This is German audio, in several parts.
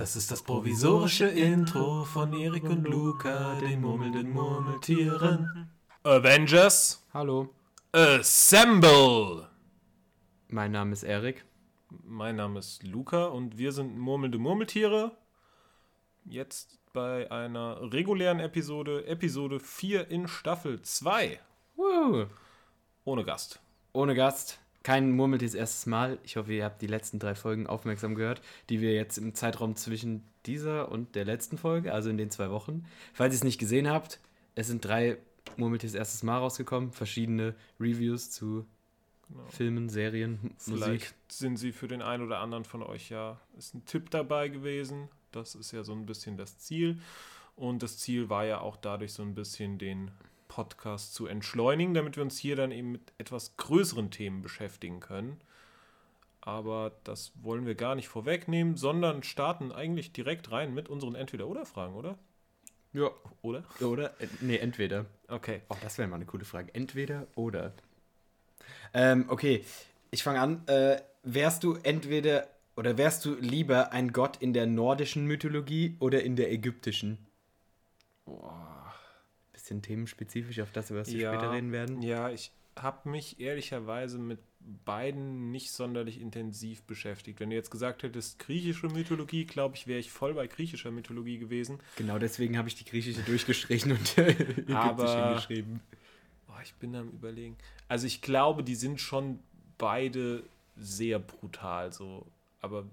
Das ist das provisorische Intro von Erik und Luca, den murmelnden Murmeltieren. Avengers, Hallo, assemble! mein Name ist Erik. Mein Name ist Luca und wir sind murmelnde Murmeltiere. Jetzt bei einer regulären Episode, Episode 4 in Staffel 2. Woo. Ohne Gast. Ohne Gast, kein Murmeltiers erstes Mal. Ich hoffe, ihr habt die letzten drei Folgen aufmerksam gehört, die wir jetzt im Zeitraum zwischen dieser und der letzten Folge, also in den zwei Wochen. Falls ihr es nicht gesehen habt, es sind drei Murmeltiers erstes Mal rausgekommen, verschiedene Reviews zu Filmen, Serien, Musik. Vielleicht sind sie für den einen oder anderen von euch ja, ist ein Tipp dabei gewesen. Das ist ja so ein bisschen das Ziel. Und das Ziel war ja auch dadurch so ein bisschen den Podcast zu entschleunigen, damit wir uns hier dann eben mit etwas größeren Themen beschäftigen können. Aber das wollen wir gar nicht vorwegnehmen, sondern starten eigentlich direkt rein mit unseren Entweder-Oder-Fragen, oder? Ja. Oder? Oder? Äh, Nee, entweder. Okay. Oh, das wäre mal eine coole Frage. Entweder oder. Ähm, okay, ich fange an. Äh, wärst du entweder oder wärst du lieber ein Gott in der nordischen Mythologie oder in der ägyptischen? Bisschen themenspezifisch auf das, über was wir später reden werden. Ja, ich habe mich ehrlicherweise mit beiden nicht sonderlich intensiv beschäftigt. Wenn du jetzt gesagt hättest, griechische Mythologie, glaube ich, wäre ich voll bei griechischer Mythologie gewesen. Genau deswegen habe ich die griechische durchgestrichen und Aber- hingeschrieben. Oh, ich bin am überlegen. Also ich glaube, die sind schon beide sehr brutal so. Aber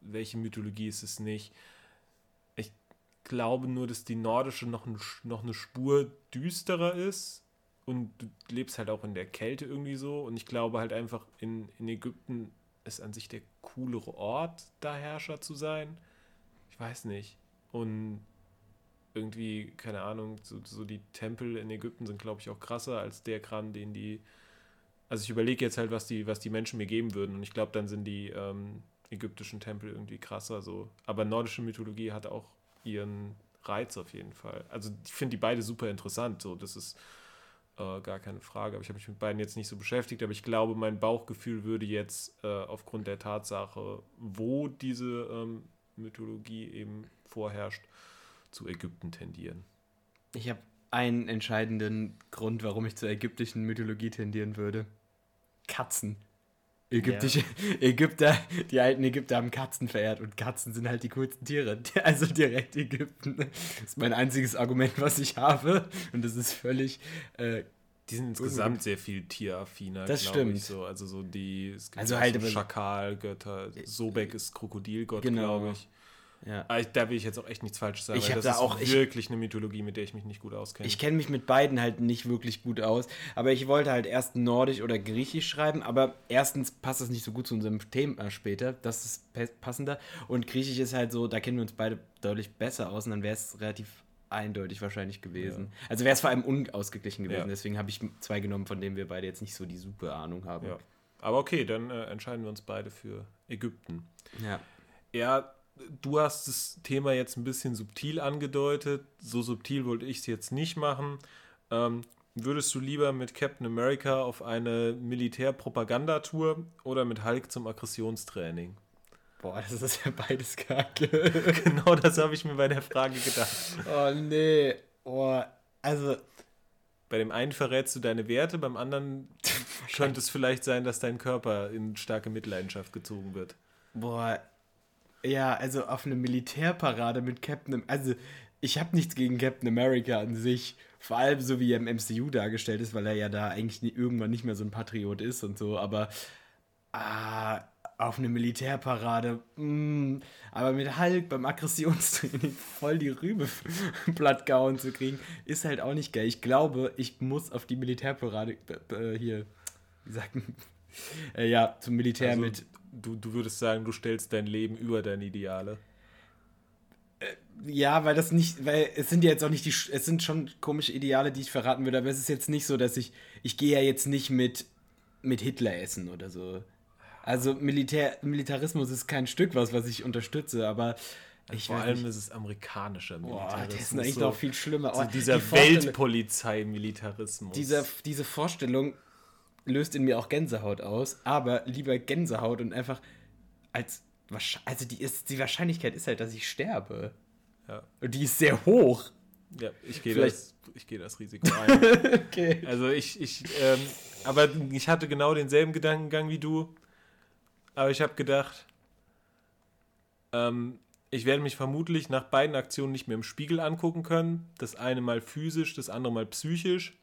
welche Mythologie ist es nicht? Glaube nur, dass die nordische noch, ein, noch eine Spur düsterer ist. Und du lebst halt auch in der Kälte irgendwie so. Und ich glaube halt einfach, in, in Ägypten ist an sich der coolere Ort, da Herrscher zu sein. Ich weiß nicht. Und irgendwie, keine Ahnung, so, so die Tempel in Ägypten sind, glaube ich, auch krasser als der Kram, den die. Also ich überlege jetzt halt, was die, was die Menschen mir geben würden. Und ich glaube, dann sind die ähm, ägyptischen Tempel irgendwie krasser. So. Aber nordische Mythologie hat auch ihren Reiz auf jeden Fall. Also ich finde die beide super interessant. So, das ist äh, gar keine Frage. Aber ich habe mich mit beiden jetzt nicht so beschäftigt. Aber ich glaube, mein Bauchgefühl würde jetzt äh, aufgrund der Tatsache, wo diese ähm, Mythologie eben vorherrscht, zu Ägypten tendieren. Ich habe einen entscheidenden Grund, warum ich zur ägyptischen Mythologie tendieren würde. Katzen. Ägyptische Ägypter, die alten Ägypter haben Katzen verehrt und Katzen sind halt die coolsten Tiere. Also direkt Ägypten. Das ist mein einziges Argument, was ich habe. Und das ist völlig. Äh, Die sind insgesamt sehr viel tieraffiner, Das stimmt. Ich so. Also so die es gibt Also halt so Schakalgötter, Sobek ist Krokodilgott, Genau. glaube ich. Ja. Ich. Da will ich jetzt auch echt nichts Falsches sagen, Ich weil hab das da ist auch- ich- wirklich eine Mythologie, mit der ich mich nicht gut auskenne. Ich kenne mich mit beiden halt nicht wirklich gut aus, aber ich wollte halt erst Nordisch oder Griechisch schreiben, aber erstens passt das nicht so gut zu unserem Thema später, das ist passender und Griechisch ist halt so, da kennen wir uns beide deutlich besser aus und dann wäre es relativ eindeutig wahrscheinlich gewesen. Also wäre es vor allem unausgeglichen gewesen, Ja. deswegen habe ich zwei genommen, von denen wir beide jetzt nicht so die super Ahnung haben. ja. Aber okay, dann äh, entscheiden wir uns beide für Ägypten. ja. Ja, du hast das Thema jetzt ein bisschen subtil angedeutet. So subtil wollte ich es jetzt nicht machen. Ähm, würdest du lieber mit Captain America auf eine Militärpropagandatour oder mit Hulk zum Aggressionstraining? Boah, das ist ja beides kacke. genau das habe ich mir bei der Frage gedacht. oh nee. Oh, also Bei dem einen verrätst du deine Werte, beim anderen könnte es vielleicht sein, dass dein Körper in starke Mitleidenschaft gezogen wird. Boah, ja, also auf eine Militärparade mit Captain, Am- also ich habe nichts gegen Captain America an sich, vor allem so wie er im MCU dargestellt ist, weil er ja da eigentlich nie, irgendwann nicht mehr so ein Patriot ist und so, aber ah, auf eine Militärparade, mm, aber mit Hulk beim Aggressionstraining voll die Rübe platt gehauen zu kriegen, ist halt auch nicht geil. Ich glaube, ich muss auf die Militärparade äh, hier, wie sagt man, äh, ja, zum Militär Also, mit du, du würdest sagen, du stellst dein Leben über deine Ideale. Ja, weil das nicht, weil es sind ja jetzt auch nicht die, es sind schon komische Ideale, die ich verraten würde, aber es ist jetzt nicht so, dass ich, ich gehe ja jetzt nicht mit, mit Hitler essen oder so. Also Militär, Militarismus ist kein Stück was, was ich unterstütze, aber ich Vor allem nicht, ist es amerikanischer boah, Militarismus. das ist eigentlich so, noch viel schlimmer. so Oh, dieser die Weltpolizei-Militarismus. Dieser, diese Vorstellung löst in mir auch Gänsehaut aus, aber lieber Gänsehaut und einfach als also die, ist, die Wahrscheinlichkeit ist halt, dass ich sterbe. Ja. Und die ist sehr hoch. Ja, ich gehe das, ich gehe das Risiko ein. okay. also ich, ich, ähm, aber ich hatte genau denselben Gedankengang wie du. Aber ich habe gedacht, ähm, ich werde mich vermutlich nach beiden Aktionen nicht mehr im Spiegel angucken können. Das eine mal physisch, das andere mal psychisch.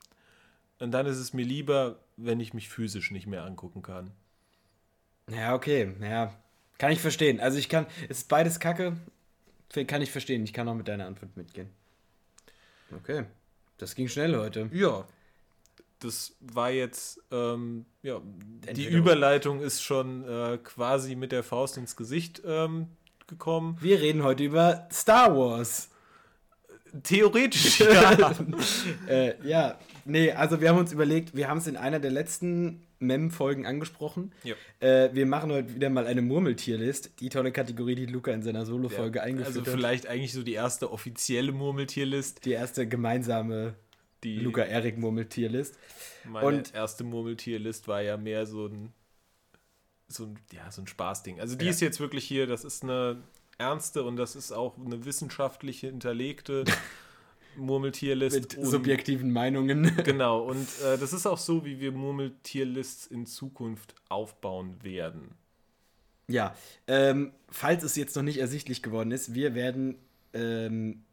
Und dann ist es mir lieber, wenn ich mich physisch nicht mehr angucken kann. Ja, okay. Ja, kann ich verstehen. Also ich kann, es ist beides Kacke. Kann ich verstehen. Ich kann auch mit deiner Antwort mitgehen. Okay. Das ging schnell heute. Ja. Das war jetzt, ähm, ja, die Überleitung ist schon äh, quasi mit der Faust ins Gesicht ähm, gekommen. Wir reden heute über Star Wars. Theoretisch, ja. äh, ja, nee, also wir haben uns überlegt, wir haben es in einer der letzten Mem-Folgen angesprochen. Ja. Äh, wir machen heute wieder mal eine Murmeltierlist, die tolle Kategorie, die Luca in seiner Solo-Folge eingeführt also hat. vielleicht eigentlich so die erste offizielle Murmeltierlist. Die erste gemeinsame Die Luca-Erik-Murmeltierlist. meine und- erste Murmeltierlist war ja mehr so ein, so ein, ja, so ein Spaßding. Also die Ja. ist jetzt wirklich hier, das ist eine ernste und das ist auch eine wissenschaftliche hinterlegte Murmeltierlist. Mit subjektiven Meinungen. Genau, und äh, das ist auch so, wie wir Murmeltierlists in Zukunft aufbauen werden. Ja, ähm, falls es jetzt noch nicht ersichtlich geworden ist, wir werden ähm,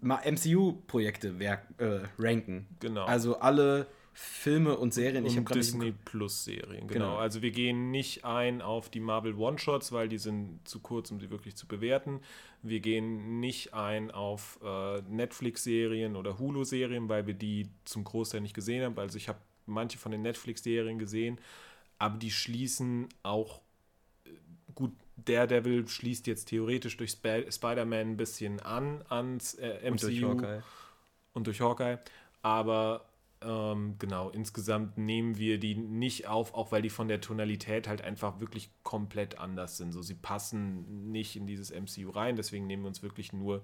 MCU-Projekte äh, ranken. Genau. Also alle Filme und Serien. ich habe Disney Plus Serien, genau. Genau. Also wir gehen nicht ein auf die Marvel One-Shots, weil die sind zu kurz, um sie wirklich zu bewerten. Wir gehen nicht ein auf äh, Netflix-Serien oder Hulu-Serien, weil wir die zum Großteil nicht gesehen haben. Also ich habe manche von den Netflix-Serien gesehen, aber die schließen auch äh, gut. Daredevil schließt jetzt theoretisch durch Sp Spider-Man ein bisschen an ans äh, MCU Und durch Hawkeye. und durch Hawkeye. Aber ähm, genau, insgesamt nehmen wir die nicht auf, auch weil die von der Tonalität halt einfach wirklich komplett anders sind. So, sie passen nicht in dieses MCU rein, deswegen nehmen wir uns wirklich nur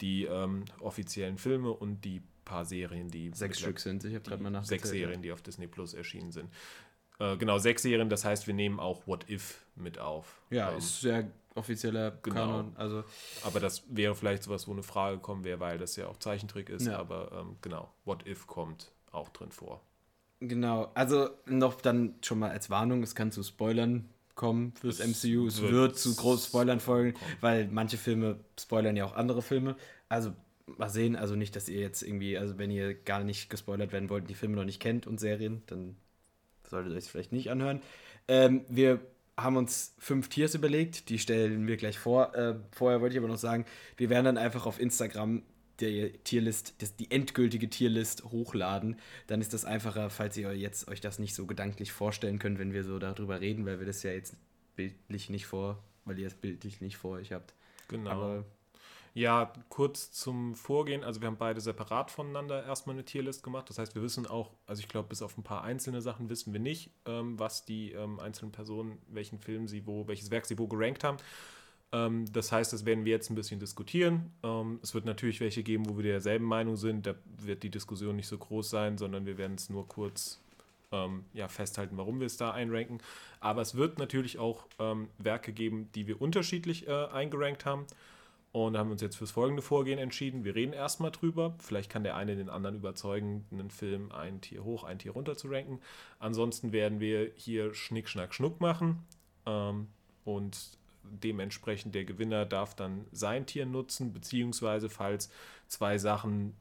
die ähm, offiziellen Filme und die paar Serien, die Sechs Stück sind. Ich habe gerade mal nachgezählt. sechs Serien, die auf Disney Plus erschienen sind. Äh, genau, sechs Serien, das heißt, wir nehmen auch What If mit auf. Ja, Ähm, ist sehr offizieller genau. Kanon. Also aber das wäre vielleicht sowas, wo eine Frage kommen wäre, weil das ja auch Zeichentrick ist. Ja. Aber ähm, genau, What If kommt auch drin vor. Genau, also noch dann schon mal als Warnung, es kann zu Spoilern kommen fürs Es MCU. Es wird wird zu groß Spoilern folgen, kommen. weil manche Filme spoilern ja auch andere Filme. Also mal sehen, also nicht, dass ihr jetzt irgendwie, also wenn ihr gar nicht gespoilert werden wollt, die Filme noch nicht kennt und Serien, dann solltet ihr euch vielleicht nicht anhören. Ähm, wir haben uns fünf Tiers überlegt, die stellen wir gleich vor. Äh, vorher wollte ich aber noch sagen, wir werden dann einfach auf Instagram die Tierlist, das, die endgültige Tierlist hochladen. Dann ist das einfacher, falls ihr jetzt euch das nicht so gedanklich vorstellen könnt, wenn wir so darüber reden, weil wir das ja jetzt bildlich nicht vor, weil ihr es bildlich nicht vor euch habt. Genau. Aber Ja, kurz zum Vorgehen. Also wir haben beide separat voneinander erstmal eine Tierlist gemacht. Das heißt, wir wissen auch, also ich glaube, bis auf ein paar einzelne Sachen wissen wir nicht, ähm, was die ähm, einzelnen Personen, welchen Film sie wo, welches Werk sie wo gerankt haben. Ähm, das heißt, das werden wir jetzt ein bisschen diskutieren. Ähm, es wird natürlich welche geben, wo wir derselben Meinung sind. Da wird die Diskussion nicht so groß sein, sondern wir werden es nur kurz ähm, ja, festhalten, warum wir es da einranken. Aber es wird natürlich auch Werke geben, die wir unterschiedlich äh, eingerankt haben. Und haben uns jetzt fürs folgende Vorgehen entschieden. Wir reden erstmal drüber. Vielleicht kann der eine den anderen überzeugen, einen Film ein Tier hoch, ein Tier runter zu ranken. Ansonsten werden wir hier Schnick, Schnack, Schnuck machen. Und dementsprechend der Gewinner darf dann sein Tier nutzen, beziehungsweise falls zwei Sachen,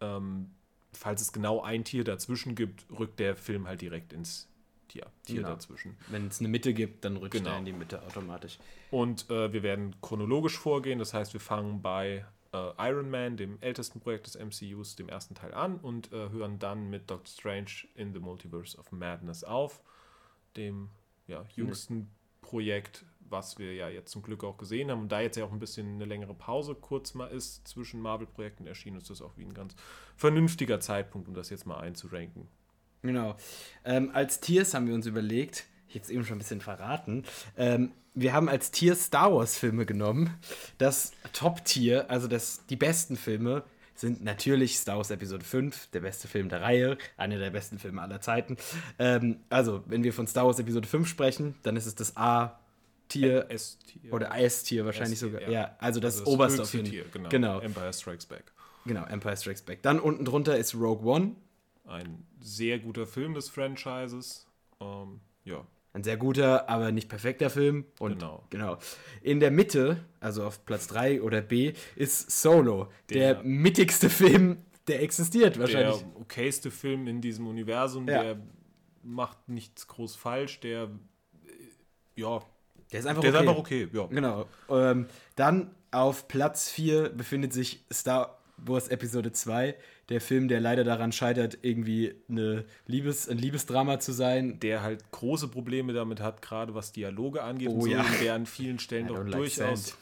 ähm, falls es genau ein Tier dazwischen gibt, rückt der Film halt direkt ins Tier, Tier Genau. dazwischen. wenn es eine Mitte gibt, dann rückt Genau. er in die Mitte automatisch. Und äh, wir werden chronologisch vorgehen. Das heißt, wir fangen bei äh, Iron Man, dem ältesten Projekt des MCUs, dem ersten Teil an und äh, hören dann mit Doctor Strange in the Multiverse of Madness auf, dem ja, jüngsten Projekt, was wir ja jetzt zum Glück auch gesehen haben. Und da jetzt ja auch ein bisschen eine längere Pause kurz mal ist zwischen Marvel-Projekten erschienen, ist das auch wie ein ganz vernünftiger Zeitpunkt, um das jetzt mal einzuranken. Genau. Ähm, als Tiers haben wir uns überlegt, ich habe es eben schon ein bisschen verraten, ähm, wir haben als Tier Star Wars-Filme genommen. Das Top-Tier, also das, die besten Filme, sind natürlich Star Wars Episode 5, der beste Film der Reihe, einer der besten Filme aller Zeiten. Ähm, also, wenn wir von Star Wars Episode 5 sprechen, dann ist es das A Tier oder S-Tier wahrscheinlich sogar. ja. Ja, also das, das oberste auf jeden Tier, genau. genau. Empire Strikes Back. Genau, Empire Strikes Back. Dann unten drunter ist Rogue One. Ein sehr guter Film des Franchises. Ähm, ja, Ein sehr guter, aber nicht perfekter Film. Und Genau. genau. In der Mitte, also auf Platz 3 oder B, ist Solo. Der, Der- mittigste Film, der existiert wahrscheinlich. der okayste Film in diesem Universum, Ja. der macht nichts groß falsch, der äh, ja, Der ist einfach der okay. ist einfach okay, ja. Genau. Ähm, dann auf Platz 4 befindet sich Star Wars Episode 2, der Film, der leider daran scheitert, irgendwie eine Liebes, ein Liebesdrama zu sein. Der halt große Probleme damit hat, gerade was Dialoge angeht, Oh und so, ja. der an vielen Stellen doch like durchaus,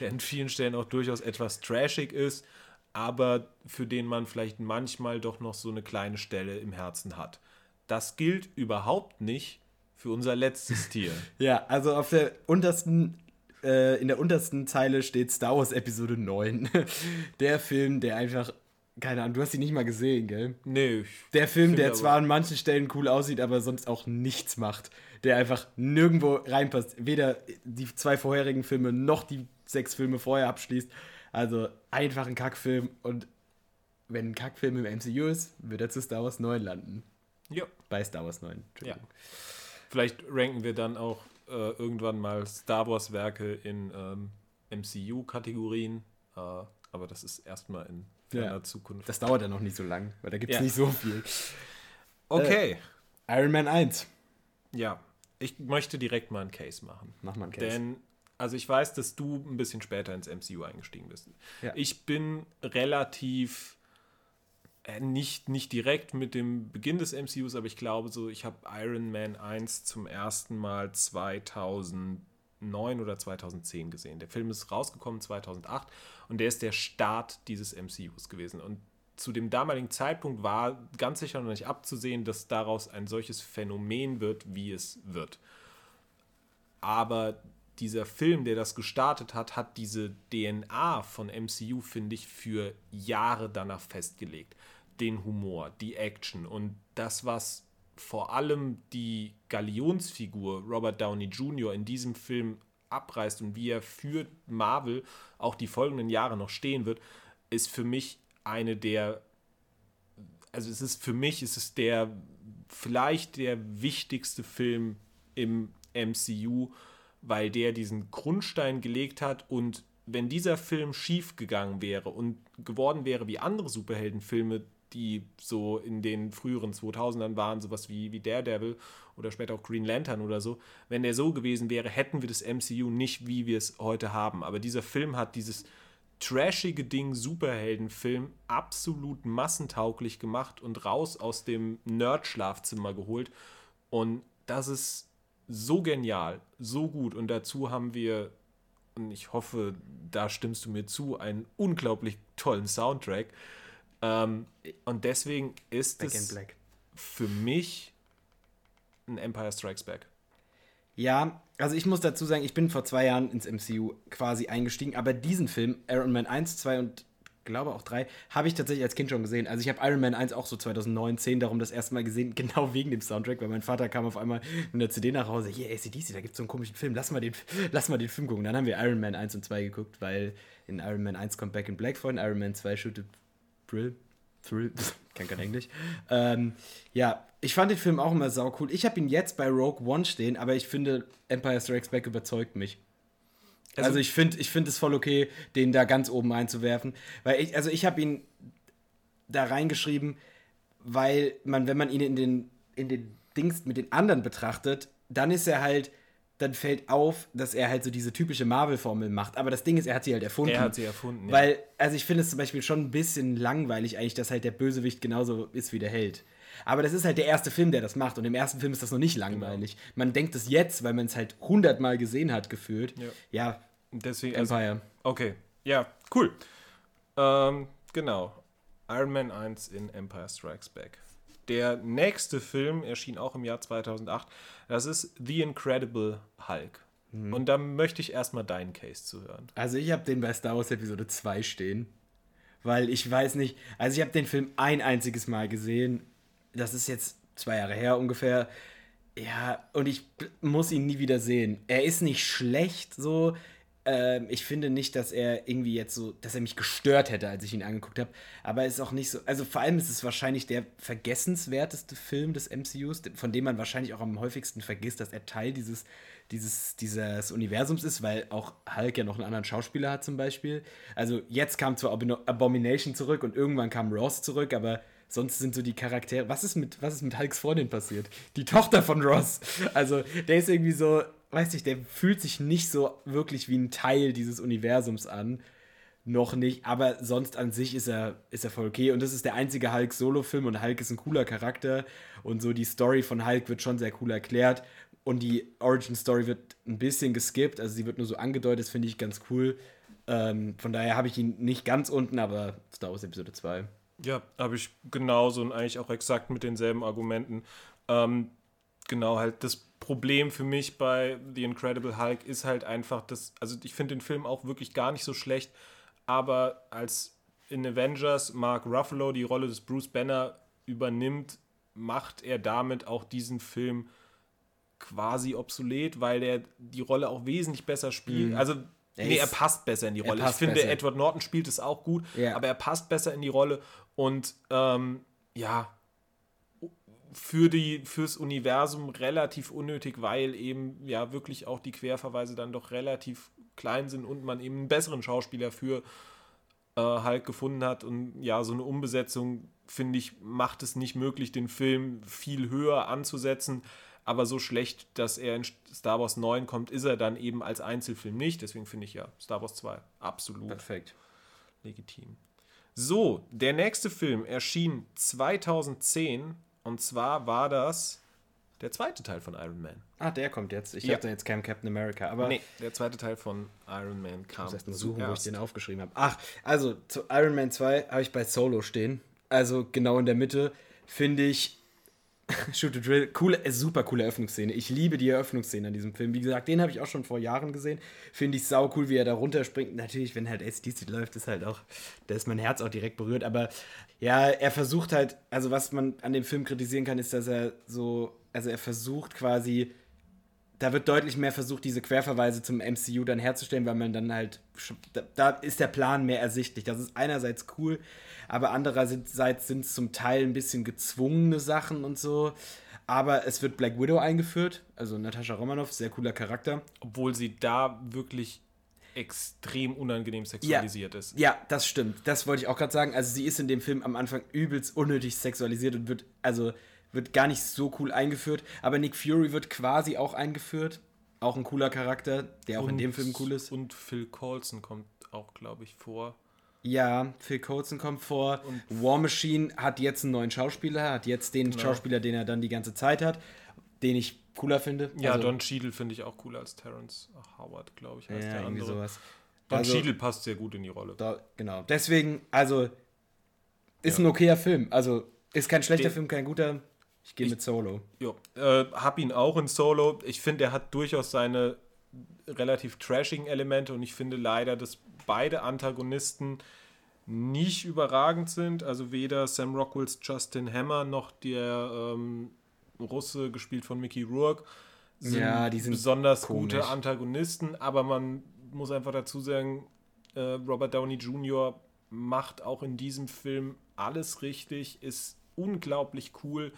der an vielen Stellen auch durchaus etwas trashig ist, aber für den man vielleicht manchmal doch noch so eine kleine Stelle im Herzen hat. Das gilt überhaupt nicht für unser letztes Tier. Ja, also auf der untersten, äh, in der untersten Zeile steht Star Wars Episode 9. der Film, der einfach, keine Ahnung, du hast ihn nicht mal gesehen, gell? Nee, Der Film, der zwar an manchen Stellen cool aussieht, aber sonst auch nichts macht. Der einfach nirgendwo reinpasst. Weder die zwei vorherigen Filme noch die sechs Filme vorher abschließt. Also einfach ein Kackfilm. Und wenn ein Kackfilm im MCU ist, wird er zu Star Wars 9 landen. ja. Bei Star Wars 9. Ja. Vielleicht ranken wir dann auch äh, irgendwann mal Star Wars-Werke in ähm, MCU-Kategorien. Äh, aber das ist erstmal in ferner Ja. Zukunft. Das dauert ja noch nicht so lang, weil da gibt es Ja. nicht so viel. Okay. Iron Man 1. ja. Ich möchte direkt mal einen Case machen. Mach mal einen Case. Denn, also ich weiß, dass du ein bisschen später ins MCU eingestiegen bist. Ja. Ich bin relativ, äh, nicht, nicht direkt mit dem Beginn des MCUs, aber ich glaube so, ich habe Iron Man 1 zum ersten Mal 2009 oder 2010 gesehen. Der Film ist rausgekommen 2008 und der ist der Start dieses MCUs gewesen. Und zu dem damaligen Zeitpunkt war ganz sicher noch nicht abzusehen, dass daraus ein solches Phänomen wird, wie es wird. Aber dieser Film, der das gestartet hat, hat diese DNA von MCU, finde ich, für Jahre danach festgelegt. Den Humor, die Action und das, was vor allem die Galionsfigur Robert Downey Jr. in diesem Film abreißt und wie er für Marvel auch die folgenden Jahre noch stehen wird, ist für mich eine der also es ist für mich ist es der vielleicht der wichtigste Film im MCU, weil der diesen Grundstein gelegt hat und wenn dieser Film schief gegangen wäre und geworden wäre wie andere Superheldenfilme, die so in den früheren 2000ern waren, sowas wie, wie Daredevil oder später auch Green Lantern oder so, wenn der so gewesen wäre, hätten wir das MCU nicht, wie wir es heute haben. Aber dieser Film hat dieses trashige Ding Superheldenfilm absolut massentauglich gemacht und raus aus dem Nerd-Schlafzimmer geholt. Und das ist so genial, so gut. Und dazu haben wir, und ich hoffe, da stimmst du mir zu, einen unglaublich tollen Soundtrack. Ähm, und deswegen ist Back es für mich ein Empire Strikes Back. Ja, also ich muss dazu sagen, ich bin vor zwei Jahren ins MCU quasi eingestiegen, aber diesen Film, Iron Man 1, 2 und glaube auch 3, habe ich tatsächlich als Kind schon gesehen. Also ich habe Iron Man 1 auch so 2009, 10 darum das erste Mal gesehen, genau wegen dem Soundtrack, weil mein Vater kam auf einmal mit einer CD nach Hause, hier ACDC, da gibt es so einen komischen Film, lass mal, den, lass mal den Film gucken. Dann haben wir Iron Man 1 und 2 geguckt, weil in Iron Man 1 kommt Back in Black vor, in Iron Man 2 shootet Thrill, Thrill, kann kein Englisch. Ähm, ja, ich fand den Film auch immer sau cool. Ich habe ihn jetzt bei Rogue One stehen, aber ich finde, Empire Strikes Back überzeugt mich. Also, Also- ich finde ich find es voll okay, den da ganz oben einzuwerfen. Weil ich, also ich habe ihn da reingeschrieben, weil man, wenn man ihn in den, in den Dings mit den anderen betrachtet, dann ist er halt, dann fällt auf, dass er halt so diese typische Marvel-Formel macht. Aber das Ding ist, er hat sie halt erfunden. Er hat sie erfunden. ja. Weil, also ich finde es zum Beispiel schon ein bisschen langweilig eigentlich, dass halt der Bösewicht genauso ist wie der Held. Aber das ist halt der erste Film, der das macht. Und im ersten Film ist das noch nicht langweilig. Man denkt es jetzt, weil man es halt hundertmal gesehen hat, gefühlt. Ja. Ja, Deswegen, also, Empire. Okay, ja, cool. Ähm, genau. Iron Man 1 in Empire Strikes Back. Der nächste Film erschien auch im Jahr 2008. Das ist The Incredible Hulk. Und da möchte ich erstmal deinen Case zuhören. Also ich habe den bei Star Wars Episode 2 stehen. Weil ich weiß nicht, also ich habe den Film ein einziges Mal gesehen. Das ist jetzt zwei Jahre her ungefähr. Ja, und ich muss ihn nie wieder sehen. Er ist nicht schlecht so. Ähm, ich finde nicht, dass er irgendwie jetzt so, dass er mich gestört hätte, als ich ihn angeguckt habe. Aber er ist auch nicht so. Also vor allem ist es wahrscheinlich der vergessenswerteste Film des MCUs, von dem man wahrscheinlich auch am häufigsten vergisst, dass er Teil dieses, dieses, dieses Universums ist, weil auch Hulk ja noch einen anderen Schauspieler hat zum Beispiel. Also jetzt kam zwar Abomination zurück und irgendwann kam Ross zurück, aber sonst sind so die Charaktere. Was ist mit, was ist mit Hulks Freundin passiert? Die Tochter von Ross. Also, der ist irgendwie so, weiß ich, der fühlt sich nicht so wirklich wie ein Teil dieses Universums an. Noch nicht, aber sonst an sich ist er, ist er voll okay. Und das ist der einzige Hulk-Solo-Film und Hulk ist ein cooler Charakter. Und so die Story von Hulk wird schon sehr cool erklärt. Und die Origin-Story wird ein bisschen geskippt, also sie wird nur so angedeutet, das finde ich ganz cool. Ähm, von daher habe ich ihn nicht ganz unten, aber Star Wars Episode 2. Ja, habe ich genauso und eigentlich auch exakt mit denselben Argumenten. Ähm, genau, halt das Problem für mich bei The Incredible Hulk ist halt einfach, dass, also ich finde den Film auch wirklich gar nicht so schlecht, aber als in Avengers Mark Ruffalo die Rolle des Bruce Banner übernimmt, macht er damit auch diesen Film quasi obsolet, weil er die Rolle auch wesentlich besser spielt. Mhm. Also er nee, er passt besser in die Rolle. Ich finde, besser. Edward Norton spielt es auch gut, ja. aber er passt besser in die Rolle und ähm, ja, für die, fürs Universum relativ unnötig, weil eben ja wirklich auch die Querverweise dann doch relativ klein sind und man eben einen besseren Schauspieler für äh, Hulk gefunden hat. Und ja, so eine Umbesetzung, finde ich, macht es nicht möglich, den Film viel höher anzusetzen. Aber so schlecht, dass er in Star Wars 9 kommt, ist er dann eben als Einzelfilm nicht. Deswegen finde ich ja Star Wars 2 absolut Perfekt. legitim. So, der nächste Film erschien 2010 und zwar war das der zweite Teil von Iron Man. Ah, der kommt jetzt. Ich ja. dachte, jetzt kam Captain America, aber. Nee, der zweite Teil von Iron Man kam. Ich muss erst mal suchen, wo ich den aufgeschrieben habe. Ach, also zu Iron Man 2 habe ich bei Solo stehen. Also genau in der Mitte. Finde ich Shoot to Drill, coole, äh, super coole Eröffnungsszene. Ich liebe die Eröffnungsszene an diesem Film. Wie gesagt, den habe ich auch schon vor Jahren gesehen. Finde ich sau cool, wie er da runterspringt. Natürlich, wenn halt SDC läuft, ist halt auch, da ist mein Herz auch direkt berührt. Aber ja, er versucht halt, also was man an dem Film kritisieren kann, ist, dass er so, also er versucht quasi, da wird deutlich mehr versucht, diese Querverweise zum MCU dann herzustellen, weil man dann halt, da, ist der Plan mehr ersichtlich. Das ist einerseits cool, aber andererseits sind es zum Teil ein bisschen gezwungene Sachen und so. Aber es wird Black Widow eingeführt, also Natascha Romanoff, sehr cooler Charakter. Obwohl sie da wirklich extrem unangenehm sexualisiert ja, ist. Ja, das stimmt. Das wollte ich auch gerade sagen. Also sie ist in dem Film am Anfang übelst unnötig sexualisiert und wird, also wird gar nicht so cool eingeführt. Aber Nick Fury wird quasi auch eingeführt. Auch ein cooler Charakter, der auch und, in dem Film cool ist. Und Phil Coulson kommt auch, glaube ich, vor. Ja, Phil Coulson kommt vor. Und War Machine hat jetzt einen neuen Schauspieler, hat jetzt den genau. Schauspieler, den er dann die ganze Zeit hat, den ich cooler finde. Ja, also, Don Cheadle finde ich auch cooler als Terrence Howard, glaube ich, heißt ja, der andere. Sowas. Don also, Cheadle passt sehr gut in die Rolle. Da, genau. Deswegen, also, ist ja. ein okayer Film. Also, ist kein schlechter den, Film, kein guter. Ich gehe mit Solo. Ja, äh, hab ihn auch in Solo. Ich finde, er hat durchaus seine relativ trashigen Elemente und ich finde leider, dass beide Antagonisten nicht überragend sind. Also weder Sam Rockwells Justin Hammer noch der ähm, Russe, gespielt von Mickey Rourke, sind, ja, sind besonders komisch. gute Antagonisten. Aber man muss einfach dazu sagen, äh, Robert Downey Jr. macht auch in diesem Film alles richtig, ist unglaublich cool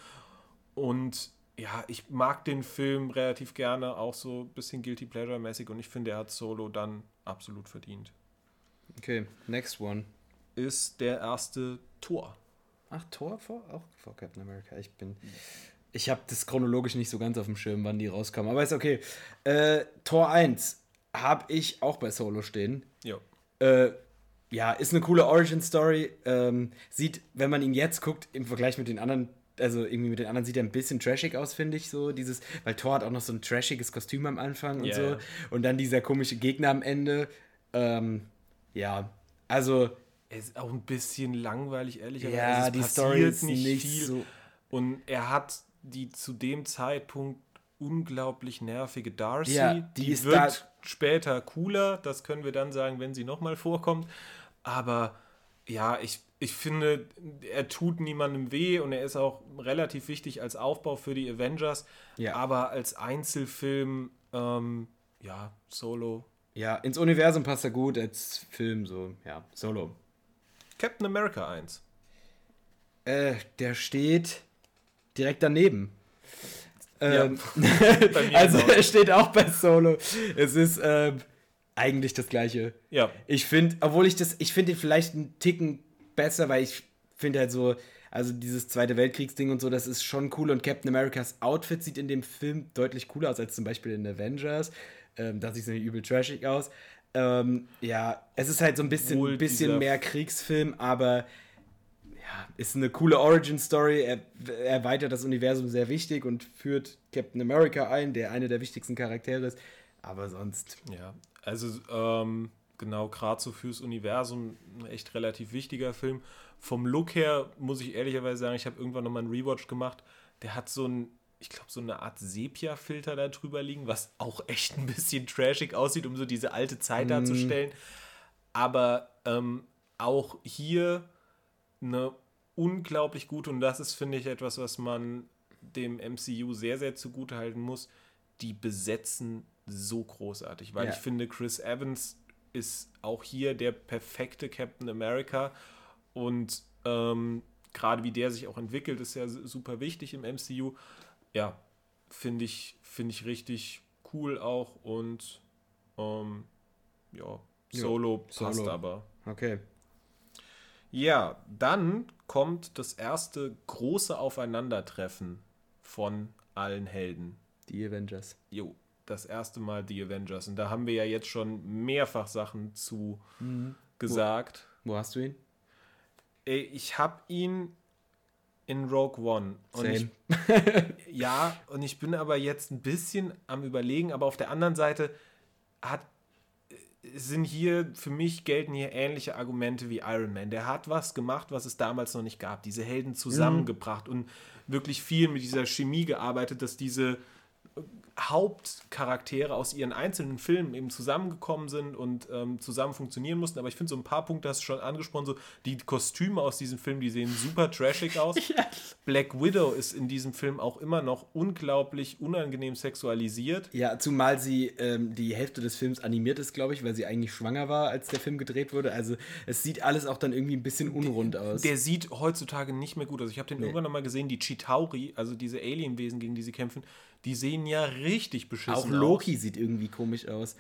und ja, ich mag den Film relativ gerne, auch so ein bisschen Guilty Pleasure-mäßig und ich finde, er hat Solo dann absolut verdient. Okay, next one. Ist der erste Tor. Ach, Tor vor, auch vor Captain America. Ich bin. Ich habe das chronologisch nicht so ganz auf dem Schirm, wann die rauskommen. Aber ist okay. Äh, Tor 1 habe ich auch bei Solo stehen. Ja. Äh, ja, ist eine coole Origin-Story. Ähm, sieht, wenn man ihn jetzt guckt, im Vergleich mit den anderen also irgendwie mit den anderen sieht er ein bisschen trashig aus, finde ich so. Dieses, weil Thor hat auch noch so ein trashiges Kostüm am Anfang und yeah. so. Und dann dieser komische Gegner am Ende. Ähm, ja, also. Er ist auch ein bisschen langweilig, ehrlicherweise. Ja, es die Story ist nicht, nicht viel. So und er hat die zu dem Zeitpunkt unglaublich nervige Darcy. Ja, die, die wird da später cooler, das können wir dann sagen, wenn sie nochmal vorkommt. Aber ja, ich, ich finde, er tut niemandem weh und er ist auch relativ wichtig als Aufbau für die Avengers. Ja. Aber als Einzelfilm, ähm, ja, Solo. Ja, ins Universum passt er gut, als Film so, ja, Solo. Captain America 1. Äh, der steht direkt daneben. Ja, Ähm, mir also er steht auch bei Solo. Es ist ähm, eigentlich das gleiche. Ja, Ich finde, obwohl ich das, ich finde ihn vielleicht einen Ticken besser, weil ich finde halt so, also dieses Zweite Weltkriegsding und so, das ist schon cool und Captain Americas Outfit sieht in dem Film deutlich cooler aus als zum Beispiel in Avengers. Ähm, da sieht es nämlich übel trashig aus. Ähm, ja, es ist halt so ein bisschen, Obwohl bisschen mehr Kriegsfilm, aber ja, ist eine coole Origin-Story. Er er erweitert das Universum sehr wichtig und führt Captain America ein, der einer der wichtigsten Charaktere ist. Aber sonst, Ja, also ähm, genau, gerade so fürs Universum ein echt relativ wichtiger Film. Vom Look her muss ich ehrlicherweise sagen, ich habe irgendwann nochmal einen Rewatch gemacht. Der hat so ein, ich glaube, so eine Art Sepia-Filter da drüber liegen, was auch echt ein bisschen trashig aussieht, um so diese alte Zeit darzustellen. Aber ähm, auch hier eine unglaublich gute, und das ist, finde ich, etwas, was man dem MCU sehr, sehr zugute halten muss. Die besetzen so großartig, weil Ja. ich finde, Chris Evans ist auch hier der perfekte Captain America und ähm, gerade wie der sich auch entwickelt, ist ja super wichtig im MCU. Ja, finde ich, finde ich richtig cool auch und ähm, ja, Ja, Solo passt Solo. aber. okay. Ja, dann kommt das erste große Aufeinandertreffen von allen Helden. Die Avengers. Jo, das erste Mal die Avengers. Und da haben wir ja jetzt schon mehrfach Sachen zu gesagt. Wo hast du ihn? Ich habe ihn in Rogue One. Und ich, Same. ja, und ich bin aber jetzt ein bisschen am Überlegen, aber auf der anderen Seite hat, sind hier, für mich gelten hier ähnliche Argumente wie Iron Man. Der hat was gemacht, was es damals noch nicht gab. Diese Helden zusammengebracht und wirklich viel mit dieser Chemie gearbeitet, dass diese Hauptcharaktere aus ihren einzelnen Filmen eben zusammengekommen sind und ähm, zusammen funktionieren mussten. Aber ich finde so ein paar Punkte hast du schon angesprochen, so die Kostüme aus diesem Film, die sehen super trashig aus. Black Widow ist in diesem Film auch immer noch unglaublich unangenehm sexualisiert. Ja, zumal sie ähm, die Hälfte des Films animiert ist, glaube ich, weil sie eigentlich schwanger war, als der Film gedreht wurde. Also es sieht alles auch dann irgendwie ein bisschen unrund aus. Der sieht heutzutage nicht mehr gut aus. Ich habe den irgendwann noch mal gesehen, die Chitauri, also diese Alienwesen, gegen die sie kämpfen, die sehen ja richtig beschissen auch aus. Loki sieht irgendwie komisch aus.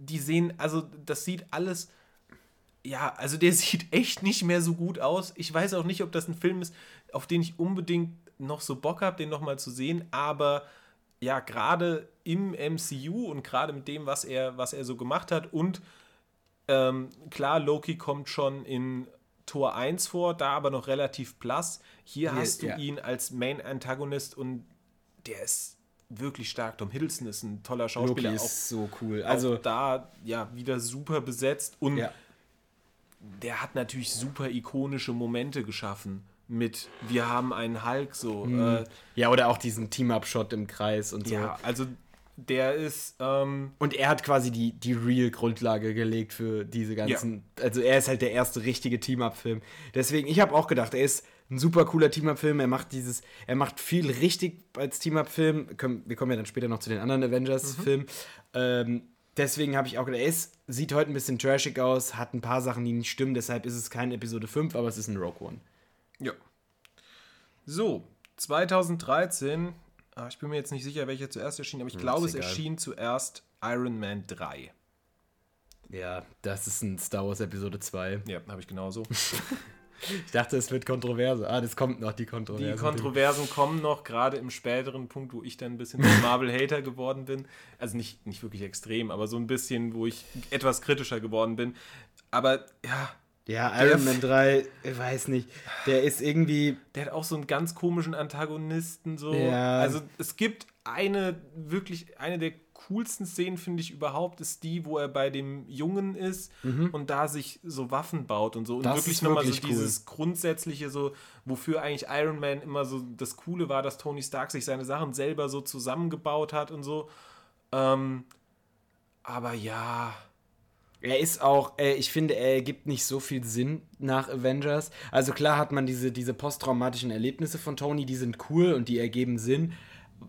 die sehen, also das sieht alles, ja, also der sieht echt nicht mehr so gut aus. Ich weiß auch nicht, ob das ein Film ist, auf den ich unbedingt noch so Bock habe, den nochmal zu sehen, aber ja, gerade im MCU und gerade mit dem, was er, was er so gemacht hat und ähm, klar, Loki kommt schon in Tor 1 vor, da aber noch relativ blass. Hier Hier, hast du ja. ihn als Main-Antagonist und der ist wirklich stark. Tom Hiddleston ist ein toller Schauspieler. Loki auch ist so cool. also da ja wieder super besetzt und ja. der hat natürlich super ikonische Momente geschaffen mit wir haben einen Hulk so Mhm. äh, ja, oder auch diesen Team-Up-Shot im Kreis und so. ja also der ist ähm, Und er hat quasi die, die Real-Grundlage gelegt für diese ganzen. Also er ist halt der erste richtige Team-Up-Film. Deswegen, ich habe auch gedacht, er ist ein super cooler Team-Up-Film. Er macht dieses, er macht viel richtig als Team-Up-Film. Wir kommen ja dann später noch zu den anderen Avengers-Filmen. Ähm, deswegen habe ich auch gedacht, er ist, sieht heute ein bisschen trashig aus, hat ein paar Sachen, die nicht stimmen. Deshalb ist es kein Episode 5, aber es ist ein Rogue One. ja so 2013 ah, ich bin mir jetzt nicht sicher welcher zuerst erschien aber ich glaube ist es egal. erschien zuerst Iron Man 3 Ja, das ist ein Star Wars Episode 2. ja habe ich genauso Ich dachte, es wird Kontroverse. Ah, das kommt noch, die Die Kontroverse. Kontroversen kommen noch, gerade im späteren Punkt, wo ich dann ein bisschen Marvel-Hater geworden bin. Also nicht, nicht wirklich extrem, aber so ein bisschen, wo ich etwas kritischer geworden bin. Aber ja, Ja, Der Iron Man 3, ich weiß nicht. Der ist irgendwie. der hat auch so einen ganz komischen Antagonisten. So. Ja. Also es gibt eine, wirklich, eine der coolsten Szenen, finde ich überhaupt, ist die, wo er bei dem Jungen ist und da sich so Waffen baut und so. Und Mhm. Das wirklich nochmal so cool. dieses grundsätzliche, so, wofür eigentlich Iron Man immer so das Coole war, dass Tony Stark sich seine Sachen selber so zusammengebaut hat und so. Ähm, aber ja, Er ist auch, äh, ich finde, er gibt nicht so viel Sinn nach Avengers. Also klar hat man diese, diese posttraumatischen Erlebnisse von Tony, die sind cool und die ergeben Sinn,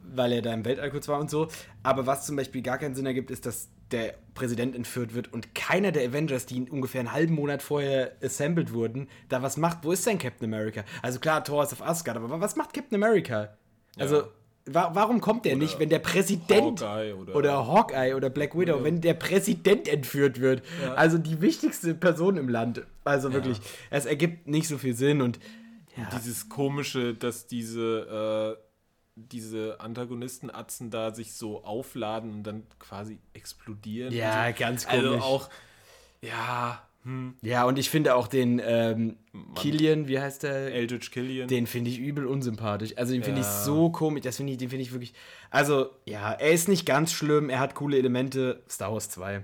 weil er da im Weltall kurz war und so. Aber was zum Beispiel gar keinen Sinn ergibt, ist, dass der Präsident entführt wird und keiner der Avengers, die ungefähr einen halben Monat vorher assembled wurden, da was macht. Wo ist denn Captain America? Also klar, Thor ist auf Asgard, aber was macht Captain America? Also, wa warum kommt der Oder nicht, wenn der Präsident Hawkeye oder- oder Hawkeye oder Black Widow, Ja. wenn der Präsident entführt wird? Ja. Also die wichtigste Person im Land. Also wirklich, es ergibt nicht so viel Sinn und ja, Dieses komische, dass diese, äh, diese Antagonistenatzen da sich so aufladen und dann quasi explodieren. Ja, so. ganz Also komisch. auch, ja, hm, ja, und ich finde auch den ähm, Killian, wie heißt der? Eldritch Killian. Den finde ich übel unsympathisch. Also den finde ich Ja. so komisch. Das finde ich, den finde ich wirklich. Also, ja, er ist nicht ganz schlimm, er hat coole Elemente. Star Wars 2.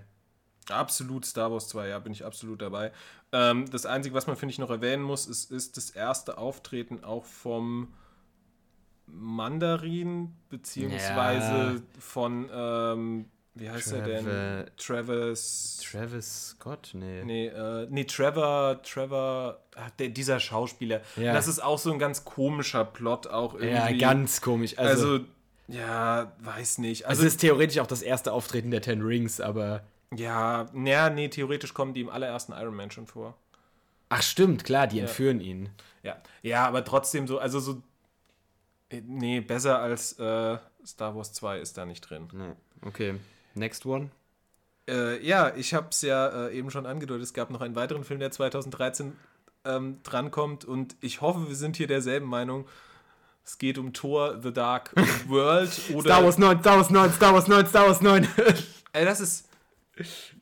Absolut Star Wars 2, ja, bin ich absolut dabei. Ähm, das Einzige, was man, finde ich, noch erwähnen muss, ist, ist das erste Auftreten auch vom Mandarin, beziehungsweise Ja. von, ähm, wie heißt er denn? Travis. Travis Scott? Nee. Nee, äh, nee, Trevor, Trevor, ach, der, dieser Schauspieler. Ja. Das ist auch so ein ganz komischer Plot auch irgendwie. Ja, ganz komisch. Also, Also, ja, weiß nicht. also es ist theoretisch auch das erste Auftreten der Ten Rings, aber. ja, naja, nee, theoretisch kommen die im allerersten Iron Man schon vor. Ach, stimmt, klar, die entführen ihn. Ja, ja, aber trotzdem so, also so, nee, besser als äh, Star Wars 2 ist da nicht drin. Nee. Okay. Next one. Äh, ja, ich habe es ja äh, eben schon angedeutet, es gab noch einen weiteren Film, der 2013 ähm, drankommt und ich hoffe, wir sind hier derselben Meinung. Es geht um Thor, The Dark World oder... Star Wars 9, Star Wars 9, Star Wars 9, Star Wars 9. Ey, das ist,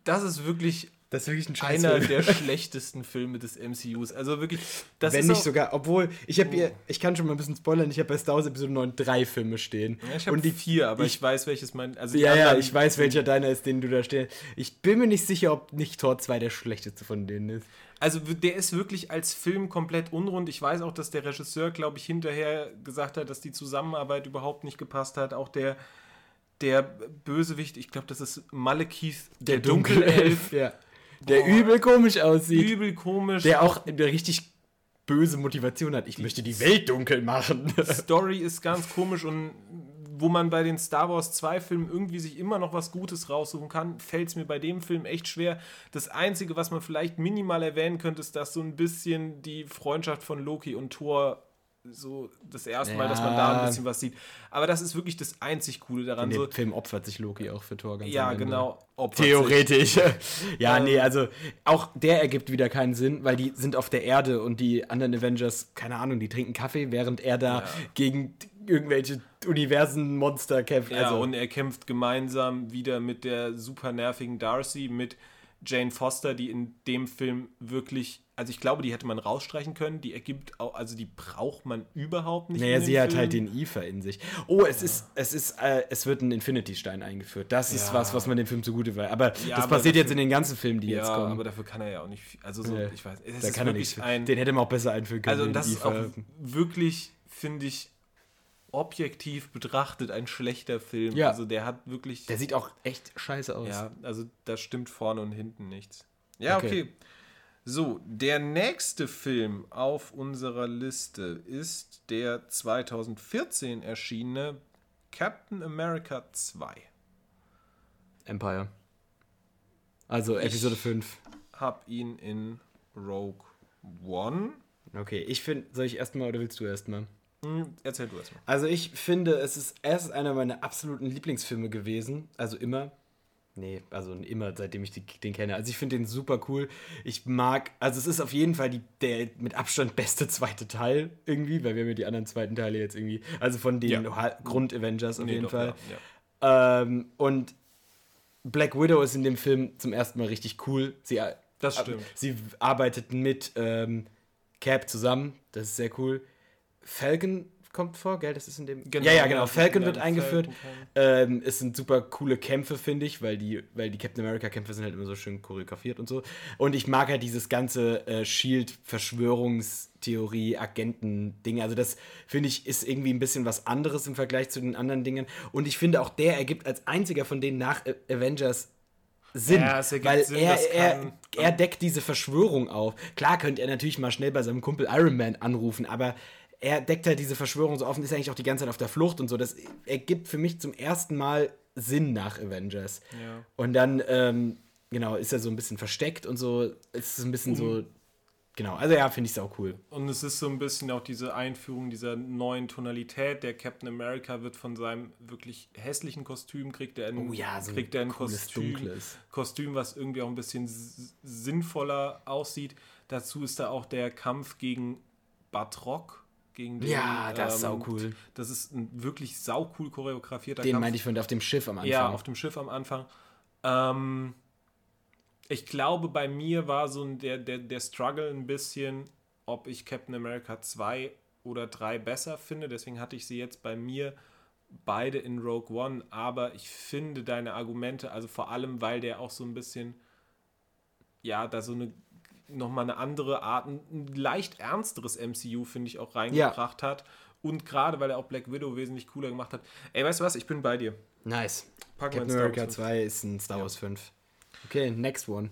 das ist wirklich das ist wirklich ein einer Scheißfilm. der schlechtesten Filme des MCUs. Also wirklich, das Wenn ist nicht sogar, obwohl, ich habe hier, ich kann schon mal ein bisschen spoilern, ich habe bei Star Wars Episode 9 drei Filme stehen. Ja, ich habe und die vier, aber ich, ich- weiß, welches mein... Also Ja, ja, ich weiß, welcher deiner ist, den du da stehst. Ich bin mir nicht sicher, ob nicht Tor 2 der schlechteste von denen ist. Also der ist wirklich als Film komplett unrund. Ich weiß auch, dass der Regisseur, glaube ich, hinterher gesagt hat, dass die Zusammenarbeit überhaupt nicht gepasst hat. Auch der, der Bösewicht, ich glaube, das ist Malekith, der, Dunkelelf. ja. Der Boah. übel komisch aussieht. Übel komisch. Der auch eine richtig böse Motivation hat. Ich möchte die Welt dunkel machen. Story ist ganz komisch und wo man bei den Star Wars 2 Filmen irgendwie sich immer noch was Gutes raussuchen kann, fällt es mir bei dem Film echt schwer. Das Einzige, was man vielleicht minimal erwähnen könnte, ist, dass so ein bisschen die Freundschaft von Loki und Thor so das erste Mal, dass man da Ja. ein bisschen was sieht. Aber das ist wirklich das einzig Coole daran. In So, dem Film opfert sich Loki auch für Tor ganz ja, genau. Theoretisch. ja, Ähm. nee, also auch der ergibt wieder keinen Sinn, weil die sind auf der Erde und die anderen Avengers, keine Ahnung, die trinken Kaffee, während er da Ja. gegen irgendwelche Universen-Monster kämpft. Ja, also, und er kämpft gemeinsam wieder mit der super nervigen Darcy, mit Jane Foster, die in dem Film wirklich, also ich glaube, die hätte man rausstreichen können. Die ergibt auch, also die braucht man überhaupt nicht. naja, sie hat Film. halt den Ether in sich. Oh, es ist, es ist, äh, es wird ein Infinity-Stein eingeführt. Das ist Ja. was, was man dem Film zugute will. Aber Ja, das aber passiert jetzt dafür- in den ganzen Filmen, die Ja, jetzt kommen. aber dafür kann er ja auch nicht. Also so, ich weiß, es da ist kann er wirklich nichts. ein. Den hätte man auch besser einführen können. also das ist auch wirklich, finde ich, objektiv betrachtet ein schlechter Film. Ja. Also der hat wirklich. Der sieht auch echt scheiße aus. Ja, also da stimmt vorne und hinten nichts. Ja, okay. Okay. So, der nächste Film auf unserer Liste ist der 2014 erschienene Captain America 2. Empire. Also Episode 5. Hab ihn in Rogue One. Okay, ich finde, soll ich erstmal oder willst du erstmal? Hm, erzähl du erstmal. Also ich finde, es ist erst einer meiner absoluten Lieblingsfilme gewesen. Also immer. Nee, also immer, seitdem ich die, den kenne. Also ich finde den super cool. Ich mag, also es ist auf jeden Fall die, der mit Abstand beste zweite Teil irgendwie, weil wir haben ja die anderen zweiten Teile jetzt irgendwie, also von den Ja. Grund-Avengers auf Nee, jeden doch, Fall. ja, ja. Ähm, und Black Widow ist in dem Film zum ersten Mal richtig cool. Sie, Das stimmt. Sie arbeitet mit ähm, Cap zusammen. Das ist sehr cool. Falcon kommt vor, gell? Das ist in dem. Genau, ja, ja, genau. Falcon wird eingeführt. Falcon Ähm, es sind super coole Kämpfe, finde ich, weil die, weil die Captain America-Kämpfe sind halt immer so schön choreografiert und so. Und ich mag halt dieses ganze äh, Shield-Verschwörungstheorie, Agenten-Ding. Also, das finde ich ist irgendwie ein bisschen was anderes im Vergleich zu den anderen Dingen. Und ich finde auch, der ergibt als einziger von denen nach Avengers Sinn, Ja, weil Sinn, er, er, er deckt diese Verschwörung auf. Klar könnte er natürlich mal schnell bei seinem Kumpel Iron Man anrufen, aber er deckt halt diese Verschwörung so auf und ist eigentlich auch die ganze Zeit auf der Flucht und so. Das ergibt für mich zum ersten Mal Sinn nach Avengers. Ja. Und dann, ähm, genau, ist er so ein bisschen versteckt und so. Es ist ein bisschen so, genau, also ja, finde ich es auch cool. Und es ist so ein bisschen auch diese Einführung dieser neuen Tonalität. Der Captain America wird von seinem wirklich hässlichen Kostüm, kriegt er ein, Oh ja, so ein kriegt er ein cooles, Kostüm, dunkles. Kostüm, was irgendwie auch ein bisschen sinnvoller aussieht. Dazu ist da auch der Kampf gegen Batroc. Gegen den, Ja, das ist ähm, saucool. Das ist ein wirklich saucool choreografierter Den Kampf. meinte ich von auf dem Schiff am Anfang. Ja, auf dem Schiff am Anfang. Ähm, ich glaube, bei mir war so ein- der, der, der Struggle ein bisschen, ob ich Captain America 2 oder 3 besser finde. Deswegen hatte ich sie jetzt bei mir beide in Rogue One. Aber ich finde deine Argumente, also vor allem, weil der auch so ein bisschen, ja, da so eine nochmal eine andere Art, ein leicht ernsteres MCU, finde ich, auch reingebracht hat. Und gerade, weil er auch Black Widow wesentlich cooler gemacht hat. Ey, weißt du was? Ich bin bei dir. Nice. Wir Captain America Wars 2 ist ein Star Wars 5. Okay, next one.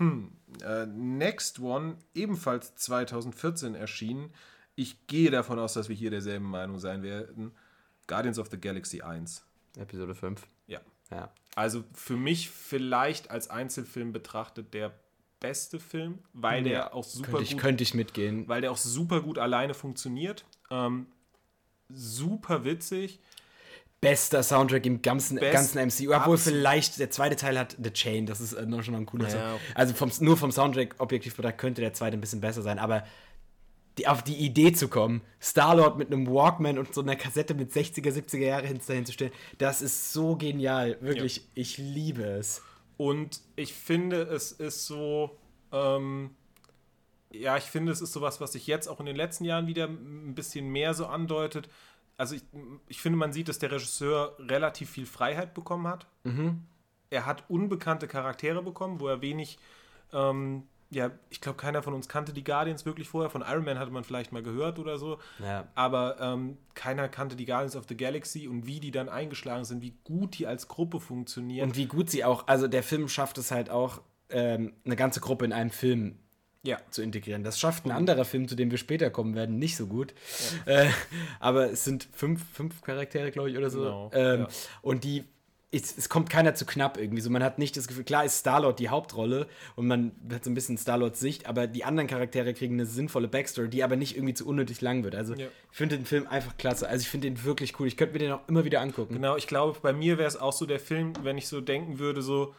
Äh, Next One, ebenfalls 2014 erschienen. Ich gehe davon aus, dass wir hier derselben Meinung sein werden. Guardians of the Galaxy 1. Episode 5. Ja. Ja. Also für mich vielleicht als Einzelfilm betrachtet der beste Film, weil der auch super Könnte ich, gut, könnte ich mitgehen. weil der auch super gut alleine funktioniert. Ähm, super witzig. Bester Soundtrack im ganzen, Best- ganzen MCU. Obwohl vielleicht der zweite Teil hat The Chain. Das ist äh, noch schon mal ein cooler Ja, Song. Also vom, nur vom Soundtrack objektiv betrachtet könnte der zweite ein bisschen besser sein. Aber die, auf die Idee zu kommen, Star-Lord mit einem Walkman und so einer Kassette mit 60er, 70er Jahre hinzustellen, das ist so genial. Wirklich, ich liebe es. Und ich finde, es ist so, ähm, ja, ich finde, es ist sowas, was sich jetzt auch in den letzten Jahren wieder ein bisschen mehr so andeutet. Also ich, ich finde, man sieht, dass der Regisseur relativ viel Freiheit bekommen hat. Er hat unbekannte Charaktere bekommen, wo er wenig, ähm, ja, ich glaube, keiner von uns kannte die Guardians wirklich vorher. Von Iron Man hatte man vielleicht mal gehört oder so. Ja. Aber ähm, keiner kannte die Guardians of the Galaxy und wie die dann eingeschlagen sind, wie gut die als Gruppe funktionieren. Und wie gut sie auch, also der Film schafft es halt auch, ähm, eine ganze Gruppe in einem Film ja. zu integrieren. Das schafft ein anderer Film, zu dem wir später kommen werden, nicht so gut. Äh, aber es sind fünf, fünf Charaktere, glaube ich, oder so. Genau, ähm, ja. Und die, es, es kommt keiner zu knapp irgendwie. So, man hat nicht das Gefühl, klar ist Star-Lord die Hauptrolle und man hat so ein bisschen Star-Lords Sicht, aber die anderen Charaktere kriegen eine sinnvolle Backstory, die aber nicht irgendwie zu unnötig lang wird. Also Ja. ich finde den Film einfach klasse. Also ich finde den wirklich cool. Ich könnte mir den auch immer wieder angucken. Genau, ich glaube, bei mir wäre es auch so der Film, wenn ich so denken würde, so,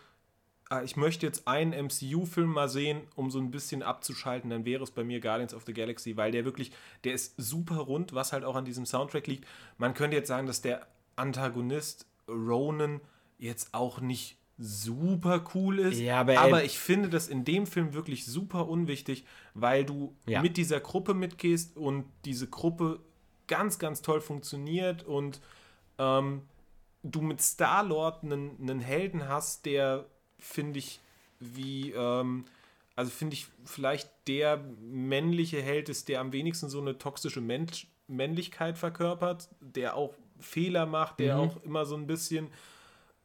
ah, ich möchte jetzt einen MCU-Film mal sehen, um so ein bisschen abzuschalten, dann wäre es bei mir Guardians of the Galaxy, weil der wirklich, der ist super rund, was halt auch an diesem Soundtrack liegt. Man könnte jetzt sagen, dass der Antagonist Ronan jetzt auch nicht super cool ist, Ja, aber er- aber ich finde das in dem Film wirklich super unwichtig, weil du Ja. mit dieser Gruppe mitgehst und diese Gruppe ganz, ganz toll funktioniert und ähm, du mit Star-Lord einen, einen Helden hast, der, finde ich, wie, ähm, also finde ich, vielleicht der männliche Held ist, der am wenigsten so eine toxische Mensch Männlichkeit verkörpert, der auch Fehler macht, der Mhm. auch immer so ein bisschen,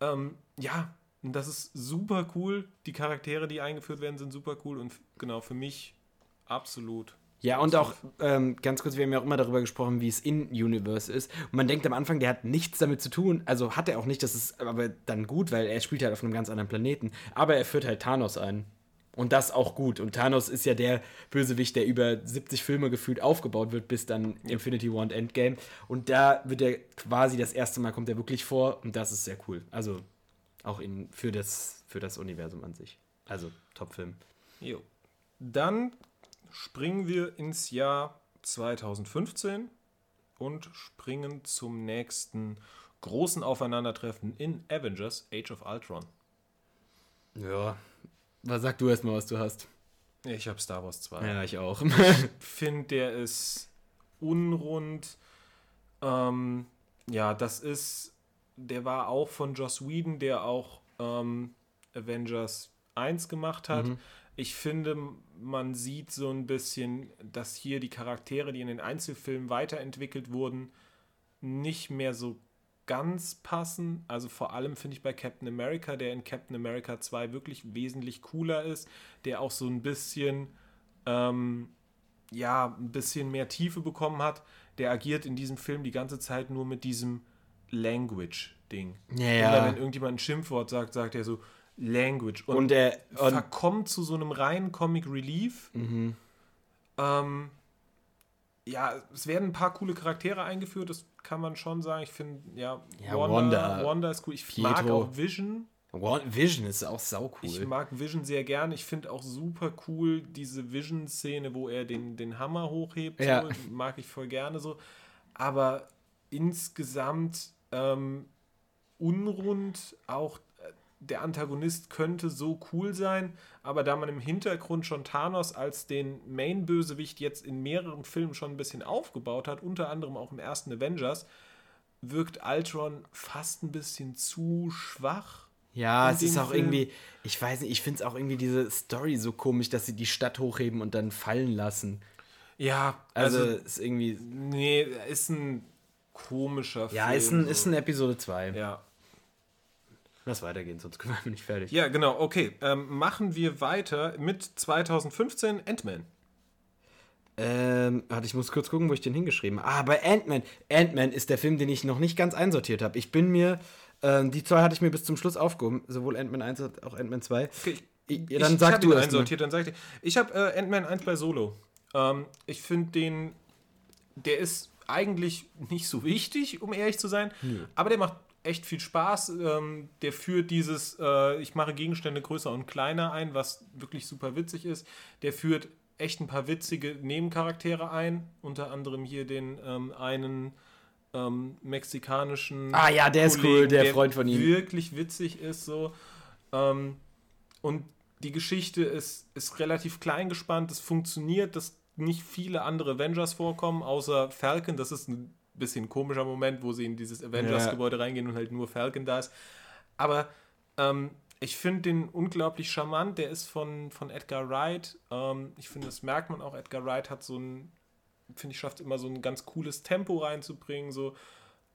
ähm, ja, das ist super cool. Die Charaktere, die eingeführt werden, sind super cool und genau, für mich absolut. Ja, und auch ähm, ganz kurz, wir haben ja auch immer darüber gesprochen, wie es in Universe ist. Und man denkt am Anfang, der hat nichts damit zu tun. Also hat er auch nicht, das ist aber dann gut, weil er spielt halt auf einem ganz anderen Planeten. Aber er führt halt Thanos ein. Und das auch gut. Und Thanos ist ja der Bösewicht, der über 70 Filme gefühlt aufgebaut wird, bis dann Infinity War und Endgame. Und da wird er quasi das erste Mal kommt er wirklich vor. Und das ist sehr cool. Also auch in, für, das, für das Universum an sich. Also Top-Film. Jo. Dann springen wir ins Jahr 2015 und springen zum nächsten großen Aufeinandertreffen in Avengers Age of Ultron. Ja. Was sag du erstmal, was du hast? Ich habe Star Wars 2. Ja, ich auch. finde, der ist unrund. Ähm, ja, das ist, der war auch von Joss Whedon, der auch ähm, Avengers 1 gemacht hat. Ich finde, man sieht so ein bisschen, dass hier die Charaktere, die in den Einzelfilmen weiterentwickelt wurden, nicht mehr so ganz passen. Also vor allem finde ich bei Captain America, der in Captain America 2 wirklich wesentlich cooler ist, der auch so ein bisschen, ähm, ja, ein bisschen mehr Tiefe bekommen hat. Der agiert in diesem Film die ganze Zeit nur mit diesem Language-Ding. Ja, ja. Immer wenn irgendjemand ein Schimpfwort sagt, sagt er so Language. Und, Und er. Und, verkommt zu so einem reinen Comic Relief. Mhm. Ähm, ja, es werden ein paar coole Charaktere eingeführt, das kann man schon sagen. Ich finde, ja, Ja, Wanda, Wanda ist cool. Ich Pietro. mag auch Vision. Vision ist auch sau Ich mag Vision sehr gern. Ich finde auch super cool diese Vision-Szene, wo er den, den Hammer hochhebt. Ja. So, mag ich voll gerne so. Aber insgesamt ähm, unrund, auch der Antagonist könnte so cool sein, aber da man im Hintergrund schon Thanos als den Main-Bösewicht jetzt in mehreren Filmen schon ein bisschen aufgebaut hat, unter anderem auch im ersten Avengers, wirkt Ultron fast ein bisschen zu schwach. Ja, es ist auch Film. irgendwie, ich weiß nicht, ich finde es auch irgendwie diese Story so komisch, dass sie die Stadt hochheben und dann fallen lassen. Ja, Also, also, ist irgendwie. nee, ist ein komischer Ja, Film. ist ein, so. ist ein Episode 2. ja. Lass weitergehen, sonst können wir nicht fertig. ja, genau, okay. Ähm, machen wir weiter mit 2015 Ant-Man. Ähm, warte, ich muss kurz gucken, wo ich den hingeschrieben habe. Ah, bei Ant-Man. Ant-Man ist der Film, den ich noch nicht ganz einsortiert habe. Ich bin mir, ähm, die zwei hatte ich mir bis zum Schluss aufgehoben, sowohl Ant-Man 1 als auch Ant-Man 2. Okay, I- ja, dann ich sag hab du mal. einsortiert, dann sag ich dir. Ich habe äh, Ant-Man 1 bei Solo. Ähm, ich finde den, der ist eigentlich nicht so wichtig, um ehrlich zu sein, aber der macht echt viel Spaß. Ähm, der führt dieses, äh, ich mache Gegenstände größer und kleiner ein, was wirklich super witzig ist. Der führt echt ein paar witzige Nebencharaktere ein, unter anderem hier den ähm, einen ähm, mexikanischen Ah ja, der ist cool, der Freund von ihm. wirklich witzig ist so. Ähm, und die Geschichte ist, ist relativ klein gespannt, es funktioniert, dass nicht viele andere Avengers vorkommen, außer Falcon. Das ist ein bisschen komischer Moment, wo sie in dieses Avengers-Gebäude reingehen und halt nur Falcon da ist. Aber ähm, ich finde den unglaublich charmant. Der ist von, von Edgar Wright. Ähm, ich finde, das merkt man auch. Edgar Wright hat so ein, finde ich, schafft immer so ein ganz cooles Tempo reinzubringen. So,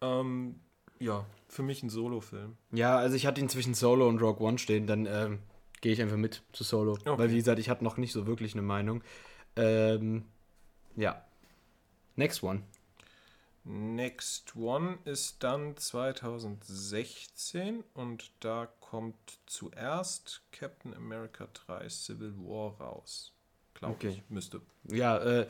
ähm, ja, für mich ein Solo-Film. Ja, also ich hatte ihn zwischen Solo und Rogue One stehen, dann ähm, gehe ich einfach mit zu Solo. Okay. Weil, wie gesagt, ich hatte noch nicht so wirklich eine Meinung. Ähm, ja. Next one. Next One ist dann 2016 und da kommt zuerst Captain America 3 Civil War raus. Glaube Okay. ich, müsste. Ja, äh,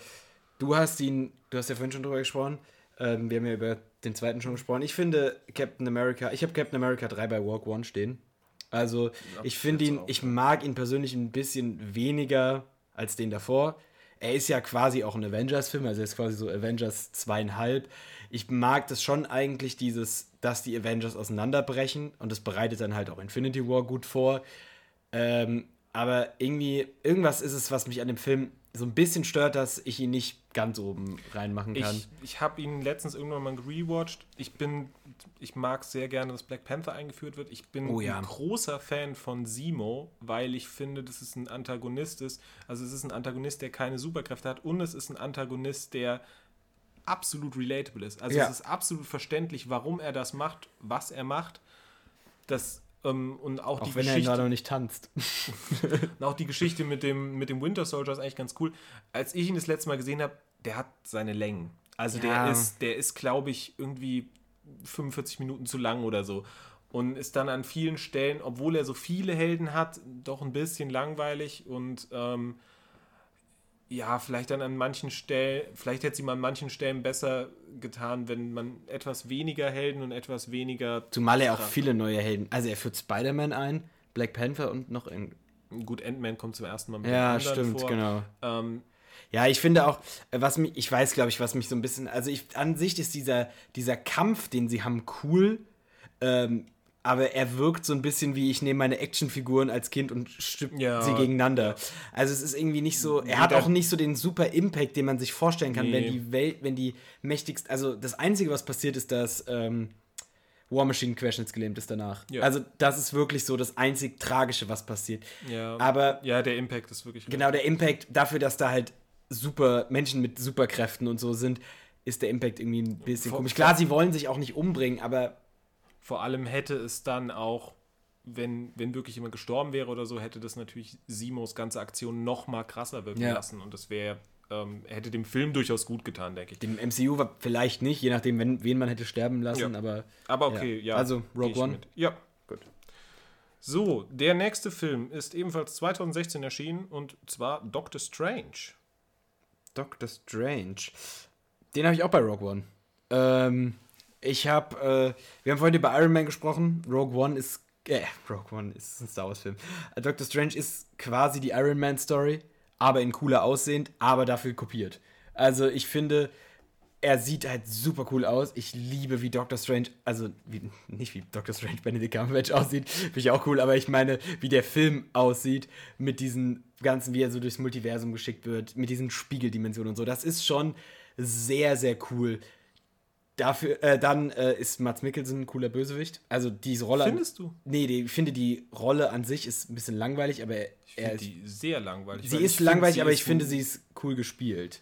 du hast ihn, du hast ja vorhin schon drüber gesprochen. Ähm, wir haben ja über den zweiten schon gesprochen. Ich finde Captain America, ich habe Captain America 3 bei Walk One stehen. Also, ich finde ihn, auch, ich ja. mag ihn persönlich ein bisschen weniger als den davor. Er ist ja quasi auch ein Avengers-Film, also er ist quasi so Avengers zweieinhalb. Ich mag das schon eigentlich, dieses, dass die Avengers auseinanderbrechen und das bereitet dann halt auch Infinity War gut vor. Ähm, aber irgendwie, irgendwas ist es, was mich an dem Film so ein bisschen stört, dass ich ihn nicht ganz oben reinmachen kann. Ich, ich habe ihn letztens irgendwann mal rewatcht. Ich bin, ich mag sehr gerne, dass Black Panther eingeführt wird. Ich bin Oh ja. ein großer Fan von Simo, weil ich finde, dass es ein Antagonist ist. Also es ist ein Antagonist, der keine Superkräfte hat und es ist ein Antagonist, der absolut relatable ist. Also Ja. es ist absolut verständlich, warum er das macht, was er macht. Das ähm, und auch, die auch wenn er Geschichte. da noch nicht tanzt. Und auch die Geschichte mit dem, mit dem Winter Soldier ist eigentlich ganz cool. Als ich ihn das letzte Mal gesehen habe, der hat seine Längen. Also Ja. der ist, der ist, glaube ich, irgendwie 45 Minuten zu lang oder so. Und ist dann an vielen Stellen, obwohl er so viele Helden hat, doch ein bisschen langweilig und ähm, ja, vielleicht dann an manchen Stellen, vielleicht hätte sie man an manchen Stellen besser getan, wenn man etwas weniger Helden und etwas weniger. Zumal er auch viele neue Helden. Also er führt Spider-Man ein, Black Panther und noch in. Gut, Ant-Man kommt zum ersten Mal mit Ja, stimmt, vor. genau. Ähm, Ja, ich finde auch, was mich, ich weiß, glaube ich, was mich so ein bisschen, also ich, an sich ist dieser, dieser Kampf, den sie haben, cool, ähm, aber er wirkt so ein bisschen wie, ich nehme meine Actionfiguren als Kind und stück Ja, sie gegeneinander. Also es ist irgendwie nicht so, er hat auch nicht so den super Impact, den man sich vorstellen kann, Nee. wenn die Welt, wenn die mächtigst, also das Einzige, was passiert, ist, dass ähm, War Machine querschnittsgelähmt ist danach. Ja. Also das ist wirklich so das einzig Tragische, was passiert. ja, Aber ja, der Impact ist wirklich. Genau, der Impact dafür, dass da halt super Menschen mit Superkräften und so sind, ist der Impact irgendwie ein bisschen Vor- komisch. Klar, sie wollen sich auch nicht umbringen, aber vor allem hätte es dann auch, wenn, wenn wirklich jemand gestorben wäre oder so, hätte das natürlich Simos ganze Aktion noch mal krasser wirken Ja. lassen. Und das wäre, ähm, hätte dem Film durchaus gut getan, denke ich. Dem MCU war vielleicht nicht, je nachdem, wenn, wen man hätte sterben lassen, Ja. aber Aber okay, ja. Ja. Also, Rogue One? mit. Ja, gut. So, der nächste Film ist ebenfalls 2016 erschienen und zwar Doctor Strange. Doctor Strange. Den habe ich auch bei Rogue One. Ähm, ich habe, äh, wir haben vorhin über Iron Man gesprochen. Rogue One ist, äh, Rogue One ist ein Star Wars Film. Äh, Doctor Strange ist quasi die Iron Man Story, aber in cooler aussehend, aber dafür kopiert. Also ich finde, er sieht halt super cool aus. Ich liebe, wie Doctor Strange, also wie, nicht wie Doctor Strange Benedict Cumberbatch aussieht, finde ich auch cool, aber ich meine, wie der Film aussieht mit diesen ganzen, wie er so durchs Multiversum geschickt wird, mit diesen Spiegeldimensionen und so. Das ist schon sehr, sehr cool. Dafür, äh, dann äh, ist Mats Mikkelsen ein cooler Bösewicht. Also diese Rolle. Findest du? Nee, die, ich finde die Rolle an sich ist ein bisschen langweilig, aber er, Ich er finde ist, die sehr langweilig. sie ist langweilig, sie aber ist ich finde, sie ist cool gespielt.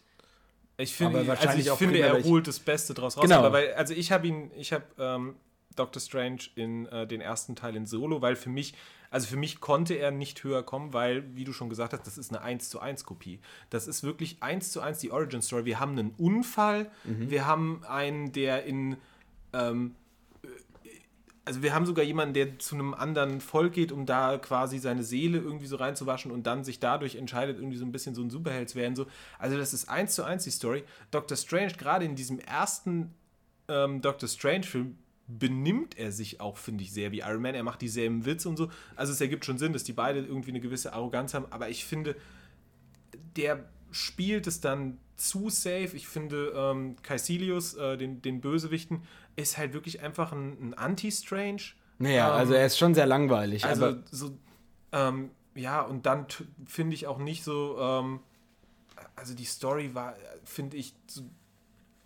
Ich finde, Aber also ich finde, er holt das Beste draus raus. Genau. Aber weil, also ich habe ihn, ich habe ähm, Doctor Strange in äh, den ersten Teil in Solo, weil für mich, also für mich konnte er nicht höher kommen, weil, wie du schon gesagt hast, das ist eine 1 zu 1 Kopie. Das ist wirklich 1 zu 1 die Origin Story. Wir haben einen Unfall, Mhm. wir haben einen, der in ähm, also wir haben sogar jemanden, der zu einem anderen Volk geht, um da quasi seine Seele irgendwie so reinzuwaschen und dann sich dadurch entscheidet, irgendwie so ein bisschen so ein Superheld zu werden. So. Also das ist eins zu eins die Story. Doctor Strange, gerade in diesem ersten ähm, Doctor Strange-Film, benimmt er sich auch, finde ich, sehr wie Iron Man. Er macht dieselben Witze und so. Also es ergibt schon Sinn, dass die beide irgendwie eine gewisse Arroganz haben, aber ich finde, der spielt es dann zu safe. Ich finde, ähm, Caecilius, äh, den, den Bösewichten, ist halt wirklich einfach ein, ein Anti-Strange. Naja, Ähm, also er ist schon sehr langweilig. Also so, ähm, ja, und dann finde ich auch nicht so, ähm, also die Story war, finde ich, so,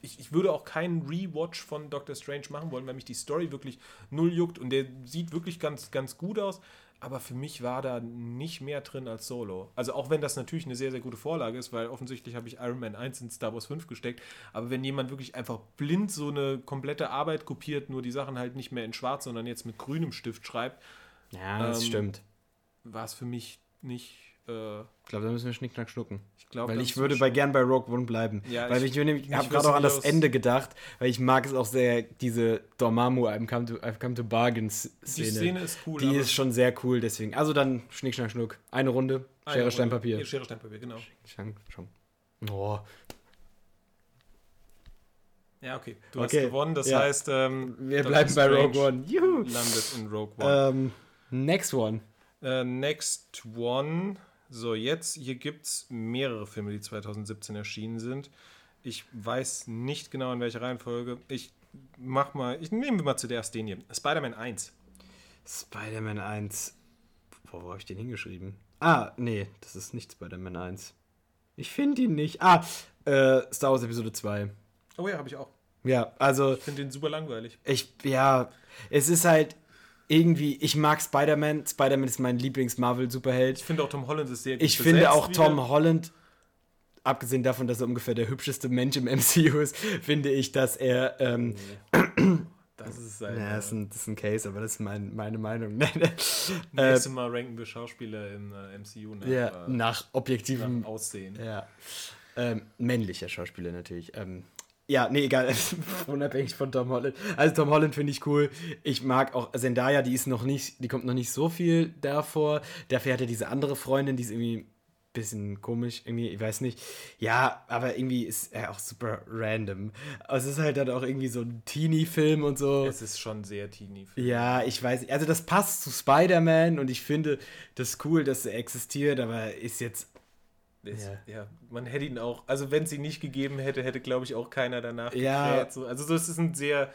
ich, ich würde auch keinen Rewatch von Doctor Strange machen wollen, weil mich die Story wirklich null juckt und der sieht wirklich ganz, ganz gut aus. Aber für mich war da nicht mehr drin als Solo. Also auch wenn das natürlich eine sehr, sehr gute Vorlage ist, weil offensichtlich habe ich Iron Man 1 in Star Wars 5 gesteckt. Aber wenn jemand wirklich einfach blind so eine komplette Arbeit kopiert, nur die Sachen halt nicht mehr in schwarz, sondern jetzt mit grünem Stift schreibt, ja, das ähm, stimmt. war es für mich nicht. Äh, Ich glaube, da müssen wir Schnickschnack schnucken. ich glaube, Weil ich würde bei, gern bei Rogue One bleiben. Ja, weil ich- ich, ich, habe gerade auch an das aus- Ende gedacht, weil ich mag es auch sehr, diese Dormammu, I've come to, I've come to bargain Die Szene. Szene ist cool. Die ist schon sehr cool, deswegen. Also dann Schnick, Schnack, Schnuck. Eine Runde, Schere, Runde. Stein, Papier. Ja, Schere, Stein, Papier, genau. Schrank, Schrank. Oh. Ja, okay. Du Okay, hast gewonnen, das ja. heißt, ähm, Wir bleiben bei Rogue One. Juhu. Landet in Rogue One. Ähm, next one. Äh, next One. So, jetzt, hier gibt es mehrere Filme, die 2017 erschienen sind. Ich weiß nicht genau in welcher Reihenfolge. Ich mach mal, ich nehme mal zuerst den hier. Spider-Man 1. Spider-Man 1. Wo, wo habe ich den hingeschrieben? Ah, nee, das ist nicht Spider-Man 1. Ich finde ihn nicht. Ah, äh, Star Wars Episode 2. Oh ja, habe ich auch. Ja, also Ich finde den super langweilig. ich, ja, es ist halt irgendwie, ich mag Spider-Man. Spider-Man ist mein Lieblings-Marvel-Superheld. Ich finde auch Tom Holland ist sehr gut Ich finde auch wieder. Tom Holland, abgesehen davon, dass er ungefähr der hübscheste Mensch im MCU ist, finde ich, dass er, ähm, Das ist sein. naja, das, ist ein, das ist ein Case, aber das ist mein, meine Meinung. äh, Nächstes Mal ranken wir Schauspieler im äh, MCU nach, ja, äh, nach objektivem nach Aussehen. Ja. Ähm, männlicher Schauspieler natürlich. Ähm, ja, nee, egal. Unabhängig von Tom Holland. Also Tom Holland finde ich cool. Ich mag auch Zendaya, die ist noch nicht, die kommt noch nicht so viel davor. Dafür hat er diese andere Freundin, die ist irgendwie ein bisschen komisch, irgendwie, ich weiß nicht. Ja, aber irgendwie ist er auch super random. Also es ist halt dann auch irgendwie so ein Teenie-Film und so. Es ist schon sehr teeny. Ja, ich weiß nicht. Also das passt zu Spider-Man und ich finde das cool, dass er existiert, aber ist jetzt Es, Ja. ja. man hätte ihn auch, also wenn sie nicht gegeben hätte, hätte glaube ich auch keiner danach Ja. gekräht, So. Also so, es ist ein sehr,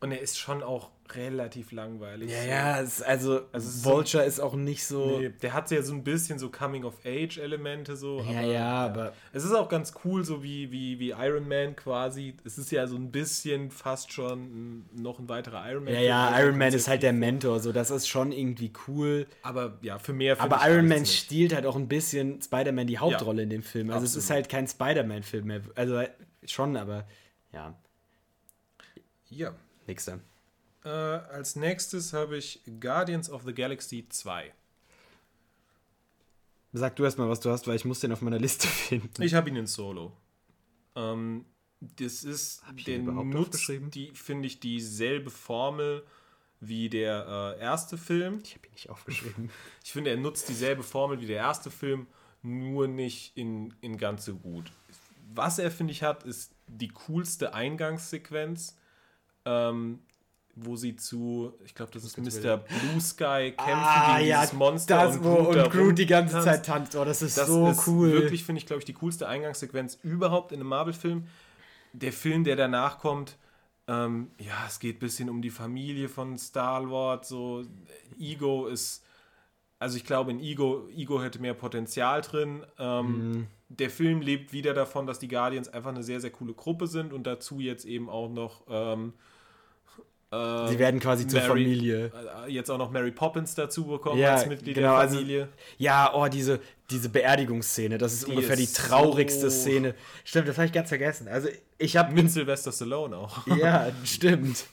und er ist schon auch relativ langweilig. Ja, so. ja, es, also, Also es ist Vulture ist auch nicht so. Nee, der hat ja so ein bisschen so Coming-of-Age-Elemente so. Ja, ja, aber- Es ist auch ganz cool, so wie, wie, wie Iron Man quasi. Es ist ja so ein bisschen fast schon noch ein weiterer Iron Man. Ja, ja, Iron Man ist halt der Mentor, so das ist schon irgendwie cool. Aber ja, für mehr Aber Iron Man nicht. stiehlt halt auch ein bisschen Spider-Man die Hauptrolle in dem Film. Also es ist absolut. halt kein Spider-Man-Film mehr. Also schon, aber ja, Ja. Da. Äh, als nächstes habe ich Guardians of the Galaxy 2. Sag du erstmal, was du hast, weil ich muss den auf meiner Liste finden. Ich habe ihn in Solo. Ähm, das ist, den überhaupt nutzt, die, finde ich, dieselbe Formel wie der äh, erste Film. Ich habe ihn nicht aufgeschrieben. Ich finde, er nutzt dieselbe Formel wie der erste Film, nur nicht in, in ganz so gut. Was er, finde ich, hat, ist die coolste Eingangssequenz, ähm, wo sie zu, ich glaube, das ist Mr. Blue Sky kämpfen ah, gegen ja, dieses Monster das, und da Groot die ganze rumtanzt. Zeit tanzt. Oh, das ist Das so ist cool. wirklich, finde ich, glaube ich, die coolste Eingangssequenz überhaupt in einem Marvel-Film. Der Film, der danach kommt, ähm, ja, es geht ein bisschen um die Familie von Star-Lord. So, Ego ist, also ich glaube, in Ego, Ego hätte mehr Potenzial drin. Ähm, Mhm. Der Film lebt wieder davon, dass die Guardians einfach eine sehr, sehr coole Gruppe sind und dazu jetzt eben auch noch. Ähm, äh, Sie werden quasi zur Mary- Familie. äh, jetzt auch noch Mary Poppins dazu bekommen Ja, als Mitglied genau, der also- Familie. Ja, oh, diese, diese Beerdigungsszene, das ist Die ungefähr die ist traurigste so- Szene. Stimmt, das habe ich ganz vergessen. Also, ich habe Mit Sylvester Stallone auch. Ja, stimmt.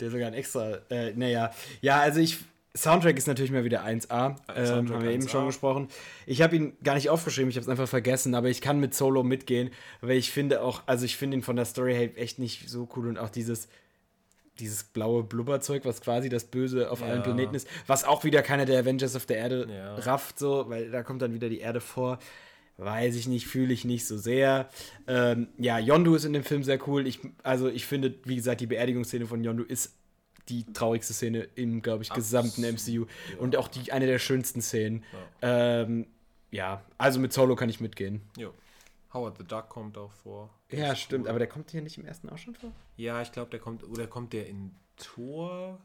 Der sogar ein extra. Äh, naja. Ja, also ich. Soundtrack ist natürlich mal wieder 1A. Ähm, Soundtrack haben wir eben 1A. schon gesprochen. Ich habe ihn gar nicht aufgeschrieben, ich habe es einfach vergessen, aber ich kann mit Solo mitgehen, weil ich finde auch, also ich finde ihn von der Story her echt nicht so cool und auch dieses, dieses blaue Blubberzeug, was quasi das Böse auf allen Ja. Planeten ist, was auch wieder keiner der Avengers auf der Erde Ja. rafft, so, weil da kommt dann wieder die Erde vor. Weiß ich nicht, fühle ich nicht so sehr. Ähm, ja, Yondu ist in dem Film sehr cool. Ich, also ich finde, wie gesagt, die Beerdigungsszene von Yondu ist die traurigste Szene im, glaube ich, gesamten MCU. Und auch die, eine der schönsten Szenen. Ja. Ähm, ja, also mit Solo kann ich mitgehen. Jo. Howard the Duck kommt auch vor. Ja, Ist stimmt, cool. aber der kommt hier nicht im ersten auch schon vor? Ja, ich glaube, der kommt, oder kommt der in Tor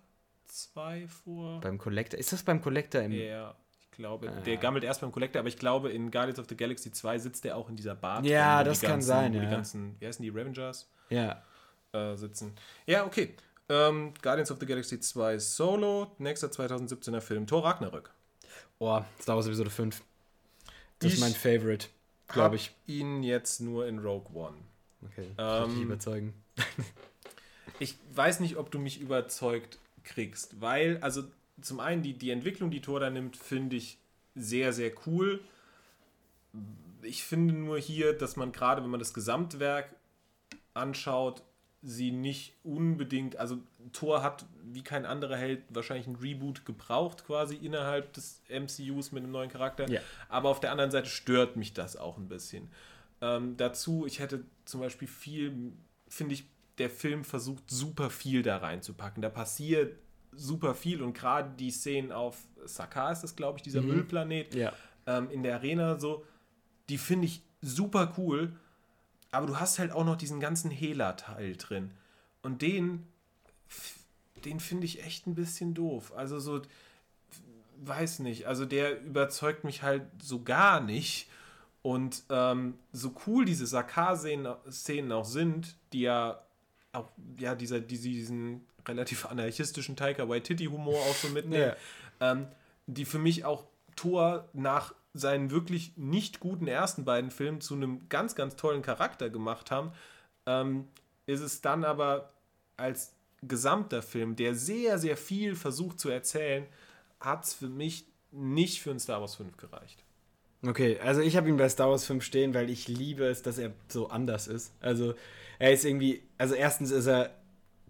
2 vor? Beim Collector. Ist das beim Collector im. Ja, ich glaube, Ah. der gammelt erst beim Collector, aber ich glaube, in Guardians of the Galaxy 2 sitzt der auch in dieser Bar. Ja, das kann ganzen, sein, wo Die ja. ganzen, wie heißen die, Revengers Ja. äh, sitzen. Ja, okay. Ähm, Guardians of the Galaxy 2 Solo, nächster 2017er Film, Thor Ragnarök. Oh, Star Wars Episode 5. Das Ich ist mein Favorite, glaube ich. ihn jetzt nur in Rogue One. Okay, ähm, Ähm, ich überzeugen. ich weiß nicht, ob du mich überzeugt kriegst, weil, also zum einen die, die Entwicklung, die Thor da nimmt, finde ich sehr, sehr cool. Ich finde nur hier, dass man gerade, wenn man das Gesamtwerk anschaut, sie nicht unbedingt, also Thor hat wie kein anderer Held wahrscheinlich ein Reboot gebraucht, quasi innerhalb des MCUs mit einem neuen Charakter. Ja. Aber auf der anderen Seite stört mich das auch ein bisschen. Ähm, dazu, ich hätte zum Beispiel viel, finde ich, der Film versucht super viel da reinzupacken. Da passiert super viel und gerade die Szenen auf Sakaar ist das, glaube ich, dieser Mhm. Müllplanet Ja. ähm, in der Arena so, die finde ich super cool, aber du hast halt auch noch diesen ganzen Hela-Teil drin und den, den finde ich echt ein bisschen doof. Also so, weiß nicht, also der überzeugt mich halt so gar nicht. Und ähm, so cool diese Sakar-Szenen Szenen auch sind, die ja auch, ja, dieser, die, diesen relativ anarchistischen Taika Waititi-Humor auch so mitnehmen, ähm, die für mich auch Thor nach seinen wirklich nicht guten ersten beiden Filmen zu einem ganz, ganz tollen Charakter gemacht haben, ähm, ist es dann aber als gesamter Film, der sehr, sehr viel versucht zu erzählen, hat es für mich nicht für einen Star Wars 5 gereicht. Okay, also ich habe ihn bei Star Wars 5 stehen, weil ich liebe es, dass er so anders ist. Also er ist irgendwie, also erstens ist er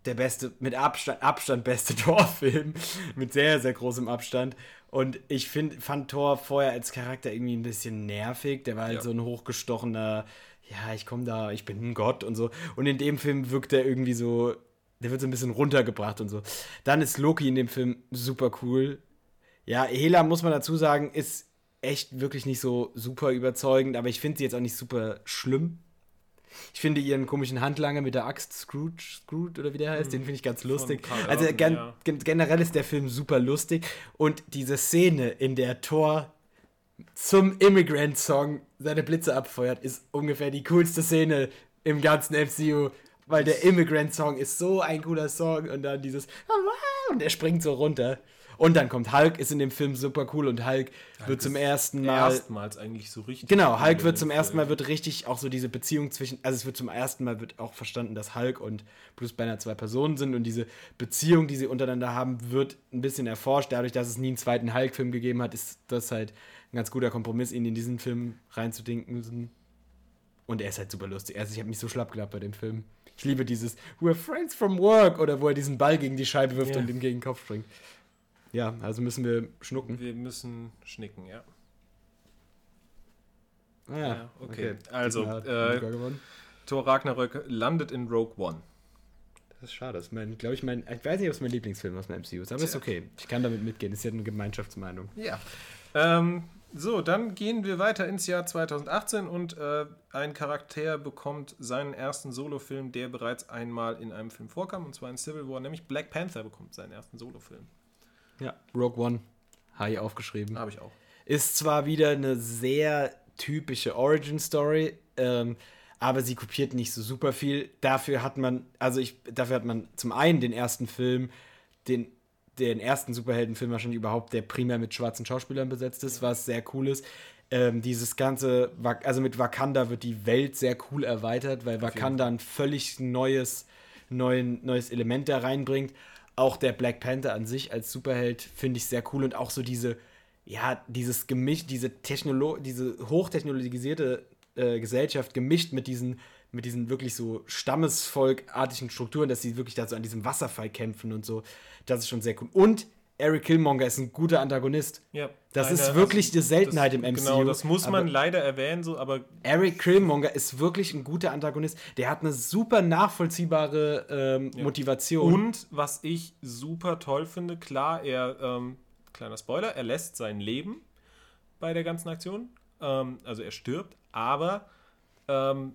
der beste, mit Abstand, Abstand beste Torfilm, mit sehr, sehr großem Abstand. Und ich find, fand Thor vorher als Charakter irgendwie ein bisschen nervig. Der war halt Ja. so ein hochgestochener, ja, ich komme da, ich bin ein Gott und so. Und in dem Film wirkt er irgendwie so, der wird so ein bisschen runtergebracht und so. Dann ist Loki in dem Film super cool. Ja, Hela, muss man dazu sagen, ist echt wirklich nicht so super überzeugend, aber ich finde sie jetzt auch nicht super schlimm. Ich finde ihren komischen Handlanger mit der Axt, Scrooge, Scrooge oder wie der heißt, den finde ich ganz lustig. Also gen ja. gen generell ist der Film super lustig und diese Szene, in der Thor zum Immigrant-Song seine Blitze abfeuert, ist ungefähr die coolste Szene im ganzen MCU, weil der Immigrant-Song ist so ein cooler Song und dann dieses und er springt so runter. Und dann kommt Hulk, ist in dem Film super cool und Hulk, wird zum ersten Mal. Erstmals eigentlich so richtig. Genau, Hulk wird zum ersten. Mal wird richtig auch so diese Beziehung zwischen, also es wird zum ersten Mal wird auch verstanden, dass Hulk und Bruce Banner zwei Personen sind und diese Beziehung, die sie untereinander haben, wird ein bisschen erforscht. Dadurch, dass es nie einen zweiten Hulk-Film gegeben hat, ist das halt ein ganz guter Kompromiss, ihn in diesen Film reinzudinken. Und er ist halt super lustig. Also ich habe mich so schlapp gelacht bei dem Film. Ich liebe dieses We're friends from work oder wo er diesen Ball gegen die Scheibe wirft Ja. und ihm gegen den Kopf springt. Ja, also müssen wir schnucken. Wir müssen schnicken, ja. Ah, Ja, okay. Also, Diesmal hat äh. Thor Ragnarök landet in Rogue One. Das ist schade. Das ist mein, glaube ich, mein. Ich weiß nicht, ob es mein Lieblingsfilm aus dem MCU ist, aber ist Tja. okay. Ich kann damit mitgehen. Ist ja eine Gemeinschaftsmeinung. Ja. Ähm, so, dann gehen wir weiter ins Jahr 2018 und äh, ein Charakter bekommt seinen ersten Solofilm, der bereits einmal in einem Film vorkam, und zwar in Civil War, nämlich Black Panther bekommt seinen ersten Solofilm. Ja. Rogue One. Habe ich aufgeschrieben. Habe ich auch. Ist zwar wieder eine sehr typische Origin-Story, ähm, aber sie kopiert nicht so super viel. Dafür hat man, also ich, dafür hat man zum einen den ersten Film, den, den ersten Superheldenfilm wahrscheinlich überhaupt, der primär mit schwarzen Schauspielern besetzt ist, was sehr cool ist. Ähm, dieses ganze, also mit Wakanda wird die Welt sehr cool erweitert, weil Wakanda ein völlig neues, neuen, neues Element da reinbringt. Auch der Black Panther an sich als Superheld finde ich sehr cool und auch so diese, ja, dieses Gemisch, diese Technolo diese hochtechnologisierte äh, Gesellschaft gemischt mit diesen, mit diesen wirklich so stammesvolkartigen Strukturen, dass sie wirklich da so an diesem Wasserfall kämpfen und so. Das ist schon sehr cool. Und Eric Killmonger ist ein guter Antagonist. Ja, Das ist einer- wirklich eine Seltenheit das, im MCU. Genau, das muss man leider erwähnen, so, aber Eric Killmonger ist wirklich ein guter Antagonist. Der hat eine super nachvollziehbare ähm, Motivation. Und was ich super toll finde, klar, er, ähm, kleiner Spoiler, er lässt sein Leben bei der ganzen Aktion. Ähm, also er stirbt, aber ähm,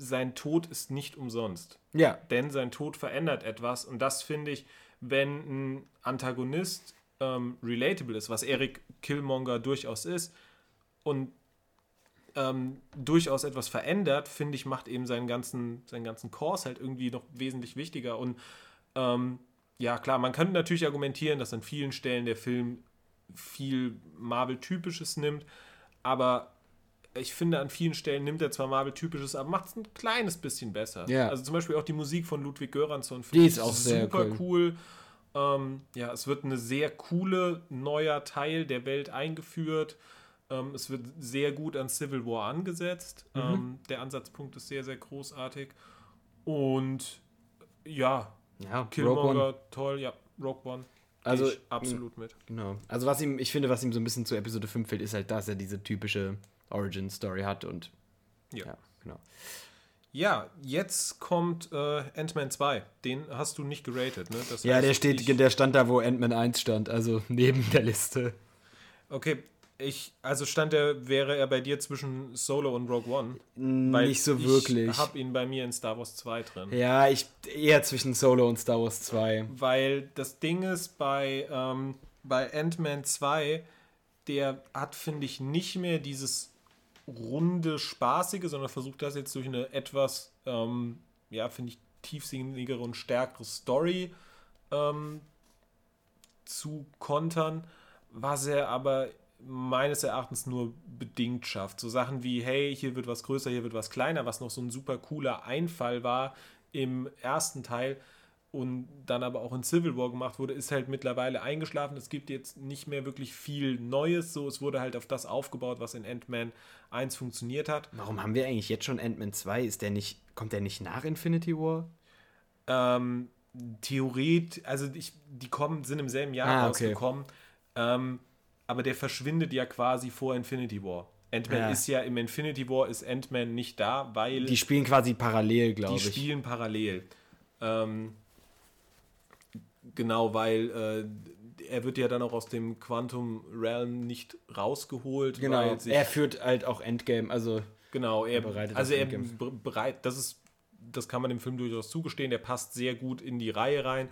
sein Tod ist nicht umsonst. ja, Denn sein Tod verändert etwas. Und das finde ich, wenn ein Antagonist ähm, relatable ist, was Eric Killmonger durchaus ist, und ähm, durchaus etwas verändert, finde ich, macht eben seinen ganzen, seinen ganzen Kurs halt irgendwie noch wesentlich wichtiger. Und ähm, ja, klar, man könnte natürlich argumentieren, dass an vielen Stellen der Film viel Marvel-Typisches nimmt, aber ich finde, an vielen Stellen nimmt er zwar Marvel-Typisches, aber macht es ein kleines bisschen besser. Ja. Also zum Beispiel auch die Musik von Ludwig Göransson Die finde ist ich auch sehr super cool. cool. Ähm, ja, es wird eine sehr coole neuer Teil der Welt eingeführt. Ähm, es wird sehr gut an Civil War angesetzt. Mhm. Ähm, der Ansatzpunkt ist sehr, sehr großartig. Und ja, ja. Killmonger, toll, ja, Rogue One. Also, ich absolut mit. Genau. Also was ihm, ich finde, was ihm so ein bisschen zu Episode 5 fehlt, ist halt, dass er diese typische Origin-Story hat und Ja. ja, genau. Ja, jetzt kommt äh, Ant-Man 2. Den hast du nicht geratet, ne? Das Ja, heißt, der steht, ich, der stand da, wo Ant-Man 1 stand, also neben der Liste. Okay, ich, also stand der, wäre er bei dir zwischen Solo und Rogue One? Nicht so wirklich. Ich habe ihn bei mir in Star Wars 2 drin. Ja, ich eher zwischen Solo und Star Wars 2. Weil das Ding ist, bei, ähm, bei Ant-Man 2, der hat, finde ich, nicht mehr dieses runde, spaßige, sondern versucht das jetzt durch eine etwas, ähm, ja, finde ich, tiefsinnigere und stärkere Story ähm, zu kontern, was er aber meines Erachtens nur bedingt schafft. So Sachen wie, hey, hier wird was größer, hier wird was kleiner, was noch so ein super cooler Einfall war im ersten Teil und dann aber auch in Civil War gemacht wurde, ist halt mittlerweile eingeschlafen. Es gibt jetzt nicht mehr wirklich viel Neues. So, es wurde halt auf das aufgebaut, was in Ant-Man 1 funktioniert hat. Warum haben wir eigentlich jetzt schon Ant-Man 2? Ist der nicht, kommt der nicht nach Infinity War? Ähm, Theoret, also ich, die kommen, sind im selben Jahr Ah, okay. rausgekommen, ähm, aber der verschwindet ja quasi vor Infinity War. Ant-Man Ja. ist ja im Infinity War ist Ant-Man nicht da, weil Die spielen quasi parallel, glaube die ich. spielen parallel. Ähm, genau, weil äh, er wird ja dann auch aus dem Quantum Realm nicht rausgeholt. Genau. Er führt halt auch Endgame, also genau, er bereitet also er bereit, das ist, das kann man dem Film durchaus zugestehen. Der passt sehr gut in die Reihe rein,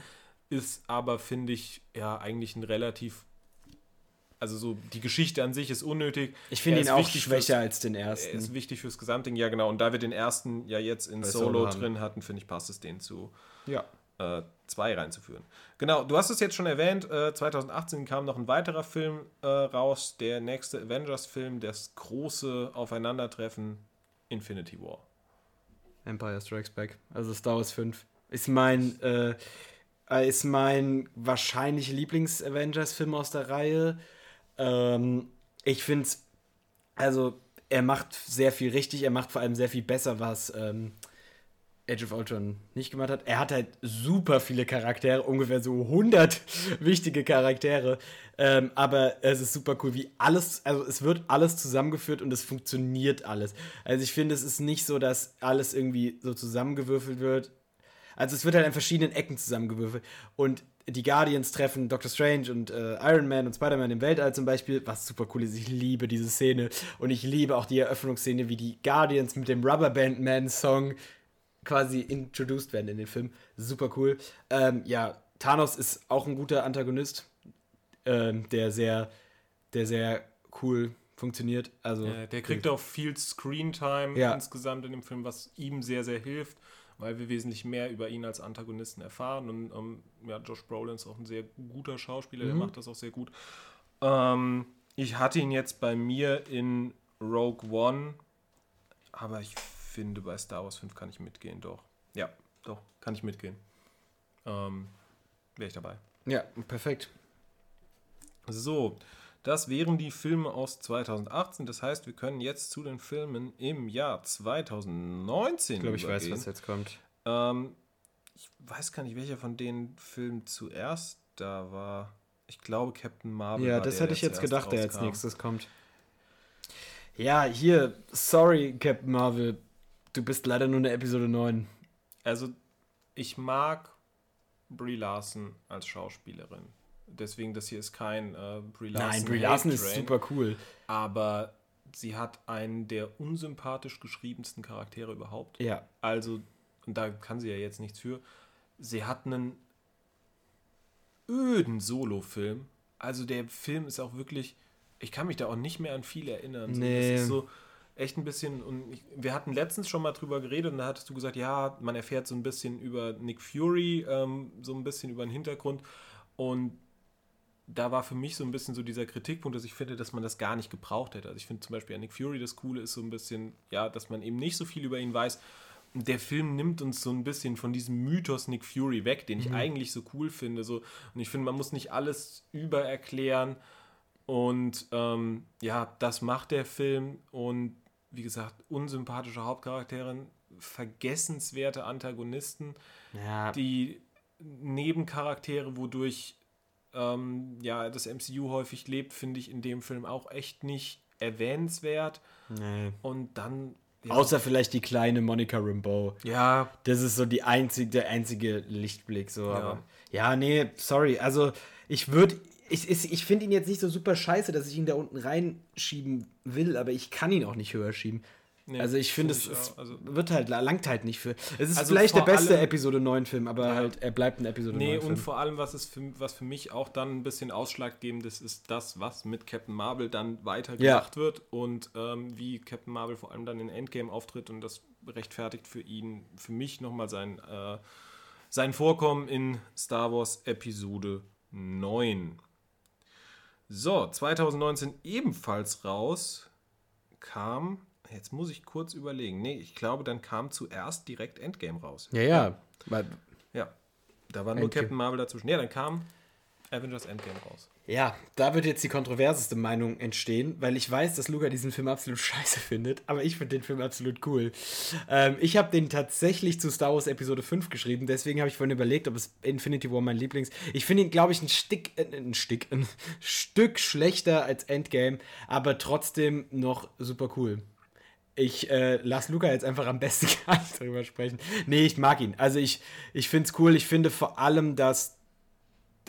ist aber finde ich ja eigentlich ein relativ also so die Geschichte an sich ist unnötig. ich finde Er ihn auch wichtig fürs- schwächer als den Er ist ersten. wichtig fürs Gesamtding, ja genau. Und da wir den ersten ja jetzt in Solo, Solo drin hatten, finde ich, passt es denen zu. Ja. Äh, 2 reinzuführen. Genau, du hast es jetzt schon erwähnt, äh, 2018 kam noch ein weiterer Film äh, raus, der nächste Avengers-Film, das große Aufeinandertreffen Infinity War. Empire Strikes Back, also Star Wars 5. Ist mein, äh, ist mein wahrscheinlich Lieblings-Avengers-Film aus der Reihe. Ähm, ich finde es, also er macht sehr viel richtig, er macht vor allem sehr viel besser, was ähm, Age of Ultron nicht gemacht hat. Er hat halt super viele Charaktere, ungefähr so 100 wichtige Charaktere. Ähm, aber es ist super cool, wie alles, also es wird alles zusammengeführt und es funktioniert alles. Also ich finde, es ist nicht so, dass alles irgendwie so zusammengewürfelt wird. Also es wird halt an verschiedenen Ecken zusammengewürfelt. Und die Guardians treffen Doctor Strange und äh, Iron Man und Spider-Man im Weltall zum Beispiel, was super cool ist. Ich liebe diese Szene. Und ich liebe auch die Eröffnungsszene, wie die Guardians mit dem Rubberband Man Song quasi introduced werden in den Film. Super cool. Ähm, ja, Thanos ist auch ein guter Antagonist, ähm, der sehr, der sehr cool funktioniert. Also ja, der kriegt auch viel Screentime ja. insgesamt in dem Film, was ihm sehr, sehr hilft, weil wir wesentlich mehr über ihn als Antagonisten erfahren. Und ähm, ja, Josh Brolin ist auch ein sehr guter Schauspieler, mhm. der macht das auch sehr gut. Ähm, ich hatte ihn jetzt bei mir in Rogue One, aber ich finde, bei Star Wars 5 kann ich mitgehen, doch. Ja, doch, kann ich mitgehen. Ähm, Wäre ich dabei. Ja, perfekt. So, das wären die Filme aus 2018. Das heißt, wir können jetzt zu den Filmen im Jahr 2019 Ich glaube, ich weiß, was jetzt kommt. Ähm, ich weiß gar nicht, welcher von den Filmen zuerst da war. Ich glaube, Captain Marvel. Ja, das hätte ich jetzt gedacht, rauskam. der als nächstes kommt. Ja, hier, sorry, Captain Marvel. Du bist leider nur eine Episode 9. Also, ich mag Brie Larson als Schauspielerin. Deswegen, das hier ist kein äh, Brie Larson. Nein, Brie Larson ist super cool. Aber sie hat einen der unsympathisch geschriebensten Charaktere überhaupt. Ja. Also, und da kann sie ja jetzt nichts für. Sie hat einen öden Solo-Film. Also, der Film ist auch wirklich. Ich kann mich da auch nicht mehr an viel erinnern. Nee. Das ist so echt ein bisschen, und ich, wir hatten letztens schon mal drüber geredet und da hattest du gesagt, ja, man erfährt so ein bisschen über Nick Fury, ähm, so ein bisschen über den Hintergrund und da war für mich so ein bisschen so dieser Kritikpunkt, dass ich finde, dass man das gar nicht gebraucht hätte. Also ich finde zum Beispiel an Nick Fury das Coole ist so ein bisschen, ja, dass man eben nicht so viel über ihn weiß. Der Film nimmt uns so ein bisschen von diesem Mythos Nick Fury weg, den ich mhm. eigentlich so cool finde. So. Und ich finde, man muss nicht alles übererklären. Und ähm, ja, das macht der Film. Und wie gesagt, unsympathische Hauptcharakterin, vergessenswerte Antagonisten, ja. die Nebencharaktere, wodurch ähm, ja, das MCU häufig lebt, finde ich in dem Film auch echt nicht erwähnenswert. Nee. Und dann. Ja. Außer vielleicht die kleine Monica Rambeau. Ja. Das ist so die einzige, der einzige Lichtblick. So, ja. Aber, ja, nee, sorry. Also ich würde ich, ich, ich finde ihn jetzt nicht so super scheiße, dass ich ihn da unten reinschieben will, aber ich kann ihn auch nicht höher schieben. Nee, also ich finde, find es, also wird halt, langt halt nicht für. Es ist also vielleicht der beste allem, Episode 9 Film, aber ja. halt, er bleibt ein Episode nee, 9 Film. Nee, und vor allem, was, ist für, was für mich auch dann ein bisschen ausschlaggebend ist, ist das, was mit Captain Marvel dann weitergemacht ja. wird und ähm, wie Captain Marvel vor allem dann in Endgame auftritt und das rechtfertigt für ihn, für mich nochmal sein, äh, sein Vorkommen in Star Wars Episode 9. So, 2019 ebenfalls raus kam, jetzt muss ich kurz überlegen, nee, ich glaube, dann kam zuerst direkt Endgame raus. Ja, ja. Ja, ja. da war nur Endgame. Captain Marvel dazwischen. Ja, dann kam Avengers Endgame raus. Ja, da wird jetzt die kontroverseste Meinung entstehen, weil ich weiß, dass Luca diesen Film absolut scheiße findet, aber ich finde den Film absolut cool. Ähm, ich habe den tatsächlich zu Star Wars Episode 5 geschrieben, deswegen habe ich vorhin überlegt, ob es Infinity War mein Lieblings. Ich finde ihn, glaube ich, ein Stück, äh, ein Stück, ein Stück schlechter als Endgame, aber trotzdem noch super cool. Ich äh, lasse Luca jetzt einfach am besten gar nicht darüber sprechen. Nee, ich mag ihn. Also ich, ich finde es cool. Ich finde vor allem, dass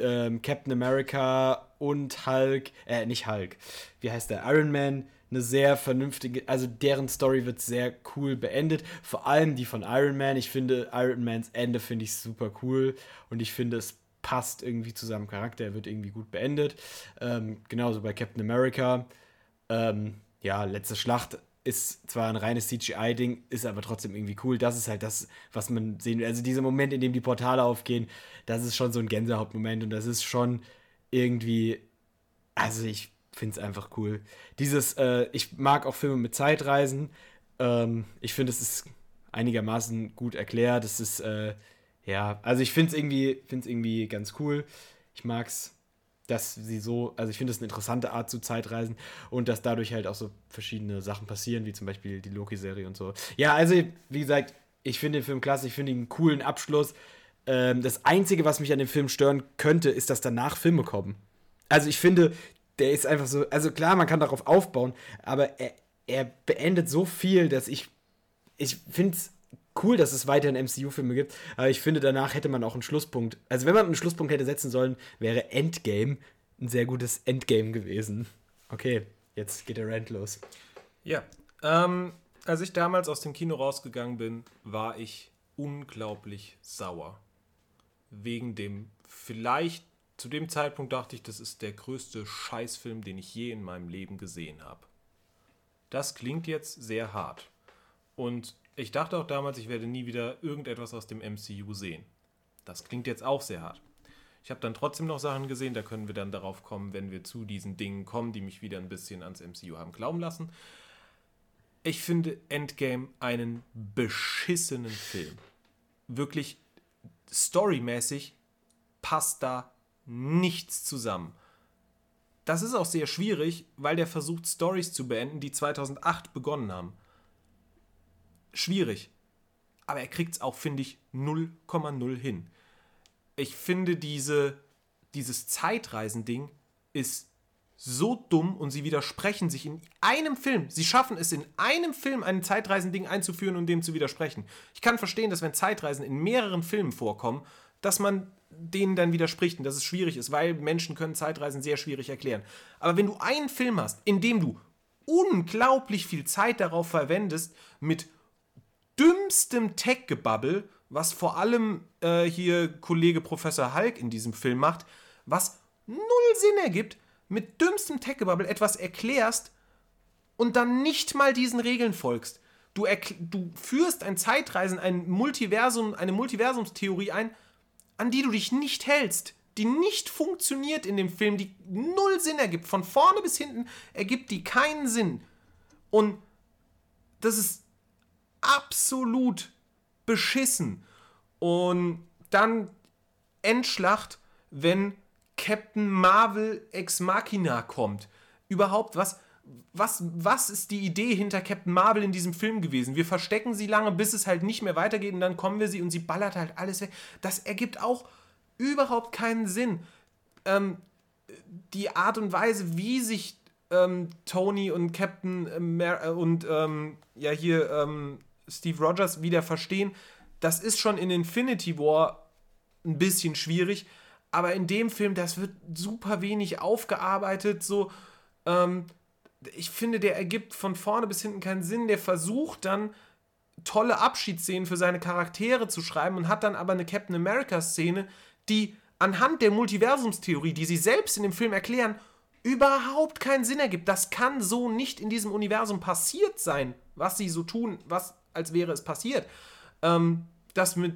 ähm, Captain America und Hulk, äh, nicht Hulk, wie heißt der? Iron Man, eine sehr vernünftige, also deren Story wird sehr cool beendet. Vor allem die von Iron Man. Ich finde Iron Mans Ende finde ich super cool und ich finde es passt irgendwie zu seinem Charakter. Er wird irgendwie gut beendet. Ähm, genauso bei Captain America. Ähm, ja, letzte Schlacht ist zwar ein reines CGI-Ding, ist aber trotzdem irgendwie cool. Das ist halt das, was man sehen will. Also dieser Moment, in dem die Portale aufgehen, das ist schon so ein Gänsehautmoment und das ist schon irgendwie, also ich finde es einfach cool. Dieses, äh, ich mag auch Filme mit Zeitreisen. Ähm, ich finde, es ist einigermaßen gut erklärt. Es ist, äh, ja, also ich finde es irgendwie, irgendwie ganz cool. Ich mag es dass sie so, also ich finde es eine interessante Art zu Zeitreisen und dass dadurch halt auch so verschiedene Sachen passieren, wie zum Beispiel die Loki-Serie und so. Ja, also wie gesagt, ich finde den Film klasse, ich finde ihn einen coolen Abschluss. Ähm, das Einzige, was mich an dem Film stören könnte, ist, dass danach Filme kommen. Also ich finde, der ist einfach so, also klar, man kann darauf aufbauen, aber er, er beendet so viel, dass ich, ich finde es cool, dass es weiterhin MCU-Filme gibt, aber ich finde, danach hätte man auch einen Schlusspunkt. Also, wenn man einen Schlusspunkt hätte setzen sollen, wäre Endgame ein sehr gutes Endgame gewesen. Okay, jetzt geht der Rant los. Ja, ähm, als ich damals aus dem Kino rausgegangen bin, war ich unglaublich sauer. Wegen dem, vielleicht zu dem Zeitpunkt dachte ich, das ist der größte Scheißfilm, den ich je in meinem Leben gesehen habe. Das klingt jetzt sehr hart. Und ich dachte auch damals, ich werde nie wieder irgendetwas aus dem MCU sehen. Das klingt jetzt auch sehr hart. Ich habe dann trotzdem noch Sachen gesehen, da können wir dann darauf kommen, wenn wir zu diesen Dingen kommen, die mich wieder ein bisschen ans MCU haben glauben lassen. Ich finde Endgame einen beschissenen Film. Wirklich storymäßig passt da nichts zusammen. Das ist auch sehr schwierig, weil der versucht, Stories zu beenden, die 2008 begonnen haben schwierig. Aber er kriegt es auch, finde ich, 0,0 hin. Ich finde, diese, dieses Zeitreisending ist so dumm und sie widersprechen sich in einem Film. Sie schaffen es in einem Film, ein Zeitreisending einzuführen und dem zu widersprechen. Ich kann verstehen, dass wenn Zeitreisen in mehreren Filmen vorkommen, dass man denen dann widerspricht und dass es schwierig ist, weil Menschen können Zeitreisen sehr schwierig erklären. Aber wenn du einen Film hast, in dem du unglaublich viel Zeit darauf verwendest, mit dümmstem Tech-Gebabbel, was vor allem äh, hier Kollege Professor Hulk in diesem Film macht, was null Sinn ergibt, mit dümmstem Tech-Gebabbel etwas erklärst und dann nicht mal diesen Regeln folgst. Du, du führst ein Zeitreisen, ein Multiversum, eine Multiversumstheorie ein, an die du dich nicht hältst, die nicht funktioniert in dem Film, die null Sinn ergibt. Von vorne bis hinten ergibt die keinen Sinn. Und das ist absolut beschissen. Und dann Endschlacht, wenn Captain Marvel Ex Machina kommt. Überhaupt, was, was, was ist die Idee hinter Captain Marvel in diesem Film gewesen? Wir verstecken sie lange, bis es halt nicht mehr weitergeht und dann kommen wir sie und sie ballert halt alles weg. Das ergibt auch überhaupt keinen Sinn. Ähm, die Art und Weise, wie sich ähm, Tony und Captain äh, Mer äh, und ähm, ja hier ähm, Steve Rogers wieder verstehen. Das ist schon in Infinity War ein bisschen schwierig, aber in dem Film, das wird super wenig aufgearbeitet. So, ähm, ich finde, der ergibt von vorne bis hinten keinen Sinn. Der versucht dann tolle Abschiedsszenen für seine Charaktere zu schreiben und hat dann aber eine Captain America-Szene, die anhand der Multiversumstheorie, die sie selbst in dem Film erklären, überhaupt keinen Sinn ergibt. Das kann so nicht in diesem Universum passiert sein, was sie so tun, was als wäre es passiert. Ähm, das mit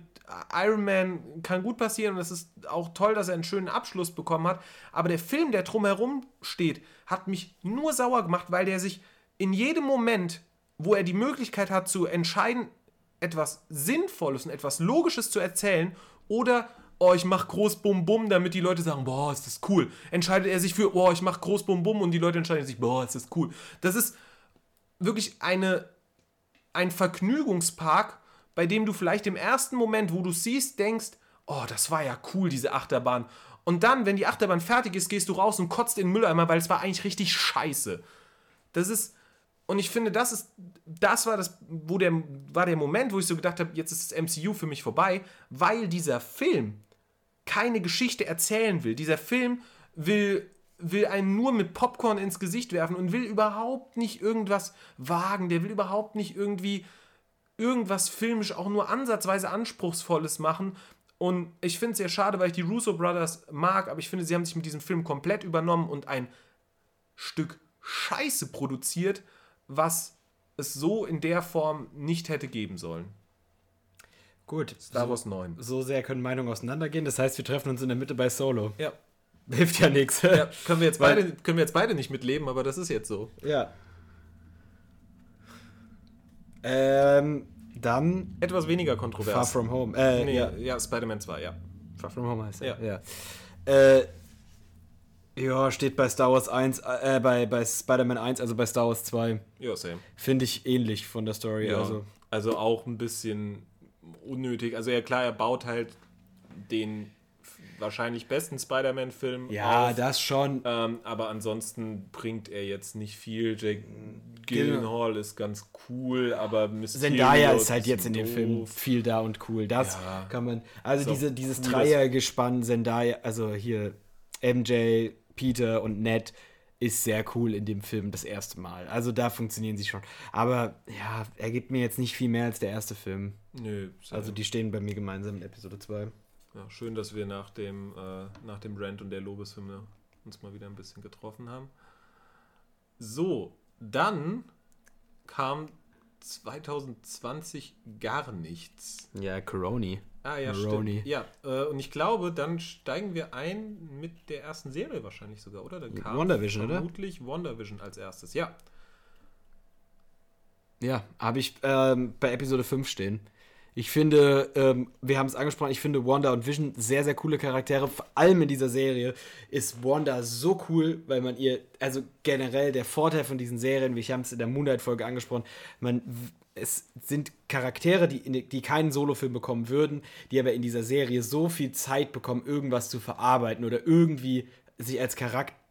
Iron Man kann gut passieren und es ist auch toll, dass er einen schönen Abschluss bekommen hat. Aber der Film, der drumherum steht, hat mich nur sauer gemacht, weil der sich in jedem Moment, wo er die Möglichkeit hat zu entscheiden, etwas Sinnvolles und etwas Logisches zu erzählen oder oh, ich mach groß Bum Bum, damit die Leute sagen, boah, ist das cool. Entscheidet er sich für, oh, ich mach groß Bum Bum und die Leute entscheiden sich, boah, ist das cool. Das ist wirklich eine ein Vergnügungspark, bei dem du vielleicht im ersten Moment, wo du siehst, denkst, oh, das war ja cool, diese Achterbahn. Und dann, wenn die Achterbahn fertig ist, gehst du raus und kotzt in den Mülleimer, weil es war eigentlich richtig scheiße. Das ist, und ich finde, das ist, das war das, wo der, war der Moment, wo ich so gedacht habe, jetzt ist das MCU für mich vorbei, weil dieser Film keine Geschichte erzählen will. Dieser Film will will einen nur mit Popcorn ins Gesicht werfen und will überhaupt nicht irgendwas wagen, der will überhaupt nicht irgendwie irgendwas filmisch auch nur ansatzweise anspruchsvolles machen. Und ich finde es sehr schade, weil ich die Russo Brothers mag, aber ich finde, sie haben sich mit diesem Film komplett übernommen und ein Stück Scheiße produziert, was es so in der Form nicht hätte geben sollen. Gut. Star so, Wars 9. So sehr können Meinungen auseinandergehen. Das heißt, wir treffen uns in der Mitte bei Solo. Ja. Hilft ja nichts. ja können, wir jetzt beide, können wir jetzt beide nicht mitleben, aber das ist jetzt so. Ja. Ähm, dann Etwas weniger kontrovers. Far From Home. Äh, nee, ja. ja, Spider-Man 2, ja. Far From Home heißt er. Ja. Ja. Äh, ja, steht bei Star Wars 1, äh, bei, bei Spider-Man 1, also bei Star Wars 2. Ja, same. Finde ich ähnlich von der Story. Ja. Also, Also auch ein bisschen unnötig. Also ja klar, er baut halt den wahrscheinlich besten Spider-Man-Film ja, auf. das schon. Ähm, aber ansonsten bringt er jetzt nicht viel. Jake Gyllenhaal ist ganz cool, aber Mysterio Zendaya ist halt jetzt in dem doof. Film viel da und cool. Das Ja. kann man. Also So, diese, dieses cooles- Dreiergespann Zendaya, also hier MJ, Peter und Ned ist sehr cool in dem Film das erste Mal. Also da funktionieren sie schon. Aber ja, er gibt mir jetzt nicht viel mehr als der erste Film. Nö, same. Also die stehen bei mir gemeinsam in Episode 2. ja, schön, dass wir nach dem, äh, nach dem Rant und der Lobeshymne uns mal wieder ein bisschen getroffen haben. So, dann kam 2020 gar nichts. Ja, Coroni. Ah ja, Maroney. stimmt. Ja, äh, und ich glaube, dann steigen wir ein mit der ersten Serie wahrscheinlich sogar, oder? Dann kam WandaVision, oder? Vermutlich WandaVision als erstes, ja. Ja, habe ich ähm, bei Episode 5 stehen. Ich finde, ähm, wir haben es angesprochen, ich finde Wanda und Vision sehr, sehr coole Charaktere. Vor allem in dieser Serie ist Wanda so cool, weil man ihr, also generell der Vorteil von diesen Serien, wie ich habe es in der Moonlight-Folge angesprochen, man, es sind Charaktere, die, die keinen Solofilm bekommen würden, die aber in dieser Serie so viel Zeit bekommen, irgendwas zu verarbeiten oder irgendwie sich als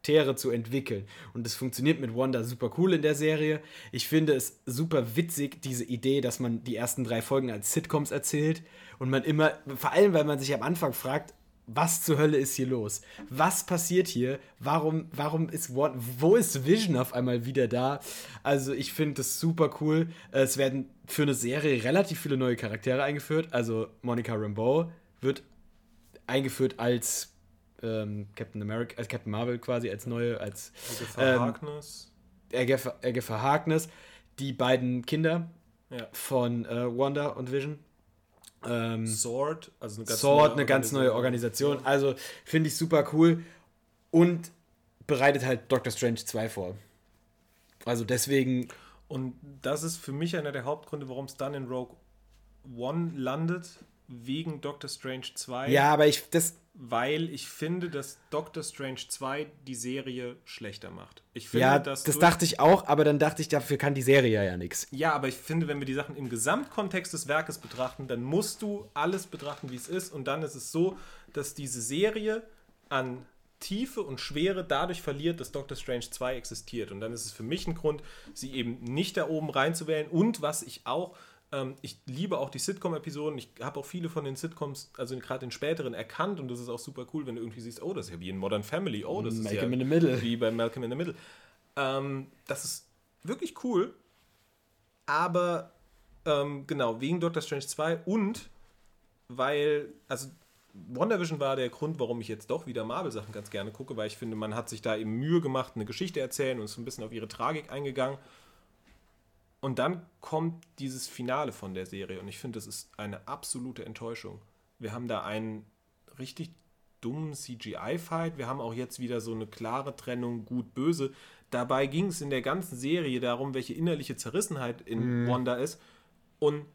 Charaktere zu entwickeln. Und das funktioniert mit Wanda super cool in der Serie. Ich finde es super witzig, diese Idee, dass man die ersten drei Folgen als Sitcoms erzählt und man immer, vor allem weil man sich am Anfang fragt, was zur Hölle ist hier los? Was passiert hier? Warum, warum ist Wanda, wo ist Vision auf einmal wieder da? Also ich finde das super cool. Es werden für eine Serie relativ viele neue Charaktere eingeführt. Also Monica Rambeau wird eingeführt als ähm, Captain America, als Captain Marvel quasi, als neue, als Agatha Ähm, Harkness. Agatha, Agatha Harkness. Die beiden Kinder Ja. von äh, Wanda und Vision. Ähm, Sword, also eine ganz Sword, neue eine ganz neue Organisation. Also finde ich super cool. Und bereitet halt Doctor Strange 2 vor. Also deswegen, Und das ist für mich einer der Hauptgründe, warum es dann in Rogue One landet, wegen Doctor Strange 2. ja, aber ich, das, Weil ich finde, dass Doctor Strange 2 die Serie schlechter macht. Ich finde, ja, dass das dachte ich auch, aber dann dachte ich, dafür kann die Serie ja nichts. Ja, aber ich finde, wenn wir die Sachen im Gesamtkontext des Werkes betrachten, dann musst du alles betrachten, wie es ist. Und dann ist es so, dass diese Serie an Tiefe und Schwere dadurch verliert, dass Doctor Strange 2 existiert. Und dann ist es für mich ein Grund, sie eben nicht da oben reinzuwählen. Und was ich auch, ähm, ich liebe auch die Sitcom-Episoden. Ich habe auch viele von den Sitcoms, also gerade den späteren, erkannt. Und das ist auch super cool, wenn du irgendwie siehst, oh, das ist ja wie in Modern Family. Oh, das ist Malcolm ja in the Middle. wie bei Malcolm in the Middle. Ähm, das ist wirklich cool. Aber ähm, genau, wegen Doctor Strange 2 und weil, also WandaVision war der Grund, warum ich jetzt doch wieder Marvel-Sachen ganz gerne gucke, weil ich finde, man hat sich da eben Mühe gemacht, eine Geschichte erzählen und ist so ein bisschen auf ihre Tragik eingegangen. Und dann kommt dieses Finale von der Serie und ich finde, das ist eine absolute Enttäuschung. Wir haben da einen richtig dummen CGI-Fight. Wir haben auch jetzt wieder so eine klare Trennung gut-böse. Dabei ging es in der ganzen Serie darum, welche innerliche Zerrissenheit in Wanda ist. Und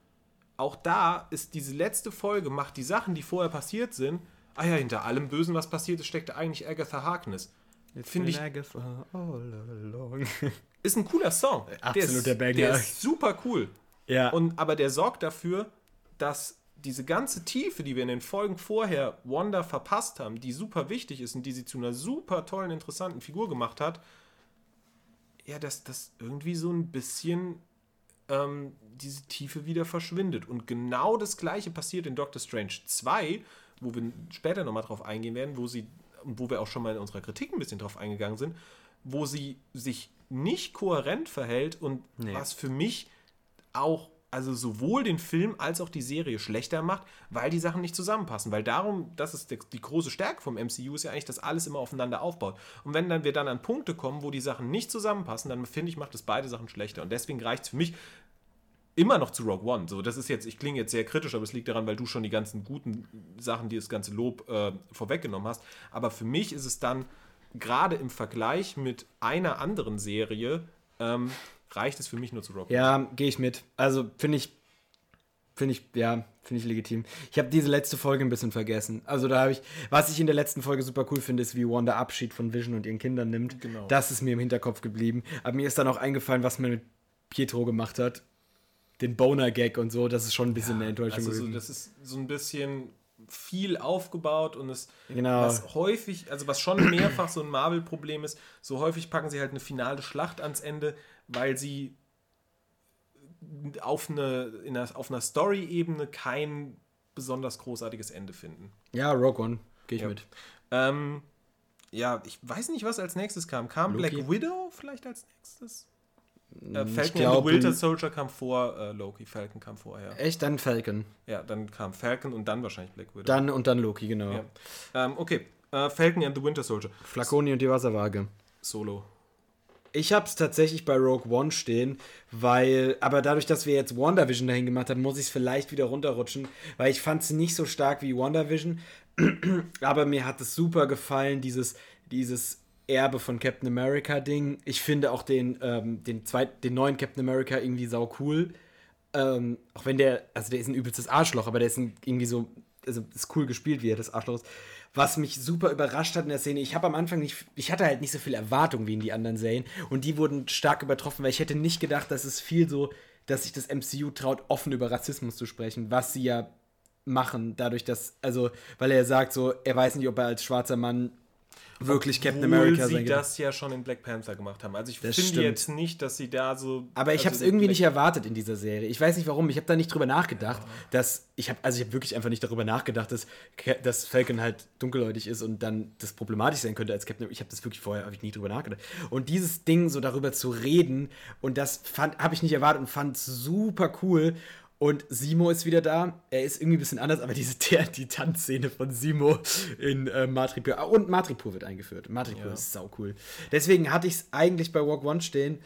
auch da ist diese letzte Folge, macht die Sachen, die vorher passiert sind. Ah ja, hinter allem Bösen, was passiert ist, steckte eigentlich Agatha Harkness. Finde ich, Agatha all along. ist ein cooler Song. Absoluter der ist, Banger. Der ist super cool. ja. Und, aber der sorgt dafür, dass diese ganze Tiefe, die wir in den Folgen vorher Wanda verpasst haben, die super wichtig ist und die sie zu einer super tollen, interessanten Figur gemacht hat, ja, dass das irgendwie so ein bisschen ähm, diese Tiefe wieder verschwindet. Und genau das gleiche passiert in Doctor Strange 2, wo wir später nochmal drauf eingehen werden, wo sie, wo wir auch schon mal in unserer Kritik ein bisschen drauf eingegangen sind, wo sie sich nicht kohärent verhält und Nee. was für mich auch also sowohl den Film als auch die Serie schlechter macht, weil die Sachen nicht zusammenpassen. Weil darum, das ist die, große Stärke vom MCU, ist ja eigentlich, dass alles immer aufeinander aufbaut. Und wenn dann wir dann an Punkte kommen, wo die Sachen nicht zusammenpassen, dann finde ich, macht das beide Sachen schlechter. Und deswegen reicht es für mich immer noch zu Rogue One. So, das ist jetzt, ich klinge jetzt sehr kritisch, aber es liegt daran, weil du schon die ganzen guten Sachen, die das ganze Lob äh, vorweggenommen hast. Aber für mich ist es dann gerade im Vergleich mit einer anderen Serie ähm, reicht es für mich nur zu One. Ja, gehe ich mit. Also finde ich, finde ich, ja, finde ich legitim. Ich habe diese letzte Folge ein bisschen vergessen. Also da habe ich, was ich in der letzten Folge super cool finde, ist, wie Wanda Abschied von Vision und ihren Kindern nimmt. Genau. Das ist mir im Hinterkopf geblieben. Aber mir ist dann auch eingefallen, was man mit Pietro gemacht hat den Boner-Gag und so, das ist schon ein bisschen ja, eine Enttäuschung. Also so, das ist so ein bisschen viel aufgebaut und es genau. was häufig, also was schon mehrfach so ein Marvel-Problem ist, so häufig packen sie halt eine finale Schlacht ans Ende, weil sie auf, eine, in einer, auf einer Story-Ebene kein besonders großartiges Ende finden. Ja, Rogue One, gehe ich ja. mit. Ähm, ja, ich weiß nicht, was als nächstes kam. Kam Loki. Black Widow vielleicht als nächstes? Äh, Falcon glaub, the Winter Soldier kam vor äh, Loki. Falcon kam vorher. Echt? Dann Falcon. Ja, dann kam Falcon und dann wahrscheinlich Black Widow. Dann und dann Loki, genau. Ja. Ähm, okay, äh, Falcon and the Winter Soldier. Flaconi und die Wasserwaage. Solo. Ich habe es tatsächlich bei Rogue One stehen, weil, aber dadurch, dass wir jetzt WandaVision dahin gemacht haben, muss ich es vielleicht wieder runterrutschen, weil ich fand es nicht so stark wie WandaVision, aber mir hat es super gefallen, dieses, dieses Erbe von Captain America Ding. Ich finde auch den, ähm, den, zweit, den neuen Captain America irgendwie sau cool. Ähm, auch wenn der, also der ist ein übelstes Arschloch, aber der ist ein, irgendwie so, also ist cool gespielt, wie er das Arschloch ist. Was mich super überrascht hat in der Szene, ich habe am Anfang nicht, ich hatte halt nicht so viel Erwartung wie in die anderen Serien und die wurden stark übertroffen, weil ich hätte nicht gedacht, dass es viel so, dass sich das MCU traut, offen über Rassismus zu sprechen, was sie ja machen, dadurch, dass, also, weil er sagt so, er weiß nicht, ob er als schwarzer Mann wirklich Captain America sein sie das ja schon in Black Panther gemacht haben. Also ich das finde stimmt. jetzt nicht, dass sie da so. Aber ich also habe es irgendwie Black nicht erwartet in dieser Serie. Ich weiß nicht warum. Ich habe da nicht drüber nachgedacht, ja. dass ich habe also ich habe wirklich einfach nicht darüber nachgedacht, dass, dass Falcon halt dunkelhäutig ist und dann das problematisch sein könnte als Captain. Ich habe das wirklich vorher habe ich nie drüber nachgedacht. Und dieses Ding so darüber zu reden und das fand habe ich nicht erwartet und fand super cool. Und Simo ist wieder da. Er ist irgendwie ein bisschen anders, aber diese der, die Tanzszene von Simo in äh, Matripur. Ah, und Matripur wird eingeführt. Matripur ja. ist sau cool. Deswegen hatte ich es eigentlich bei Walk One stehen.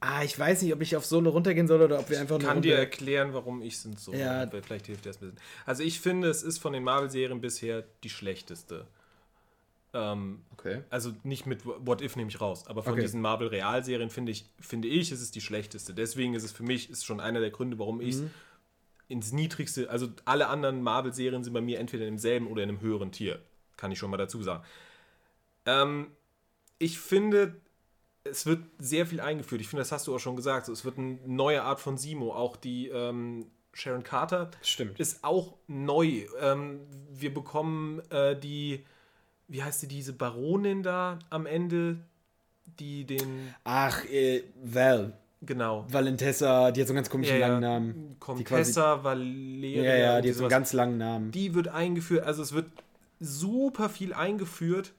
Ah, ich weiß nicht, ob ich auf Solo runtergehen soll oder ob wir einfach nur. Ich kann dir erklären, warum ich es so. Ja. Vielleicht hilft dir das ein bisschen. Also, ich finde, es ist von den Marvel-Serien bisher die schlechteste. Ähm, okay. Also nicht mit What If nehme ich raus, aber von okay. diesen Marvel-Realserien finde ich, finde ich, ist es die schlechteste. Deswegen ist es für mich ist schon einer der Gründe, warum ich es mhm ins niedrigste, also alle anderen Marvel-Serien sind bei mir entweder in demselben oder in einem höheren Tier. Kann ich schon mal dazu sagen. Ähm, ich finde, es wird sehr viel eingeführt. Ich finde, das hast du auch schon gesagt. So, es wird eine neue Art von Simo. Auch die ähm, Sharon Carter Stimmt. ist auch neu. Ähm, wir bekommen äh, die, wie heißt sie, diese Baronin da am Ende, die den. Ach, äh, Val. Genau. Valentessa, die hat so einen ganz komischen ja, langen Namen. Contessa, Valeria. Ja, ja, die hat so einen ganz langen Namen. Die wird eingeführt, also es wird super viel eingeführt,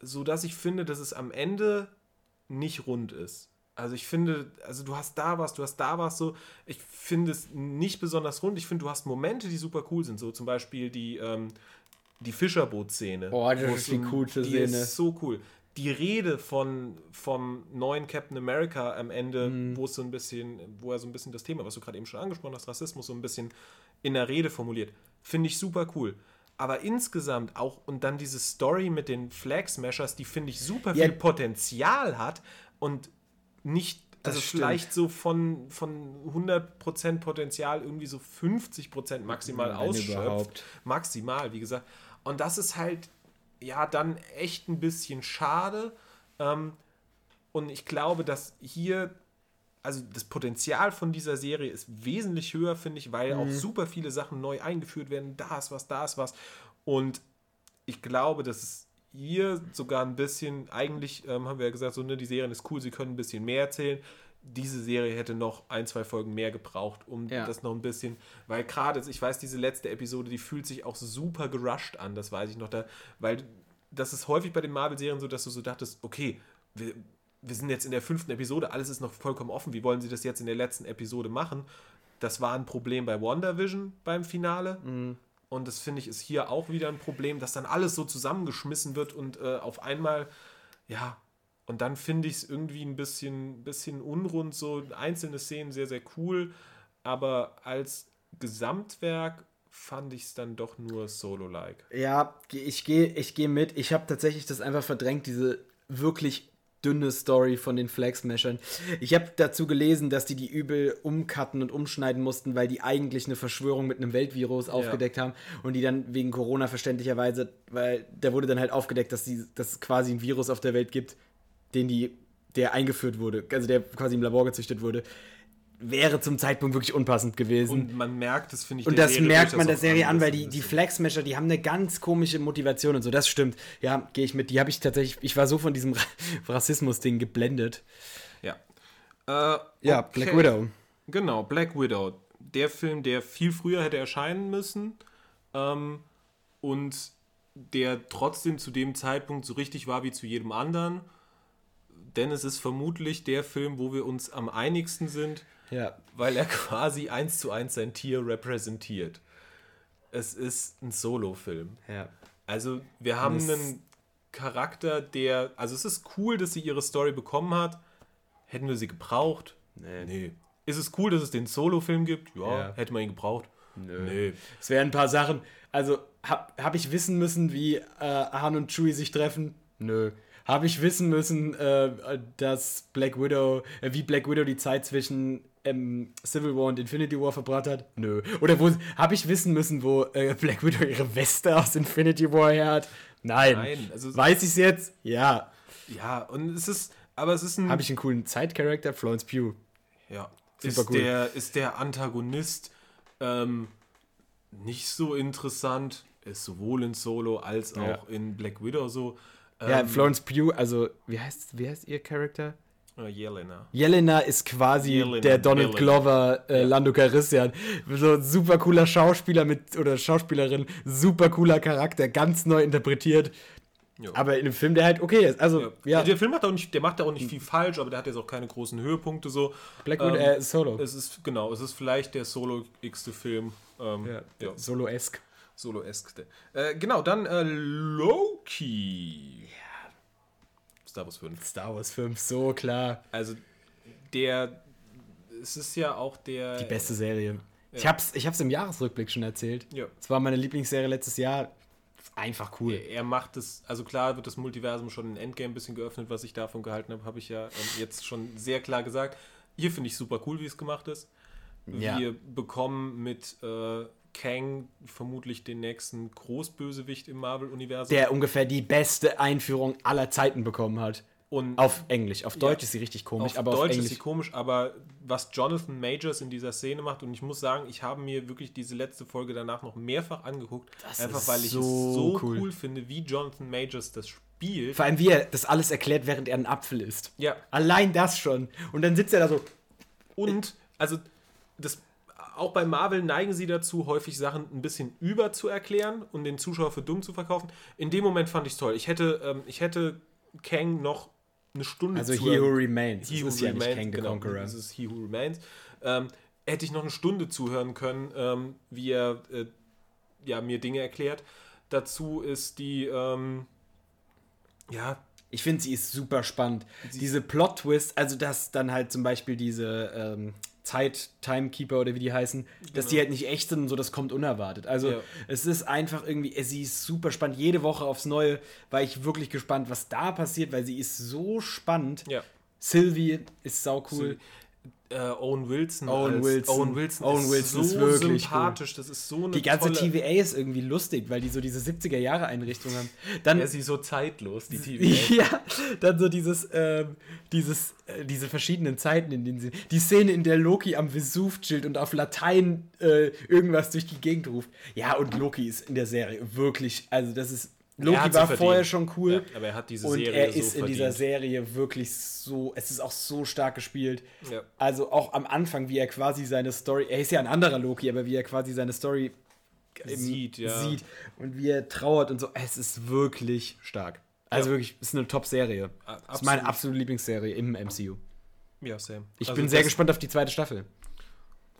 sodass ich finde, dass es am Ende nicht rund ist. Also ich finde, also du hast da was, du hast da was so. Ich finde es nicht besonders rund. Ich finde, du hast Momente, die super cool sind. So zum Beispiel die, ähm, die Fischerboot-Szene. Oh, das ist die coolste Szene. Die ist so cool die Rede von vom neuen Captain America am Ende, mhm. wo es so ein bisschen, wo er so ein bisschen das Thema, was du gerade eben schon angesprochen hast, Rassismus so ein bisschen in der Rede formuliert, finde ich super cool. Aber insgesamt auch und dann diese Story mit den Flag Smashers, die finde ich super viel Potenzial hat und nicht also vielleicht so von, von 100% Potenzial irgendwie so 50% maximal ja, ausschöpft. Überhaupt. Maximal, wie gesagt. Und das ist halt ja dann echt ein bisschen schade. Ähm, und ich glaube, dass hier, also das Potenzial von dieser Serie ist wesentlich höher, finde ich, weil mhm. auch super viele Sachen neu eingeführt werden. Da ist was, da ist was. Und ich glaube, dass es hier sogar ein bisschen, eigentlich ähm, haben wir ja gesagt, so, ne, die Serie ist cool, sie können ein bisschen mehr erzählen diese Serie hätte noch ein, zwei Folgen mehr gebraucht, um ja. das noch ein bisschen, weil gerade, ich weiß, diese letzte Episode, die fühlt sich auch super gerusht an, das weiß ich noch da, weil das ist häufig bei den Marvel-Serien so, dass du so dachtest, okay, wir, wir sind jetzt in der fünften Episode, alles ist noch vollkommen offen, wie wollen sie das jetzt in der letzten Episode machen? Das war ein Problem bei WandaVision beim Finale. Mhm. Und das finde ich ist hier auch wieder ein Problem, dass dann alles so zusammengeschmissen wird und äh, auf einmal, ja, und dann finde ich es irgendwie ein bisschen, bisschen unrund, so einzelne Szenen sehr, sehr cool, aber als Gesamtwerk fand ich es dann doch nur solo-like. Ja, ich gehe ich geh mit. Ich habe tatsächlich das einfach verdrängt, diese wirklich dünne Story von den Flag-Smashern. Ich habe dazu gelesen, dass die die übel umcutten und umschneiden mussten, weil die eigentlich eine Verschwörung mit einem Weltvirus aufgedeckt haben und die dann wegen Corona verständlicherweise, weil da wurde dann halt aufgedeckt, dass, die, dass es quasi ein Virus auf der Welt gibt, den die, der eingeführt wurde, also der quasi im Labor gezüchtet wurde, wäre zum Zeitpunkt wirklich unpassend gewesen. Und man merkt es, finde ich, Und das Serie merkt man der Serie an, weil die, die Flag-Smasher, die haben eine ganz komische Motivation und so. Das stimmt. Ja, gehe ich mit. Die habe ich tatsächlich, ich war so von diesem Ra- Rassismus-Ding geblendet. Ja. Äh, Ja, okay. Black Widow. Genau, Black Widow. Der Film, der viel früher hätte erscheinen müssen ähm, und der trotzdem zu dem Zeitpunkt so richtig war wie zu jedem anderen. Denn es ist vermutlich der Film, wo wir uns am einigsten sind, Ja. weil er quasi eins zu eins sein Tier repräsentiert. Es ist ein Solo-Film. Ja. Also wir haben einen Charakter, der, also es ist cool, dass sie ihre Story bekommen hat. Hätten wir sie gebraucht? Nee. Ist es cool, dass es den Solo-Film gibt? Ja. Ja. Hätte man ihn gebraucht? Nö. Nee. Es wären ein paar Sachen. Also, habe hab ich wissen müssen, wie äh, Han und Chewie sich treffen? Nö. Habe ich wissen müssen, äh, dass Black Widow, äh, wie Black Widow die Zeit zwischen ähm, Civil War und Infinity War verbracht hat? Nö. Oder wo habe ich wissen müssen, wo äh, Black Widow ihre Weste aus Infinity War her hat? Nein. Nein, also- Weiß ich es jetzt? Ja. Ja, und es ist, aber es ist ein. Habe ich einen coolen Side-Character? Florence Pugh. Ja. Super Ist, cool. der, ist der Antagonist ähm, nicht so interessant? Ist sowohl in Solo als auch Ja. in Black Widow so. Ja, Ähm, Florence Pugh, also, wie heißt, wie heißt ihr Charakter? äh, Jelena. Jelena ist quasi Jelena der Donald Bellic. Glover äh, Lando Calrissian. So ein super cooler Schauspieler mit oder Schauspielerin, super cooler Charakter, ganz neu interpretiert. Jo. Aber in einem Film, der halt okay ist. Also, Ja. ja, Der Film macht auch nicht, der macht auch nicht viel falsch, aber der hat jetzt auch keine großen Höhepunkte so. Black Widow, Ähm, äh, Solo. Es ist, genau, es ist vielleicht der Solo-igste Film. Ähm, ja, ja, Solo-esque. Solo-esk. Äh, genau, dann äh, Loki. Ja. Star Wars 5. Star Wars 5, so klar. Also, der. Es ist ja auch der. Die beste Serie. Ich, Ja. hab's, ich hab's im Jahresrückblick schon erzählt. Ja. Es war meine Lieblingsserie letztes Jahr. Einfach cool. Er macht es, also klar wird das Multiversum schon in Endgame ein bisschen geöffnet, was ich davon gehalten habe, habe ich ja ähm, jetzt schon sehr klar gesagt. Hier finde ich super cool, wie es gemacht ist. Ja. Wir bekommen mit äh, Kang vermutlich den nächsten Großbösewicht im Marvel-Universum. Der ungefähr die beste Einführung aller Zeiten bekommen hat. Und Auf Englisch. Auf Deutsch Ja. ist sie richtig komisch, auf aber Deutsch auf ist Englisch. sie komisch, aber was Jonathan Majors in dieser Szene macht, und ich muss sagen, ich habe mir wirklich diese letzte Folge danach noch mehrfach angeguckt, Das einfach ist weil ich so es so cool. cool. finde, wie Jonathan Majors das spielt. Vor allem, wie er das alles erklärt, während er einen Apfel isst. Ja, Allein das schon. Und dann sitzt er da so. Und, also, das, auch bei Marvel neigen sie dazu, häufig Sachen ein bisschen über zu erklären und den Zuschauer für dumm zu verkaufen. In dem Moment fand ich es toll. Ich hätte, ähm, ich hätte Kang noch eine Stunde Also zuhören- He Who Remains. He das Who ist ja nicht Remains, Kang the genau, Conqueror. Das ist He Who Remains. Ähm, hätte ich noch eine Stunde zuhören können, ähm, wie er äh, ja, mir Dinge erklärt. Dazu ist die, ähm, ja, Ich finde, sie ist super spannend. diese Plot-Twist, also dass dann halt zum Beispiel diese ähm, Zeit-Timekeeper oder wie die heißen, dass die halt nicht echt sind und so, das kommt unerwartet. Also Ja. es ist einfach irgendwie, sie ist super spannend. Jede Woche aufs Neue war ich wirklich gespannt, was da passiert, weil sie ist so spannend. ja. Sylvie ist sau cool. Äh, Owen Wilson. Owen Wilson. Owen Wilson, Owen ist Wilson so ist wirklich sympathisch. Das ist so eine Die ganze tolle, TVA ist irgendwie lustig, weil die so diese 70er-Jahre-Einrichtung haben. Dann, Ja, sie so zeitlos, die TVA. Ja, dann so dieses, ähm, dieses, äh, diese verschiedenen Zeiten, in denen sie. Die Szene, in der Loki am Vesuv chillt und auf Latein äh, irgendwas durch die Gegend ruft. Ja, und Loki ist in der Serie wirklich, also das ist. Loki war vorher schon cool. Ja, aber er hat diese und Serie er so ist in verdient. dieser Serie wirklich so, es ist auch so stark gespielt. Ja. Also auch am Anfang, wie er quasi seine Story, er ist ja ein anderer Loki, aber wie er quasi seine Story Sieht, ja. sieht und wie er trauert und so, es ist wirklich stark. Also Ja. wirklich, es ist eine Top-Serie. Ist meine absolut. absolute Lieblingsserie im MCU. Ja, Sam. Ich Also bin sehr gespannt auf die zweite Staffel.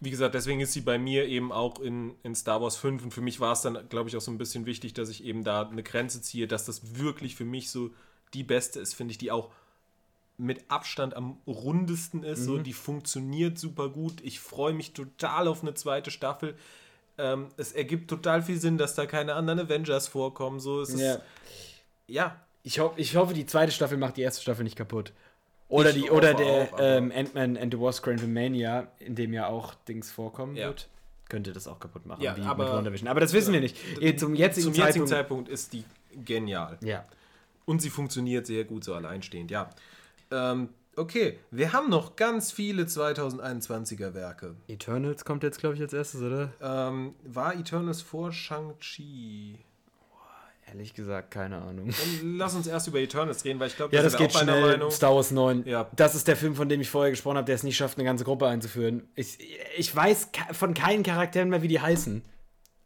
Wie gesagt, deswegen ist sie bei mir eben auch in, in Star Wars 5 und für mich war es dann, glaube ich, auch so ein bisschen wichtig, dass ich eben da eine Grenze ziehe, dass das wirklich für mich so die beste ist, finde ich, die auch mit Abstand am rundesten ist. So, die funktioniert super gut. Ich freue mich total auf eine zweite Staffel. Ähm, es ergibt total viel Sinn, dass da keine anderen Avengers vorkommen. So, es ist, Ja. ja, Ich, hoff, ich hoffe, die zweite Staffel macht die erste Staffel nicht kaputt. Oder, die, oder der auch, ähm, Ant-Man and the Wasp Mania, in dem ja auch Dings vorkommen Ja. wird, könnte das auch kaputt machen, Ja, wie aber- mit WandaVision. Aber das wissen wir nicht. Zum jetzigen zum Zeitpunkt. jetzigen Zeitpunkt ist die genial. ja. Und sie funktioniert sehr gut so alleinstehend, ja. Ähm, okay, wir haben noch ganz viele 2021er Werke. Eternals kommt jetzt, glaube ich, als erstes, oder? Ähm, war Eternals vor Shang-Chi? Ehrlich gesagt, keine Ahnung. Dann lass uns erst über Eternals reden, weil ich glaube, Ja, da das geht auch einer schnell. Meinung. Star Wars 9. Ja. Das ist der Film, von dem ich vorher gesprochen habe, der es nicht schafft, eine ganze Gruppe einzuführen. Ich, ich weiß von keinen Charakteren mehr, wie die heißen.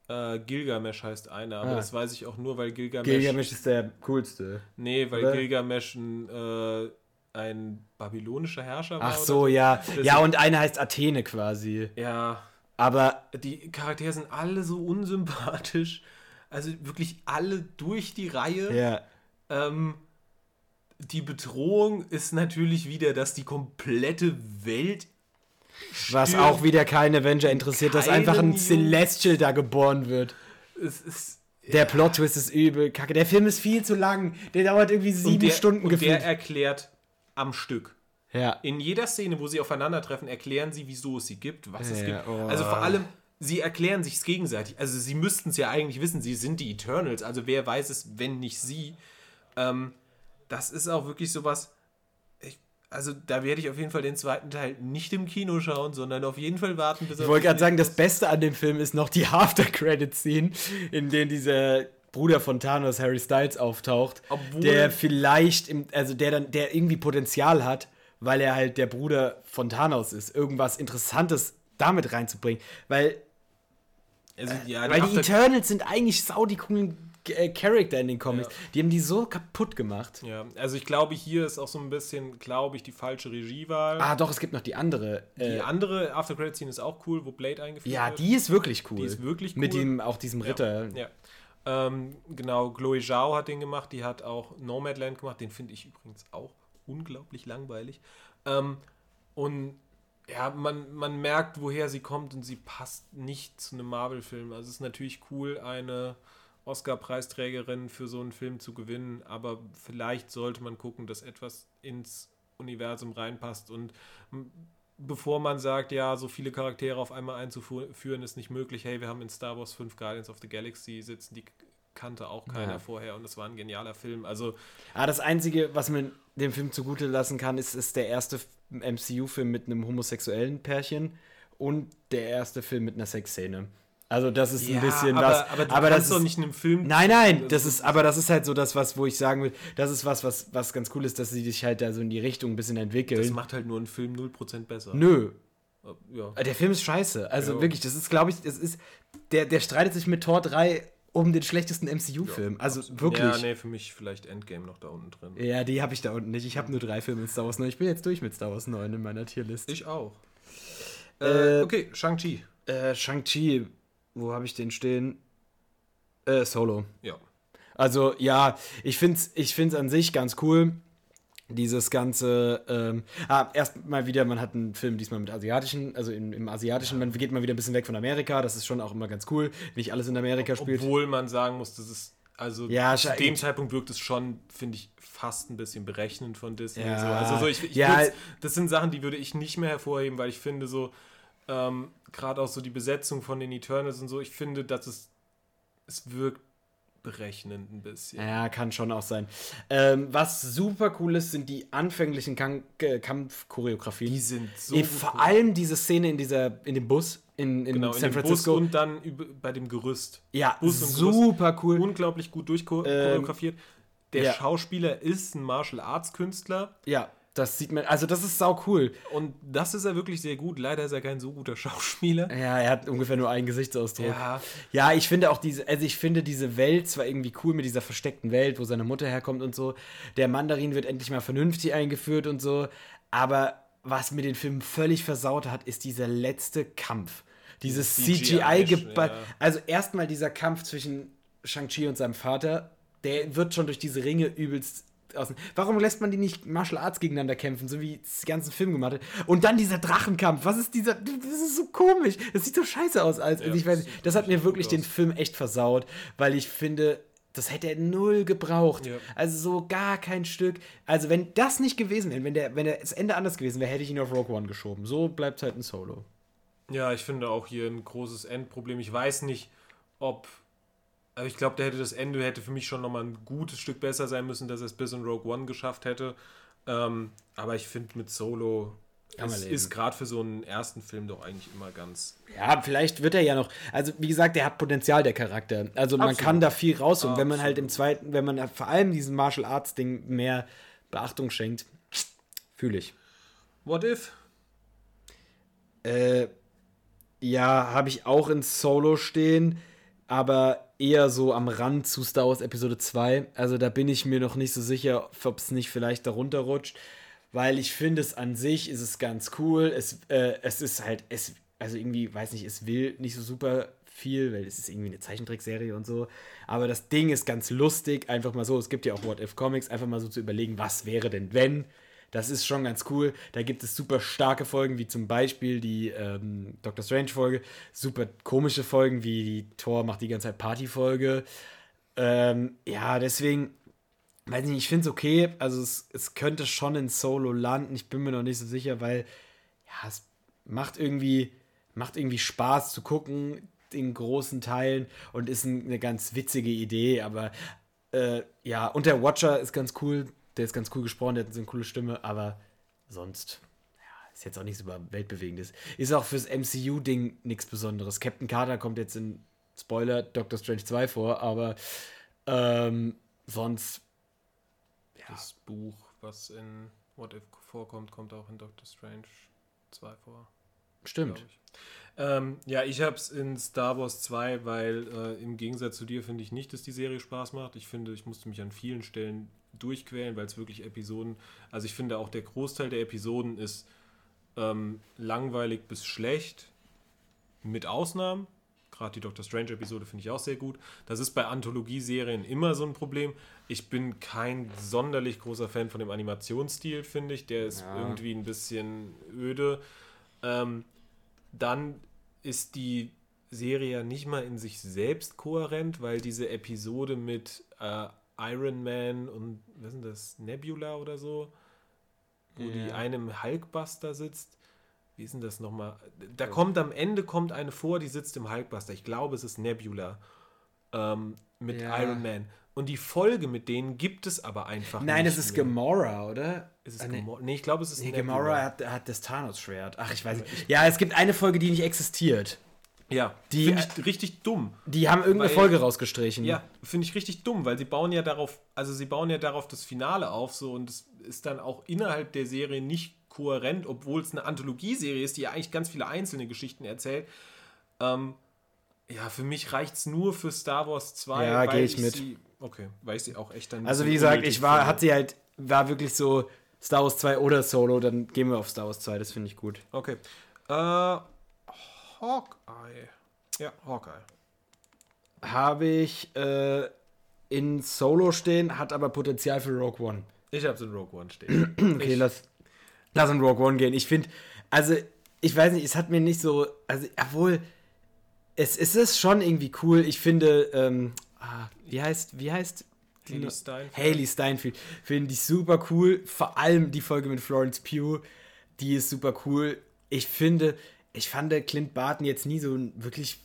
Äh, Gilgamesh heißt einer, aber Ah. das weiß ich auch nur, weil Gilgamesh. Gilgamesh ist der coolste. Nee, weil Oder? Gilgamesh ein, äh, ein babylonischer Herrscher war. Ach oder so, ja. Das Ja, und eine heißt Athene quasi. Ja, Aber die Charaktere sind alle so unsympathisch. Also wirklich alle durch die Reihe. ja. Ähm, die Bedrohung ist natürlich wieder, dass die komplette Welt. Was auch wieder kein Avenger interessiert, dass einfach ein Celestial da geboren wird. Es ist. Der Plot-Twist ist übel. Kacke. Der Film ist viel zu lang. Der dauert irgendwie sieben der, Stunden und der gefühlt. erklärt am Stück. Ja. In jeder Szene, wo sie aufeinandertreffen, erklären sie, wieso es sie gibt, was es Ja, gibt. oh. Also vor allem, sie erklären sich gegenseitig. Also sie müssten es ja eigentlich wissen, sie sind die Eternals. Also wer weiß es, wenn nicht sie. Ähm, das ist auch wirklich sowas. Ich, also da werde ich auf jeden Fall den zweiten Teil nicht im Kino schauen, sondern auf jeden Fall warten, bis Ich wollte gerade sagen, das Beste an dem Film ist noch die After-Credit-Scene, in denen dieser Bruder von Thanos, Harry Styles, auftaucht, Obwohl- der vielleicht, im, also der dann, der irgendwie Potenzial hat, weil er halt der Bruder von Thanos ist, irgendwas Interessantes damit reinzubringen, weil, also, ja, weil die Eternals sind eigentlich sau die coolen äh, Charakter in den Comics. Die haben die so kaputt gemacht. ja, also ich glaube, hier ist auch so ein bisschen, glaube ich, die falsche Regiewahl. Ah, doch, es gibt noch die andere. die Äh, andere After Credit Scene ist auch cool, wo Blade eingeführt ja, wird. die ist wirklich cool. Die ist wirklich Mit cool. dem, auch diesem Ritter. Ja. Ähm, genau, Chloe Zhao hat den gemacht, die hat auch Nomadland gemacht, den finde ich übrigens auch unglaublich langweilig. Ähm, und ja, man, man merkt, woher sie kommt und sie passt nicht zu einem Marvel-Film. Also es ist natürlich cool, eine Oscar-Preisträgerin für so einen Film zu gewinnen, aber vielleicht sollte man gucken, dass etwas ins Universum reinpasst und bevor man sagt, ja, so viele Charaktere auf einmal einzuführen ist nicht möglich, hey, wir haben in Star Wars 5 Guardians of the Galaxy sitzen, die kannte auch keiner Ja. vorher und es war ein genialer Film. Also Ah, das Einzige, was man dem Film zugute lassen kann, ist, ist der erste MCU-Film mit einem homosexuellen Pärchen und der erste Film mit einer Sexszene. Also das ist ein bisschen aber, was. aber du das ist, doch nicht in einem Film. Nein, nein, Das das ist- aber das ist halt so das, was, wo ich sagen will, das ist was, was, was ganz cool ist, dass sie sich halt da so in die Richtung ein bisschen Das entwickeln. macht halt nur einen Film 0% besser. Nö, Ja. der Film ist scheiße. Also Ja. wirklich, das ist, glaube ich, das ist, der, der streitet sich mit Tor 3 um den schlechtesten MCU-Film. also wirklich. Ja, nee, für mich vielleicht Endgame noch da unten drin. Ja, die habe ich da unten nicht. Ich habe nur drei Filme in Star Wars 9. Ich bin jetzt durch mit Star Wars 9 in meiner Tierlist. Ich auch. Äh, Äh, okay, Shang-Chi. Äh, Shang-Chi, wo habe ich den stehen? Äh, Solo. Ja. Also, ja, ich finde es ich find's an sich ganz cool. Dieses ganze, ähm, ah, erst mal wieder, man hat einen Film diesmal mit asiatischen, also im, im asiatischen, man geht mal wieder ein bisschen weg von Amerika, das ist schon auch immer ganz cool, nicht alles in Amerika spielt. Obwohl man sagen muss, das ist, also Ja, zu dem Zeitpunkt wirkt es schon, finde ich, fast ein bisschen berechnend von Disney. Ja. So. Also so, ich, ich Ja. das sind Sachen, die würde ich nicht mehr hervorheben, weil ich finde so, ähm, gerade auch so die Besetzung von den Eternals und so, ich finde, dass es, es wirkt berechnend ein bisschen. Ja, kann schon auch sein. Ähm, was super cool ist, sind die anfänglichen Kan äh, Kampfchoreografien. Die sind so gut vor cool. allem diese Szene in dieser, in dem Bus in, in genau, San in dem Francisco. Bus und dann bei dem Gerüst. ja, Bus und super cool. Unglaublich gut Ähm, durchchoreografiert. Der ja. Schauspieler ist ein Martial Arts Künstler Ja, das sieht man, also das ist sau cool. und das ist er wirklich sehr gut. Leider ist er kein so guter Schauspieler. Ja, er hat ungefähr nur einen Gesichtsausdruck. Ja, Ja, ich finde auch diese, also ich finde diese Welt zwar irgendwie cool mit dieser versteckten Welt, wo seine Mutter herkommt und so. Der Mandarin wird endlich mal vernünftig eingeführt und so. Aber was mir den Film völlig versaut hat, ist dieser letzte Kampf. Dieses CGI, CGI, ja. Also erstmal dieser Kampf zwischen Shang-Chi und seinem Vater, der wird schon durch diese Ringe übelst außen. Warum lässt man die nicht Martial Arts gegeneinander kämpfen, so wie es die ganzen Film gemacht hat? Und dann dieser Drachenkampf. Was ist dieser? Das ist so komisch. Das sieht so scheiße aus. Als, Ja, ich weiß, das das hat mir wirklich den. Film echt versaut, weil ich finde, das hätte er null gebraucht. Ja. Also so gar kein Stück. Also wenn das nicht gewesen wäre, wenn der, wenn der das Ende anders gewesen wäre, hätte ich ihn auf Rogue One geschoben. So bleibt halt ein Solo. Ja, ich finde auch hier ein großes Endproblem. Ich weiß nicht, ob. Aber ich glaube, der hätte das Ende hätte für mich schon nochmal ein gutes Stück besser sein müssen, dass er es bis in Rogue One geschafft hätte. Ähm, aber ich finde mit Solo man es ist gerade für so einen ersten Film doch eigentlich immer ganz. Ja, vielleicht wird er ja noch. Also, wie gesagt, der hat Potenzial, der Charakter. Also, man Absolut. kann da viel rausholen. Wenn man halt im zweiten, wenn man vor allem diesem Martial Arts Ding mehr Beachtung schenkt, fühle ich. What if? Äh, ja, habe ich auch in Solo stehen, aber eher so am Rand zu Star Wars Episode 2. Also, da bin ich mir noch nicht so sicher, ob es nicht vielleicht darunter rutscht. Weil ich finde es an sich ist es ganz cool. Es, äh, es ist halt, es, also irgendwie, weiß nicht, es will nicht so super viel, weil es ist irgendwie eine Zeichentrickserie und so. Aber das Ding ist ganz lustig, einfach mal so. Es gibt ja auch What If Comics, einfach mal so zu überlegen, was wäre denn, wenn. Das ist schon ganz cool. Da gibt es super starke Folgen, wie zum Beispiel die ähm, Doctor Strange-Folge. Super komische Folgen, wie die Thor macht die ganze Zeit Party-Folge. Ähm, ja, deswegen, weiß nicht, ich finde es okay. Also es, es könnte schon in Solo landen. Ich bin mir noch nicht so sicher, weil ja, es macht irgendwie, macht irgendwie Spaß zu gucken in großen Teilen und ist ein, eine ganz witzige Idee, aber äh, ja, und der Watcher ist ganz cool, der ist ganz cool gesprochen, der hat so eine coole Stimme, aber sonst ja, ist jetzt auch nichts über Weltbewegendes. Ist auch fürs MCU-Ding nichts Besonderes. Captain Carter kommt jetzt in Spoiler Doctor Strange 2 vor, aber ähm, sonst Das Buch, was in What If vorkommt, kommt auch in Doctor Strange 2 vor. stimmt. ich. Ähm, ja, ich habe es in Star Wars 2, weil äh, im Gegensatz zu dir finde ich nicht, dass die Serie Spaß macht. Ich finde, ich musste mich an vielen Stellen durchquälen, weil es wirklich Episoden, also ich finde auch der Großteil der Episoden ist ähm, langweilig bis schlecht, mit Ausnahmen. Gerade die Doctor Strange-Episode finde ich auch sehr gut. Das ist bei Anthologieserien immer so ein Problem. Ich bin kein sonderlich großer Fan von dem Animationsstil, finde ich. Der ist Ja. irgendwie ein bisschen öde. Ähm, dann ist die Serie ja nicht mal in sich selbst kohärent, weil diese Episode mit äh, Iron Man und was ist denn das, Nebula oder so, wo die Ja. einem Hulkbuster sitzt. Wie ist denn das nochmal? Da kommt am Ende kommt eine vor, die sitzt im Hulkbuster. Ich glaube, es ist Nebula ähm, mit Ja. Iron Man. Und die Folge mit denen gibt es aber einfach Nein, nicht es ist. Gamora, oder? Ist es Ah, nee. Gamora? Nee, ich glaube, es ist Nee, Nebula. Gamora hat, hat das Thanos-Schwert. Ach, ich weiß nicht. Ja, es gibt eine Folge, die nicht existiert. Ja, Die- finde ich richtig dumm. Die haben irgendeine Weil- Folge rausgestrichen. Ja, finde ich richtig dumm, weil sie bauen ja darauf, also sie bauen ja darauf das Finale auf, so und es ist dann auch innerhalb der Serie nicht kohärent, obwohl es eine Anthologieserie ist, die ja eigentlich ganz viele einzelne Geschichten erzählt. Ähm, ja, für mich reicht es nur für Star Wars 2. Ja, weil geh ich mit. Sie, okay, weil ich sie auch echt dann. Also wie gesagt, ich war, hat sie halt, war wirklich so Star Wars 2 oder Solo, dann gehen wir auf Star Wars 2, das finde ich gut. Okay. Äh, Hawkeye. Ja, Hawkeye. Habe ich äh, in Solo stehen, hat aber Potenzial für Rogue One. Ich habe es in Rogue One stehen. Okay, ich, lass, lass in Rogue One gehen. Ich finde, also, ich weiß nicht, es hat mir nicht so, also, obwohl, es, es ist schon irgendwie cool. Ich finde, ähm, ah, wie heißt, wie heißt Haley Steinfeld. Haley Steinfeld. Finde ich super cool. Vor allem die Folge mit Florence Pugh, die ist super cool. Ich finde, ich fand Clint Barton jetzt nie so wirklich,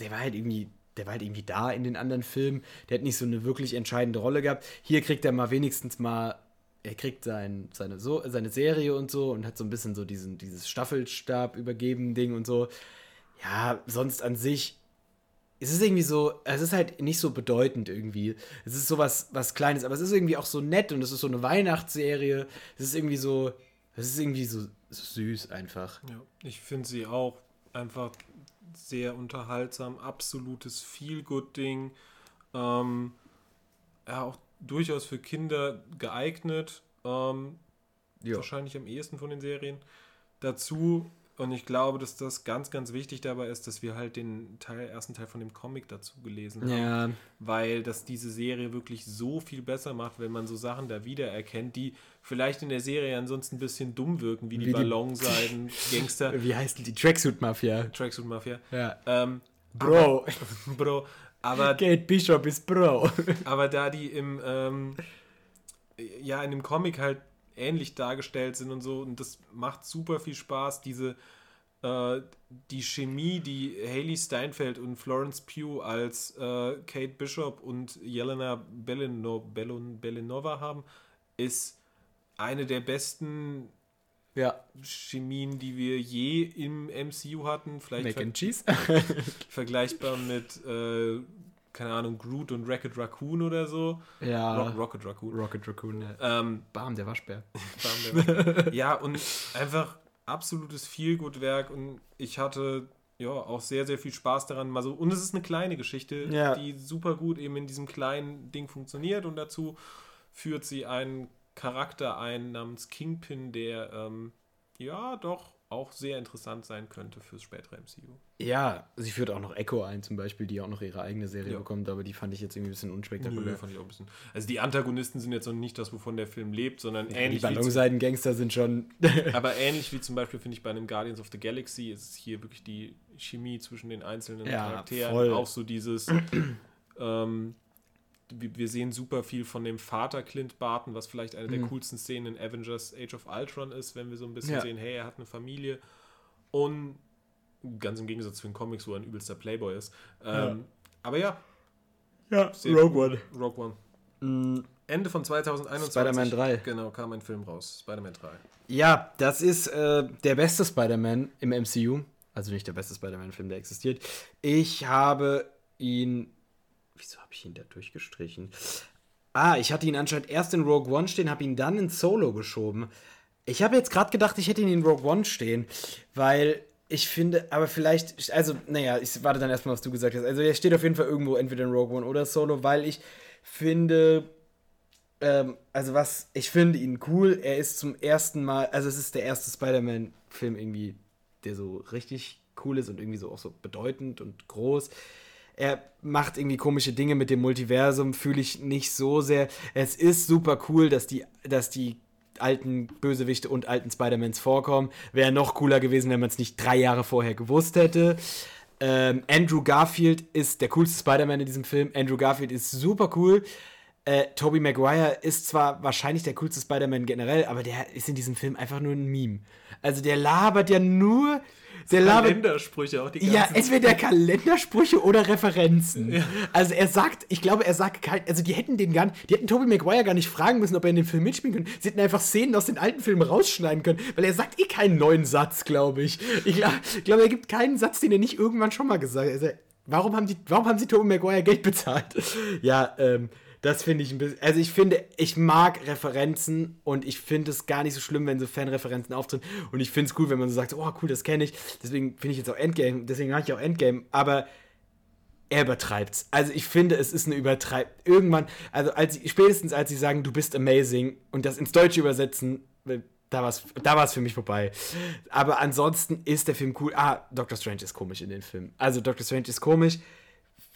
der war halt irgendwie, der war halt irgendwie da in den anderen Filmen. Der hat nicht so eine wirklich entscheidende Rolle gehabt. Hier kriegt er mal wenigstens mal, er kriegt sein, seine, so, seine Serie und so und hat so ein bisschen so diesen, dieses Staffelstab übergeben Ding und so. Ja, sonst an sich es ist irgendwie so, es ist halt nicht so bedeutend irgendwie. Es ist so was, was Kleines, aber es ist irgendwie auch so nett und es ist so eine Weihnachtsserie. Es ist irgendwie so, es ist irgendwie so süß einfach. Ja, ich finde sie auch einfach sehr unterhaltsam, absolutes Feel-Good-Ding. Ähm, ja, auch durchaus für Kinder geeignet. Ähm, wahrscheinlich am ehesten von den Serien dazu. Und ich glaube, dass das ganz, ganz wichtig dabei ist, dass wir halt den Teil, ersten Teil von dem Comic dazu gelesen haben. Ja. Weil das diese Serie wirklich so viel besser macht, wenn man so Sachen da wiedererkennt, die vielleicht in der Serie ansonsten ein bisschen dumm wirken, wie die, wie Ballonseiden, Gangster. Wie heißt die? Tracksuit Mafia. Tracksuit Mafia. Ja. Ähm, Bro. Aber, Bro. Aber. Kate Bishop ist Bro. aber da die im, ähm, ja, in dem Comic halt ähnlich dargestellt sind und so. Und das macht super viel Spaß, diese äh, die Chemie, die Haley Steinfeld und Florence Pugh als äh, Kate Bishop und Jelena Belino, Bellon, Bellinova haben, ist eine der besten ja. Chemien, die wir je im MCU hatten. Vielleicht Mac and Cheese. vergleichbar mit äh, keine Ahnung, Groot und Rocket Raccoon oder so. Ja. Rock, Rocket Raccoon. Rocket Raccoon, ja. Ähm, Bam, der Waschbär. Bam, der Waschbär. ja, und einfach absolutes Feelgood-Werk und ich hatte ja auch sehr, sehr viel Spaß daran. Mal so, und es ist eine kleine Geschichte, ja. die super gut eben in diesem kleinen Ding funktioniert und dazu führt sie einen Charakter ein namens Kingpin, der ähm, ja doch auch sehr interessant sein könnte fürs spätere MCU. Ja, sie führt auch noch Echo ein, zum Beispiel, die auch noch ihre eigene Serie ja. bekommt, aber die fand ich jetzt irgendwie ein bisschen unspektakulär. Nö, fand ich auch ein bisschen. Also die Antagonisten sind jetzt noch nicht das, wovon der Film lebt, sondern ja, ähnlich. Die Ballonseiden-Gangster sind schon. aber ähnlich wie zum Beispiel, finde ich, bei einem Guardians of the Galaxy ist hier wirklich die Chemie zwischen den einzelnen ja, Charakteren. Voll. Auch so dieses. ähm, wir sehen super viel von dem Vater Clint Barton, was vielleicht eine der mhm. coolsten Szenen in Avengers Age of Ultron ist, wenn wir so ein bisschen ja. sehen, hey, er hat eine Familie und ganz im Gegensatz zu den Comics, wo er ein übelster Playboy ist. Ähm, ja. Aber ja. Ja, Rogue One. Rogue One. Mhm. Ende von 2021. Spider-Man 3. Genau, kam ein Film raus. Spider-Man 3. Ja, das ist äh, der beste Spider-Man im MCU. Also nicht der beste Spider-Man-Film, der existiert. Ich habe ihn Wieso habe ich ihn da durchgestrichen? Ah, ich hatte ihn anscheinend erst in Rogue One stehen, habe ihn dann in Solo geschoben. Ich habe jetzt gerade gedacht, ich hätte ihn in Rogue One stehen, weil ich finde, aber vielleicht, also, naja, ich warte dann erstmal, was du gesagt hast. Also, er steht auf jeden Fall irgendwo entweder in Rogue One oder Solo, weil ich finde, ähm, also was, ich finde ihn cool. Er ist zum ersten Mal, also es ist der erste Spider-Man-Film irgendwie, der so richtig cool ist und irgendwie so auch so bedeutend und groß er macht irgendwie komische Dinge mit dem Multiversum, fühle ich nicht so sehr. Es ist super cool, dass die, dass die alten Bösewichte und alten Spider-Mans vorkommen. Wäre noch cooler gewesen, wenn man es nicht drei Jahre vorher gewusst hätte. Ähm, Andrew Garfield ist der coolste Spider-Man in diesem Film. Andrew Garfield ist super cool. Äh, Tobey Maguire ist zwar wahrscheinlich der coolste Spider-Man generell, aber der ist in diesem Film einfach nur ein Meme. Also der labert ja nur der Kalendersprüche auch die ganzen Ja, entweder Kalendersprüche oder Referenzen. Ja. Also er sagt, ich glaube, er sagt kein, also die hätten den gar nicht, die hätten Tobey Maguire gar nicht fragen müssen, ob er in dem Film mitspielen könnte. Sie hätten einfach Szenen aus den alten Filmen rausschneiden können, weil er sagt eh keinen neuen Satz, glaube ich. Ich glaube, glaub, er gibt keinen Satz, den er nicht irgendwann schon mal gesagt hat. Also, warum haben die, warum haben sie Tobey Maguire Geld bezahlt? ja, ähm, das finde ich ein bisschen. Also ich finde, ich mag Referenzen und ich finde es gar nicht so schlimm, wenn so Fanreferenzen auftreten. Und ich finde es cool, wenn man so sagt, oh cool, das kenne ich. Deswegen finde ich jetzt auch Endgame, deswegen mag ich auch Endgame. Aber er übertreibt's. Also ich finde, es ist eine Übertreib. Irgendwann, also als spätestens als sie sagen, du bist amazing und das ins Deutsche übersetzen, da war es da für mich vorbei. Aber ansonsten ist der Film cool. Ah, Doctor Strange ist komisch in den Film. Also Doctor Strange ist komisch.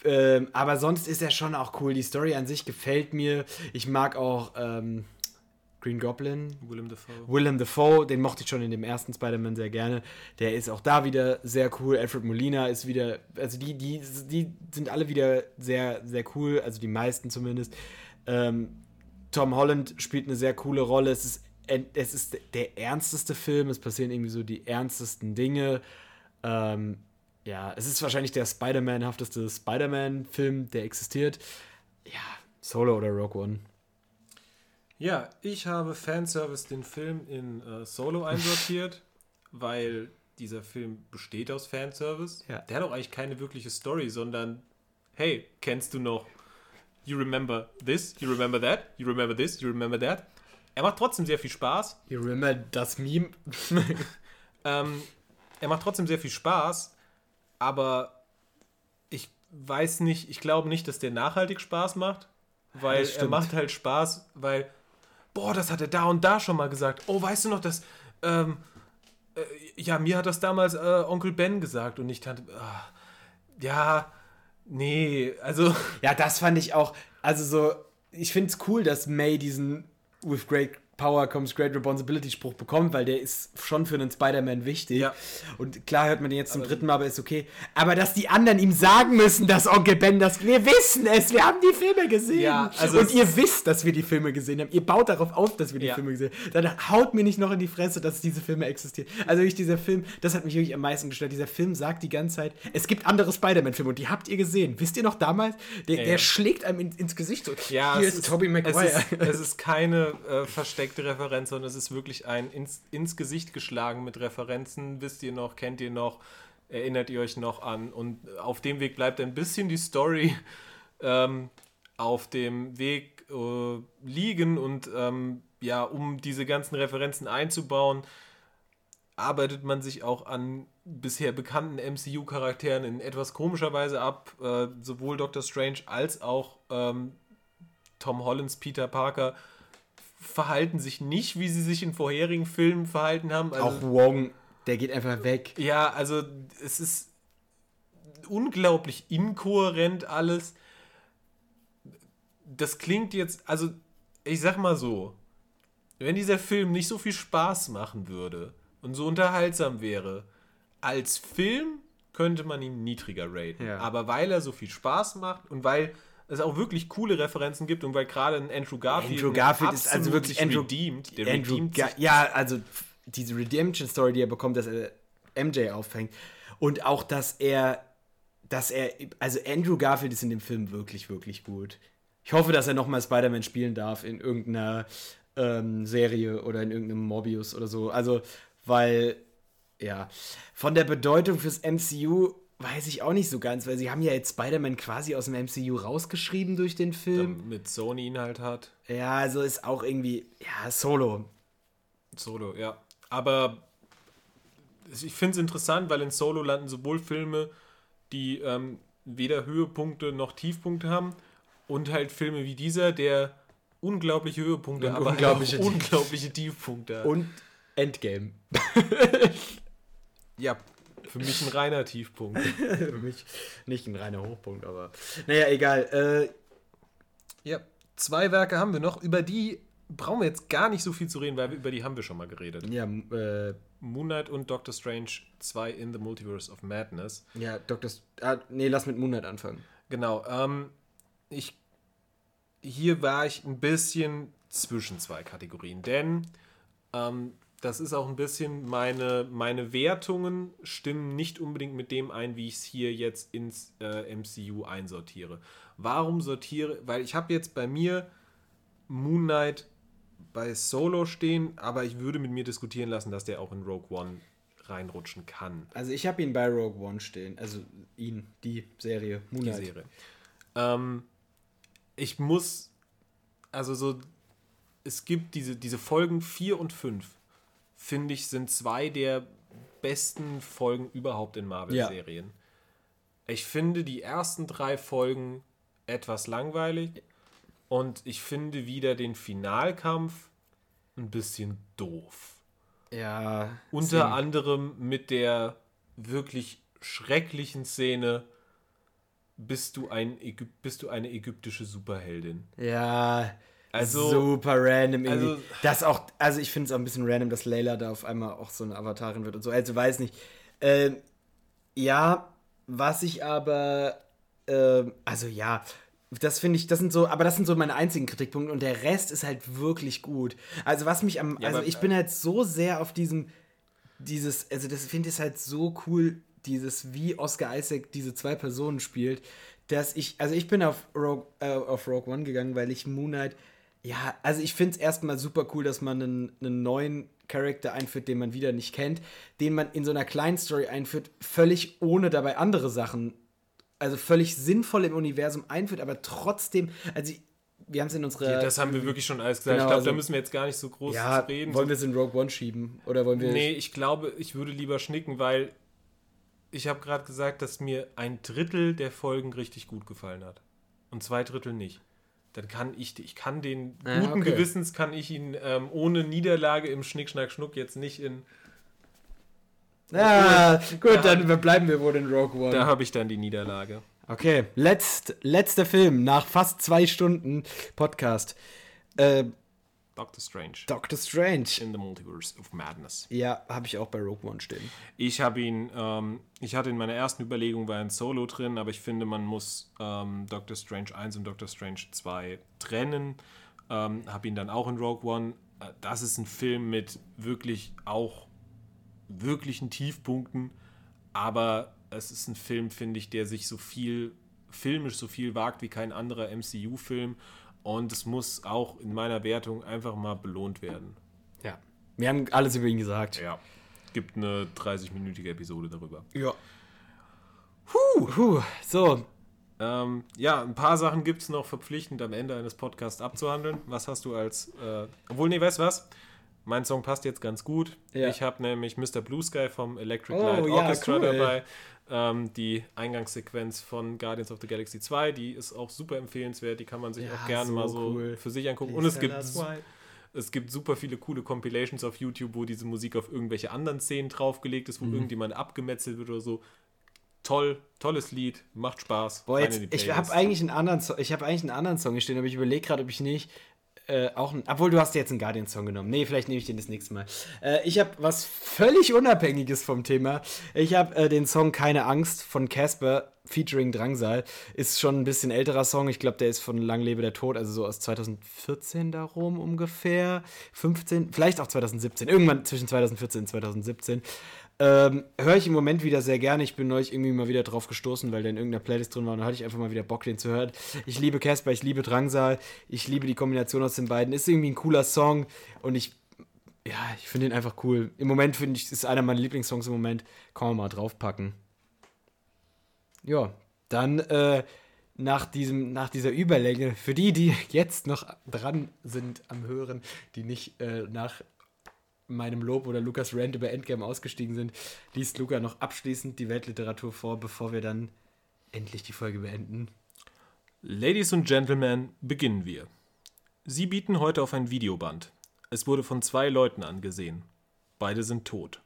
Ähm, aber sonst ist er schon auch cool. Die Story an sich gefällt mir. Ich mag auch ähm, Green Goblin. Willem Dafoe. Willem Dafoe, den mochte ich schon in dem ersten Spider-Man sehr gerne. Der ist auch da wieder sehr cool. Alfred Molina ist wieder, also die, die, die sind alle wieder sehr, sehr cool, also die meisten zumindest. Ähm, Tom Holland spielt eine sehr coole Rolle. Es ist, es ist der ernsteste Film, es passieren irgendwie so die ernstesten Dinge. Ähm, ja, es ist wahrscheinlich der Spider-Man-hafteste Spider-Man-Film, der existiert. Ja, Solo oder Rogue One. Ja, ich habe Fanservice den Film in äh, Solo einsortiert, weil dieser Film besteht aus Fanservice. Ja. Der hat auch eigentlich keine wirkliche Story, sondern hey, kennst du noch You remember this, you remember that, you remember this, you remember that. Er macht trotzdem sehr viel Spaß. You remember das Meme? ähm, er macht trotzdem sehr viel Spaß, aber ich weiß nicht, ich glaube nicht, dass der nachhaltig Spaß macht, weil er macht halt Spaß, weil boah, das hat er da und da schon mal gesagt. Oh, weißt du noch, dass, ähm, äh, ja, mir hat das damals äh, Onkel Ben gesagt und ich Tante, ah, ja, nee, also. Ja, das fand ich auch, also so, ich finde es cool, dass May diesen With Great Power comes Great Responsibility Spruch bekommt, weil der ist schon für einen Spider-Man wichtig. Ja. Und klar hört man den jetzt zum dritten Mal, aber ist okay. Aber dass die anderen ihm sagen müssen, dass Onkel Ben das. Wir wissen es, wir haben die Filme gesehen. Ja, also und ihr wisst, dass wir die Filme gesehen haben. Ihr baut darauf auf, dass wir die Ja. Filme gesehen haben. Dann haut mir nicht noch in die Fresse, dass diese Filme existieren. Also wirklich dieser Film, das hat mich wirklich am meisten gestört. Dieser Film sagt die ganze Zeit, es gibt andere Spider-Man-Filme und die habt ihr gesehen. Wisst ihr noch damals? Der, der schlägt einem in, ins Gesicht so. Ja, Hier es ist Tobey Maguire. Es ist, es ist keine äh, versteckte Referenz, sondern es ist wirklich ein ins, ins Gesicht geschlagen mit Referenzen. Wisst ihr noch, kennt ihr noch, erinnert ihr euch noch an? Und auf dem Weg bleibt ein bisschen die Story ähm, auf dem Weg äh, liegen und ähm, ja, um diese ganzen Referenzen einzubauen, arbeitet man sich auch an bisher bekannten MCU-Charakteren in etwas komischer Weise ab. Äh, sowohl Doctor Strange als auch ähm, Tom Hollands Peter Parker verhalten sich nicht, wie sie sich in vorherigen Filmen verhalten haben. Also, Auch Wong, der geht einfach weg. ja, also es ist unglaublich inkohärent alles. Das klingt jetzt, also ich sag mal so, wenn dieser Film nicht so viel Spaß machen würde und so unterhaltsam wäre, als Film könnte man ihn niedriger raten. Ja. Aber weil er so viel Spaß macht und weil es auch wirklich coole Referenzen gibt und weil gerade ein Andrew Garfield, Andrew Garfield ist also wirklich Andrew, redeemed, der Andrew redeemt Ga ja, also diese Redemption-Story, die er bekommt, dass er MJ auffängt und auch, dass er, dass er, also Andrew Garfield ist in dem Film wirklich, wirklich gut. Ich hoffe, dass er nochmal Spider-Man spielen darf in irgendeiner ähm, Serie oder in irgendeinem Mobius oder so. Also, weil, ja, von der Bedeutung fürs MCU weiß ich auch nicht so ganz, weil sie haben ja jetzt Spider-Man quasi aus dem MCU rausgeschrieben durch den Film. mit Sony ihn halt hat. Ja, also ist auch irgendwie, ja, Solo. Solo, ja. Aber ich finde es interessant, weil in Solo landen sowohl Filme, die ähm, weder Höhepunkte noch Tiefpunkte haben, und halt Filme wie dieser, der unglaubliche Höhepunkte, Und aber unglaubliche halt auch Tief- unglaubliche Tiefpunkte hat. Und Endgame. ja, für mich ein reiner Tiefpunkt. Für mich nicht ein reiner Hochpunkt, aber. Naja, egal. Äh, ja, zwei Werke haben wir noch, über die brauchen wir jetzt gar nicht so viel zu reden, weil wir, über die haben wir schon mal geredet. ja, äh, Moon Knight und Doctor Strange 2 in the Multiverse of Madness. ja, Dr. St ah, nee, lass mit Moonlight anfangen. Genau. Ähm, ich, hier war ich ein bisschen zwischen zwei Kategorien, denn ähm, das ist auch ein bisschen meine, meine Wertungen stimmen nicht unbedingt mit dem ein, wie ich es hier jetzt ins äh, MCU einsortiere. Warum sortiere? Weil ich habe jetzt bei mir Moon Knight bei Solo stehen, aber ich würde mit mir diskutieren lassen, dass der auch in Rogue One reinrutschen kann. Also, ich habe ihn bei Rogue One stehen. Also, ihn, die Serie. die Moonlight. Serie. Ähm, ich muss, also so, es gibt diese, diese Folgen 4 und 5, finde ich, sind zwei der besten Folgen überhaupt in Marvel-Serien. Ich finde die ersten drei Folgen etwas langweilig und ich finde wieder den Finalkampf ein bisschen doof. Ja. Unter same. anderem mit der wirklich schrecklichen Szene, bist du, ein Ägyp bist du eine ägyptische Superheldin. Ja. Also- super random irgendwie. also- das auch, also ich finde es auch ein bisschen random, dass Layla da auf einmal auch so eine Avatarin wird und so. Also weiß nicht. Ähm, ja, was ich aber, ähm, also ja, das finde ich, das sind so, aber das sind so meine einzigen Kritikpunkte und der Rest ist halt wirklich gut. Also was mich am, Ja, also aber- ich bin halt so sehr auf diesem, dieses, also das finde ich halt so cool, dieses, wie Oscar Isaac diese zwei Personen spielt, dass ich, also ich bin auf Rogue, äh, auf Rogue One gegangen, weil ich Moon Knight, ja, also ich finde es erstmal super cool, dass man einen, einen neuen Charakter einführt, den man wieder nicht kennt, den man in so einer kleinen Story einführt, völlig ohne dabei andere Sachen, also völlig sinnvoll im Universum einführt, aber trotzdem, also wir haben es in unserer. Ja, das haben wir wirklich schon alles gesagt. Genau, ich glaube, also- da müssen wir jetzt gar nicht so groß ja, reden. wollen wir es in Rogue One schieben? Oder wollen wir. nee, ich glaube, ich würde lieber schnicken, weil ich habe gerade gesagt, dass mir ein Drittel der Folgen richtig gut gefallen hat. Und zwei Drittel nicht. Dann kann ich, ich kann den Ja, guten okay. Gewissens kann ich ihn ähm, ohne Niederlage im Schnick, Schnack, Schnuck jetzt nicht in. Ja, gut, Da- dann bleiben wir wohl in Rogue One. Da habe ich dann die Niederlage. Okay, letzt, letzter Film nach fast zwei Stunden Podcast. Äh, Doctor Strange Doctor Strange. in the Multiverse of Madness. Ja, habe ich auch bei Rogue One stehen. Ich habe ihn, ähm, ich hatte in meiner ersten Überlegung war ein Solo drin, aber ich finde, man muss ähm, Doctor Strange 1 und Doctor Strange 2 trennen. Ähm, habe ihn dann auch in Rogue One. Äh, Das ist ein Film mit wirklich auch wirklichen Tiefpunkten, aber es ist ein Film, finde ich, der sich so viel, filmisch so viel wagt wie kein anderer MCU-Film und es muss auch in meiner Wertung einfach mal belohnt werden. Ja. Wir haben alles über ihn gesagt. Ja. Gibt eine 30-minütige Episode darüber. Ja. Huh. Puh. So, Ähm, ja, ein paar Sachen gibt es noch verpflichtend am Ende eines Podcasts abzuhandeln. Was hast du als. Äh, obwohl, nee, weißt du was? Mein Song passt jetzt ganz gut. Ja. Ich habe nämlich Mr. Blue Sky vom Electric Oh, Light ja, Orchestra cool. dabei. Ähm, die Eingangssequenz von Guardians of the Galaxy 2, die ist auch super empfehlenswert. Die kann man sich Ja, auch gerne so mal so cool. für sich angucken. Und es gibt, es gibt super viele coole Compilations auf YouTube, wo diese Musik auf irgendwelche anderen Szenen draufgelegt ist, wo Mhm. irgendjemand abgemetzelt wird oder so. Toll, tolles Lied, macht Spaß. Boah, jetzt, ich habe eigentlich einen anderen Song, ich habe eigentlich einen anderen Song hier stehen, aber ich überlege gerade, ob ich nicht äh, auch obwohl du hast jetzt einen Guardian Song genommen. Nee, vielleicht nehme ich den das nächste Mal. Äh, ich habe was völlig unabhängiges vom Thema. Ich habe äh, den Song Keine Angst von Casper featuring Drangsal. Ist schon ein bisschen älterer Song. Ich glaube, der ist von Lang lebe der Tod, also so aus 2014 darum ungefähr. 15, vielleicht auch 2017. Irgendwann zwischen 2014 und 2017. Ähm, Höre ich im Moment wieder sehr gerne. Ich bin neulich irgendwie mal wieder drauf gestoßen, weil der in irgendeiner Playlist drin war und da hatte ich einfach mal wieder Bock, den zu hören. Ich liebe Casper, ich liebe Drangsal, ich liebe die Kombination aus den beiden. Ist irgendwie ein cooler Song und ich, ja, ich finde ihn einfach cool. Im Moment finde ich, ist einer meiner Lieblingssongs im Moment. Kann man mal draufpacken. Ja, dann äh, nach, diesem, nach dieser Überlänge, für die, die jetzt noch dran sind am Hören, die nicht äh, nach meinem Lob oder Lukas Rant über Endgame ausgestiegen sind, liest Luca noch abschließend die Weltliteratur vor, bevor wir dann endlich die Folge beenden. Ladies und Gentlemen, beginnen wir. Sie bieten heute auf ein Videoband. Es wurde von zwei Leuten angesehen. Beide sind tot.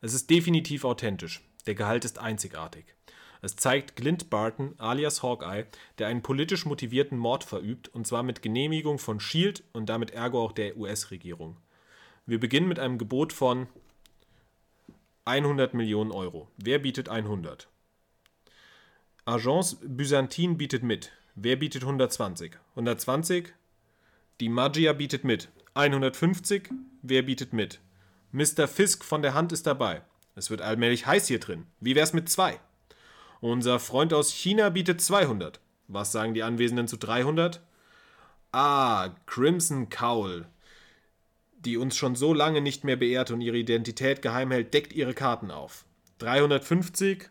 Es ist definitiv authentisch. Der Gehalt ist einzigartig. Es zeigt Glint Barton alias Hawkeye, der einen politisch motivierten Mord verübt, und zwar mit Genehmigung von Shield und damit ergo auch der US-Regierung. Wir beginnen mit einem Gebot von 100 Millionen Euro. Wer bietet 100? Agence Byzantine bietet mit. Wer bietet 120? 120? Die Magia bietet mit. 150? Wer bietet mit? Mr. Fisk von der Hand ist dabei. Es wird allmählich heiß hier drin. Wie wär's mit zwei? Unser Freund aus China bietet 200. Was sagen die Anwesenden zu 300? Ah, Crimson Cowl, die uns schon so lange nicht mehr beehrt und ihre Identität geheim hält, deckt ihre Karten auf. 350?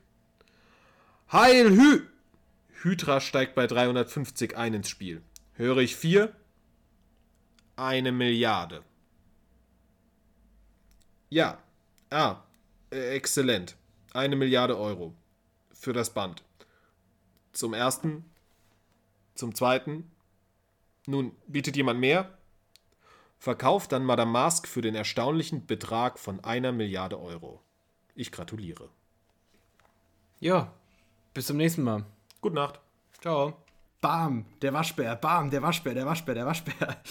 Heil Hü! Hydra steigt bei 350 ein ins Spiel. Höre ich vier? Eine Milliarde. Ja. Ah, äh, exzellent. Eine Milliarde Euro. Für das Band. Zum ersten. Zum zweiten. Nun, bietet jemand mehr? Verkauft dann Madame Mask für den erstaunlichen Betrag von einer Milliarde Euro. Ich gratuliere. Ja, bis zum nächsten Mal. Gute Nacht. Ciao. Bam, der Waschbär, bam, der Waschbär, der Waschbär, der Waschbär.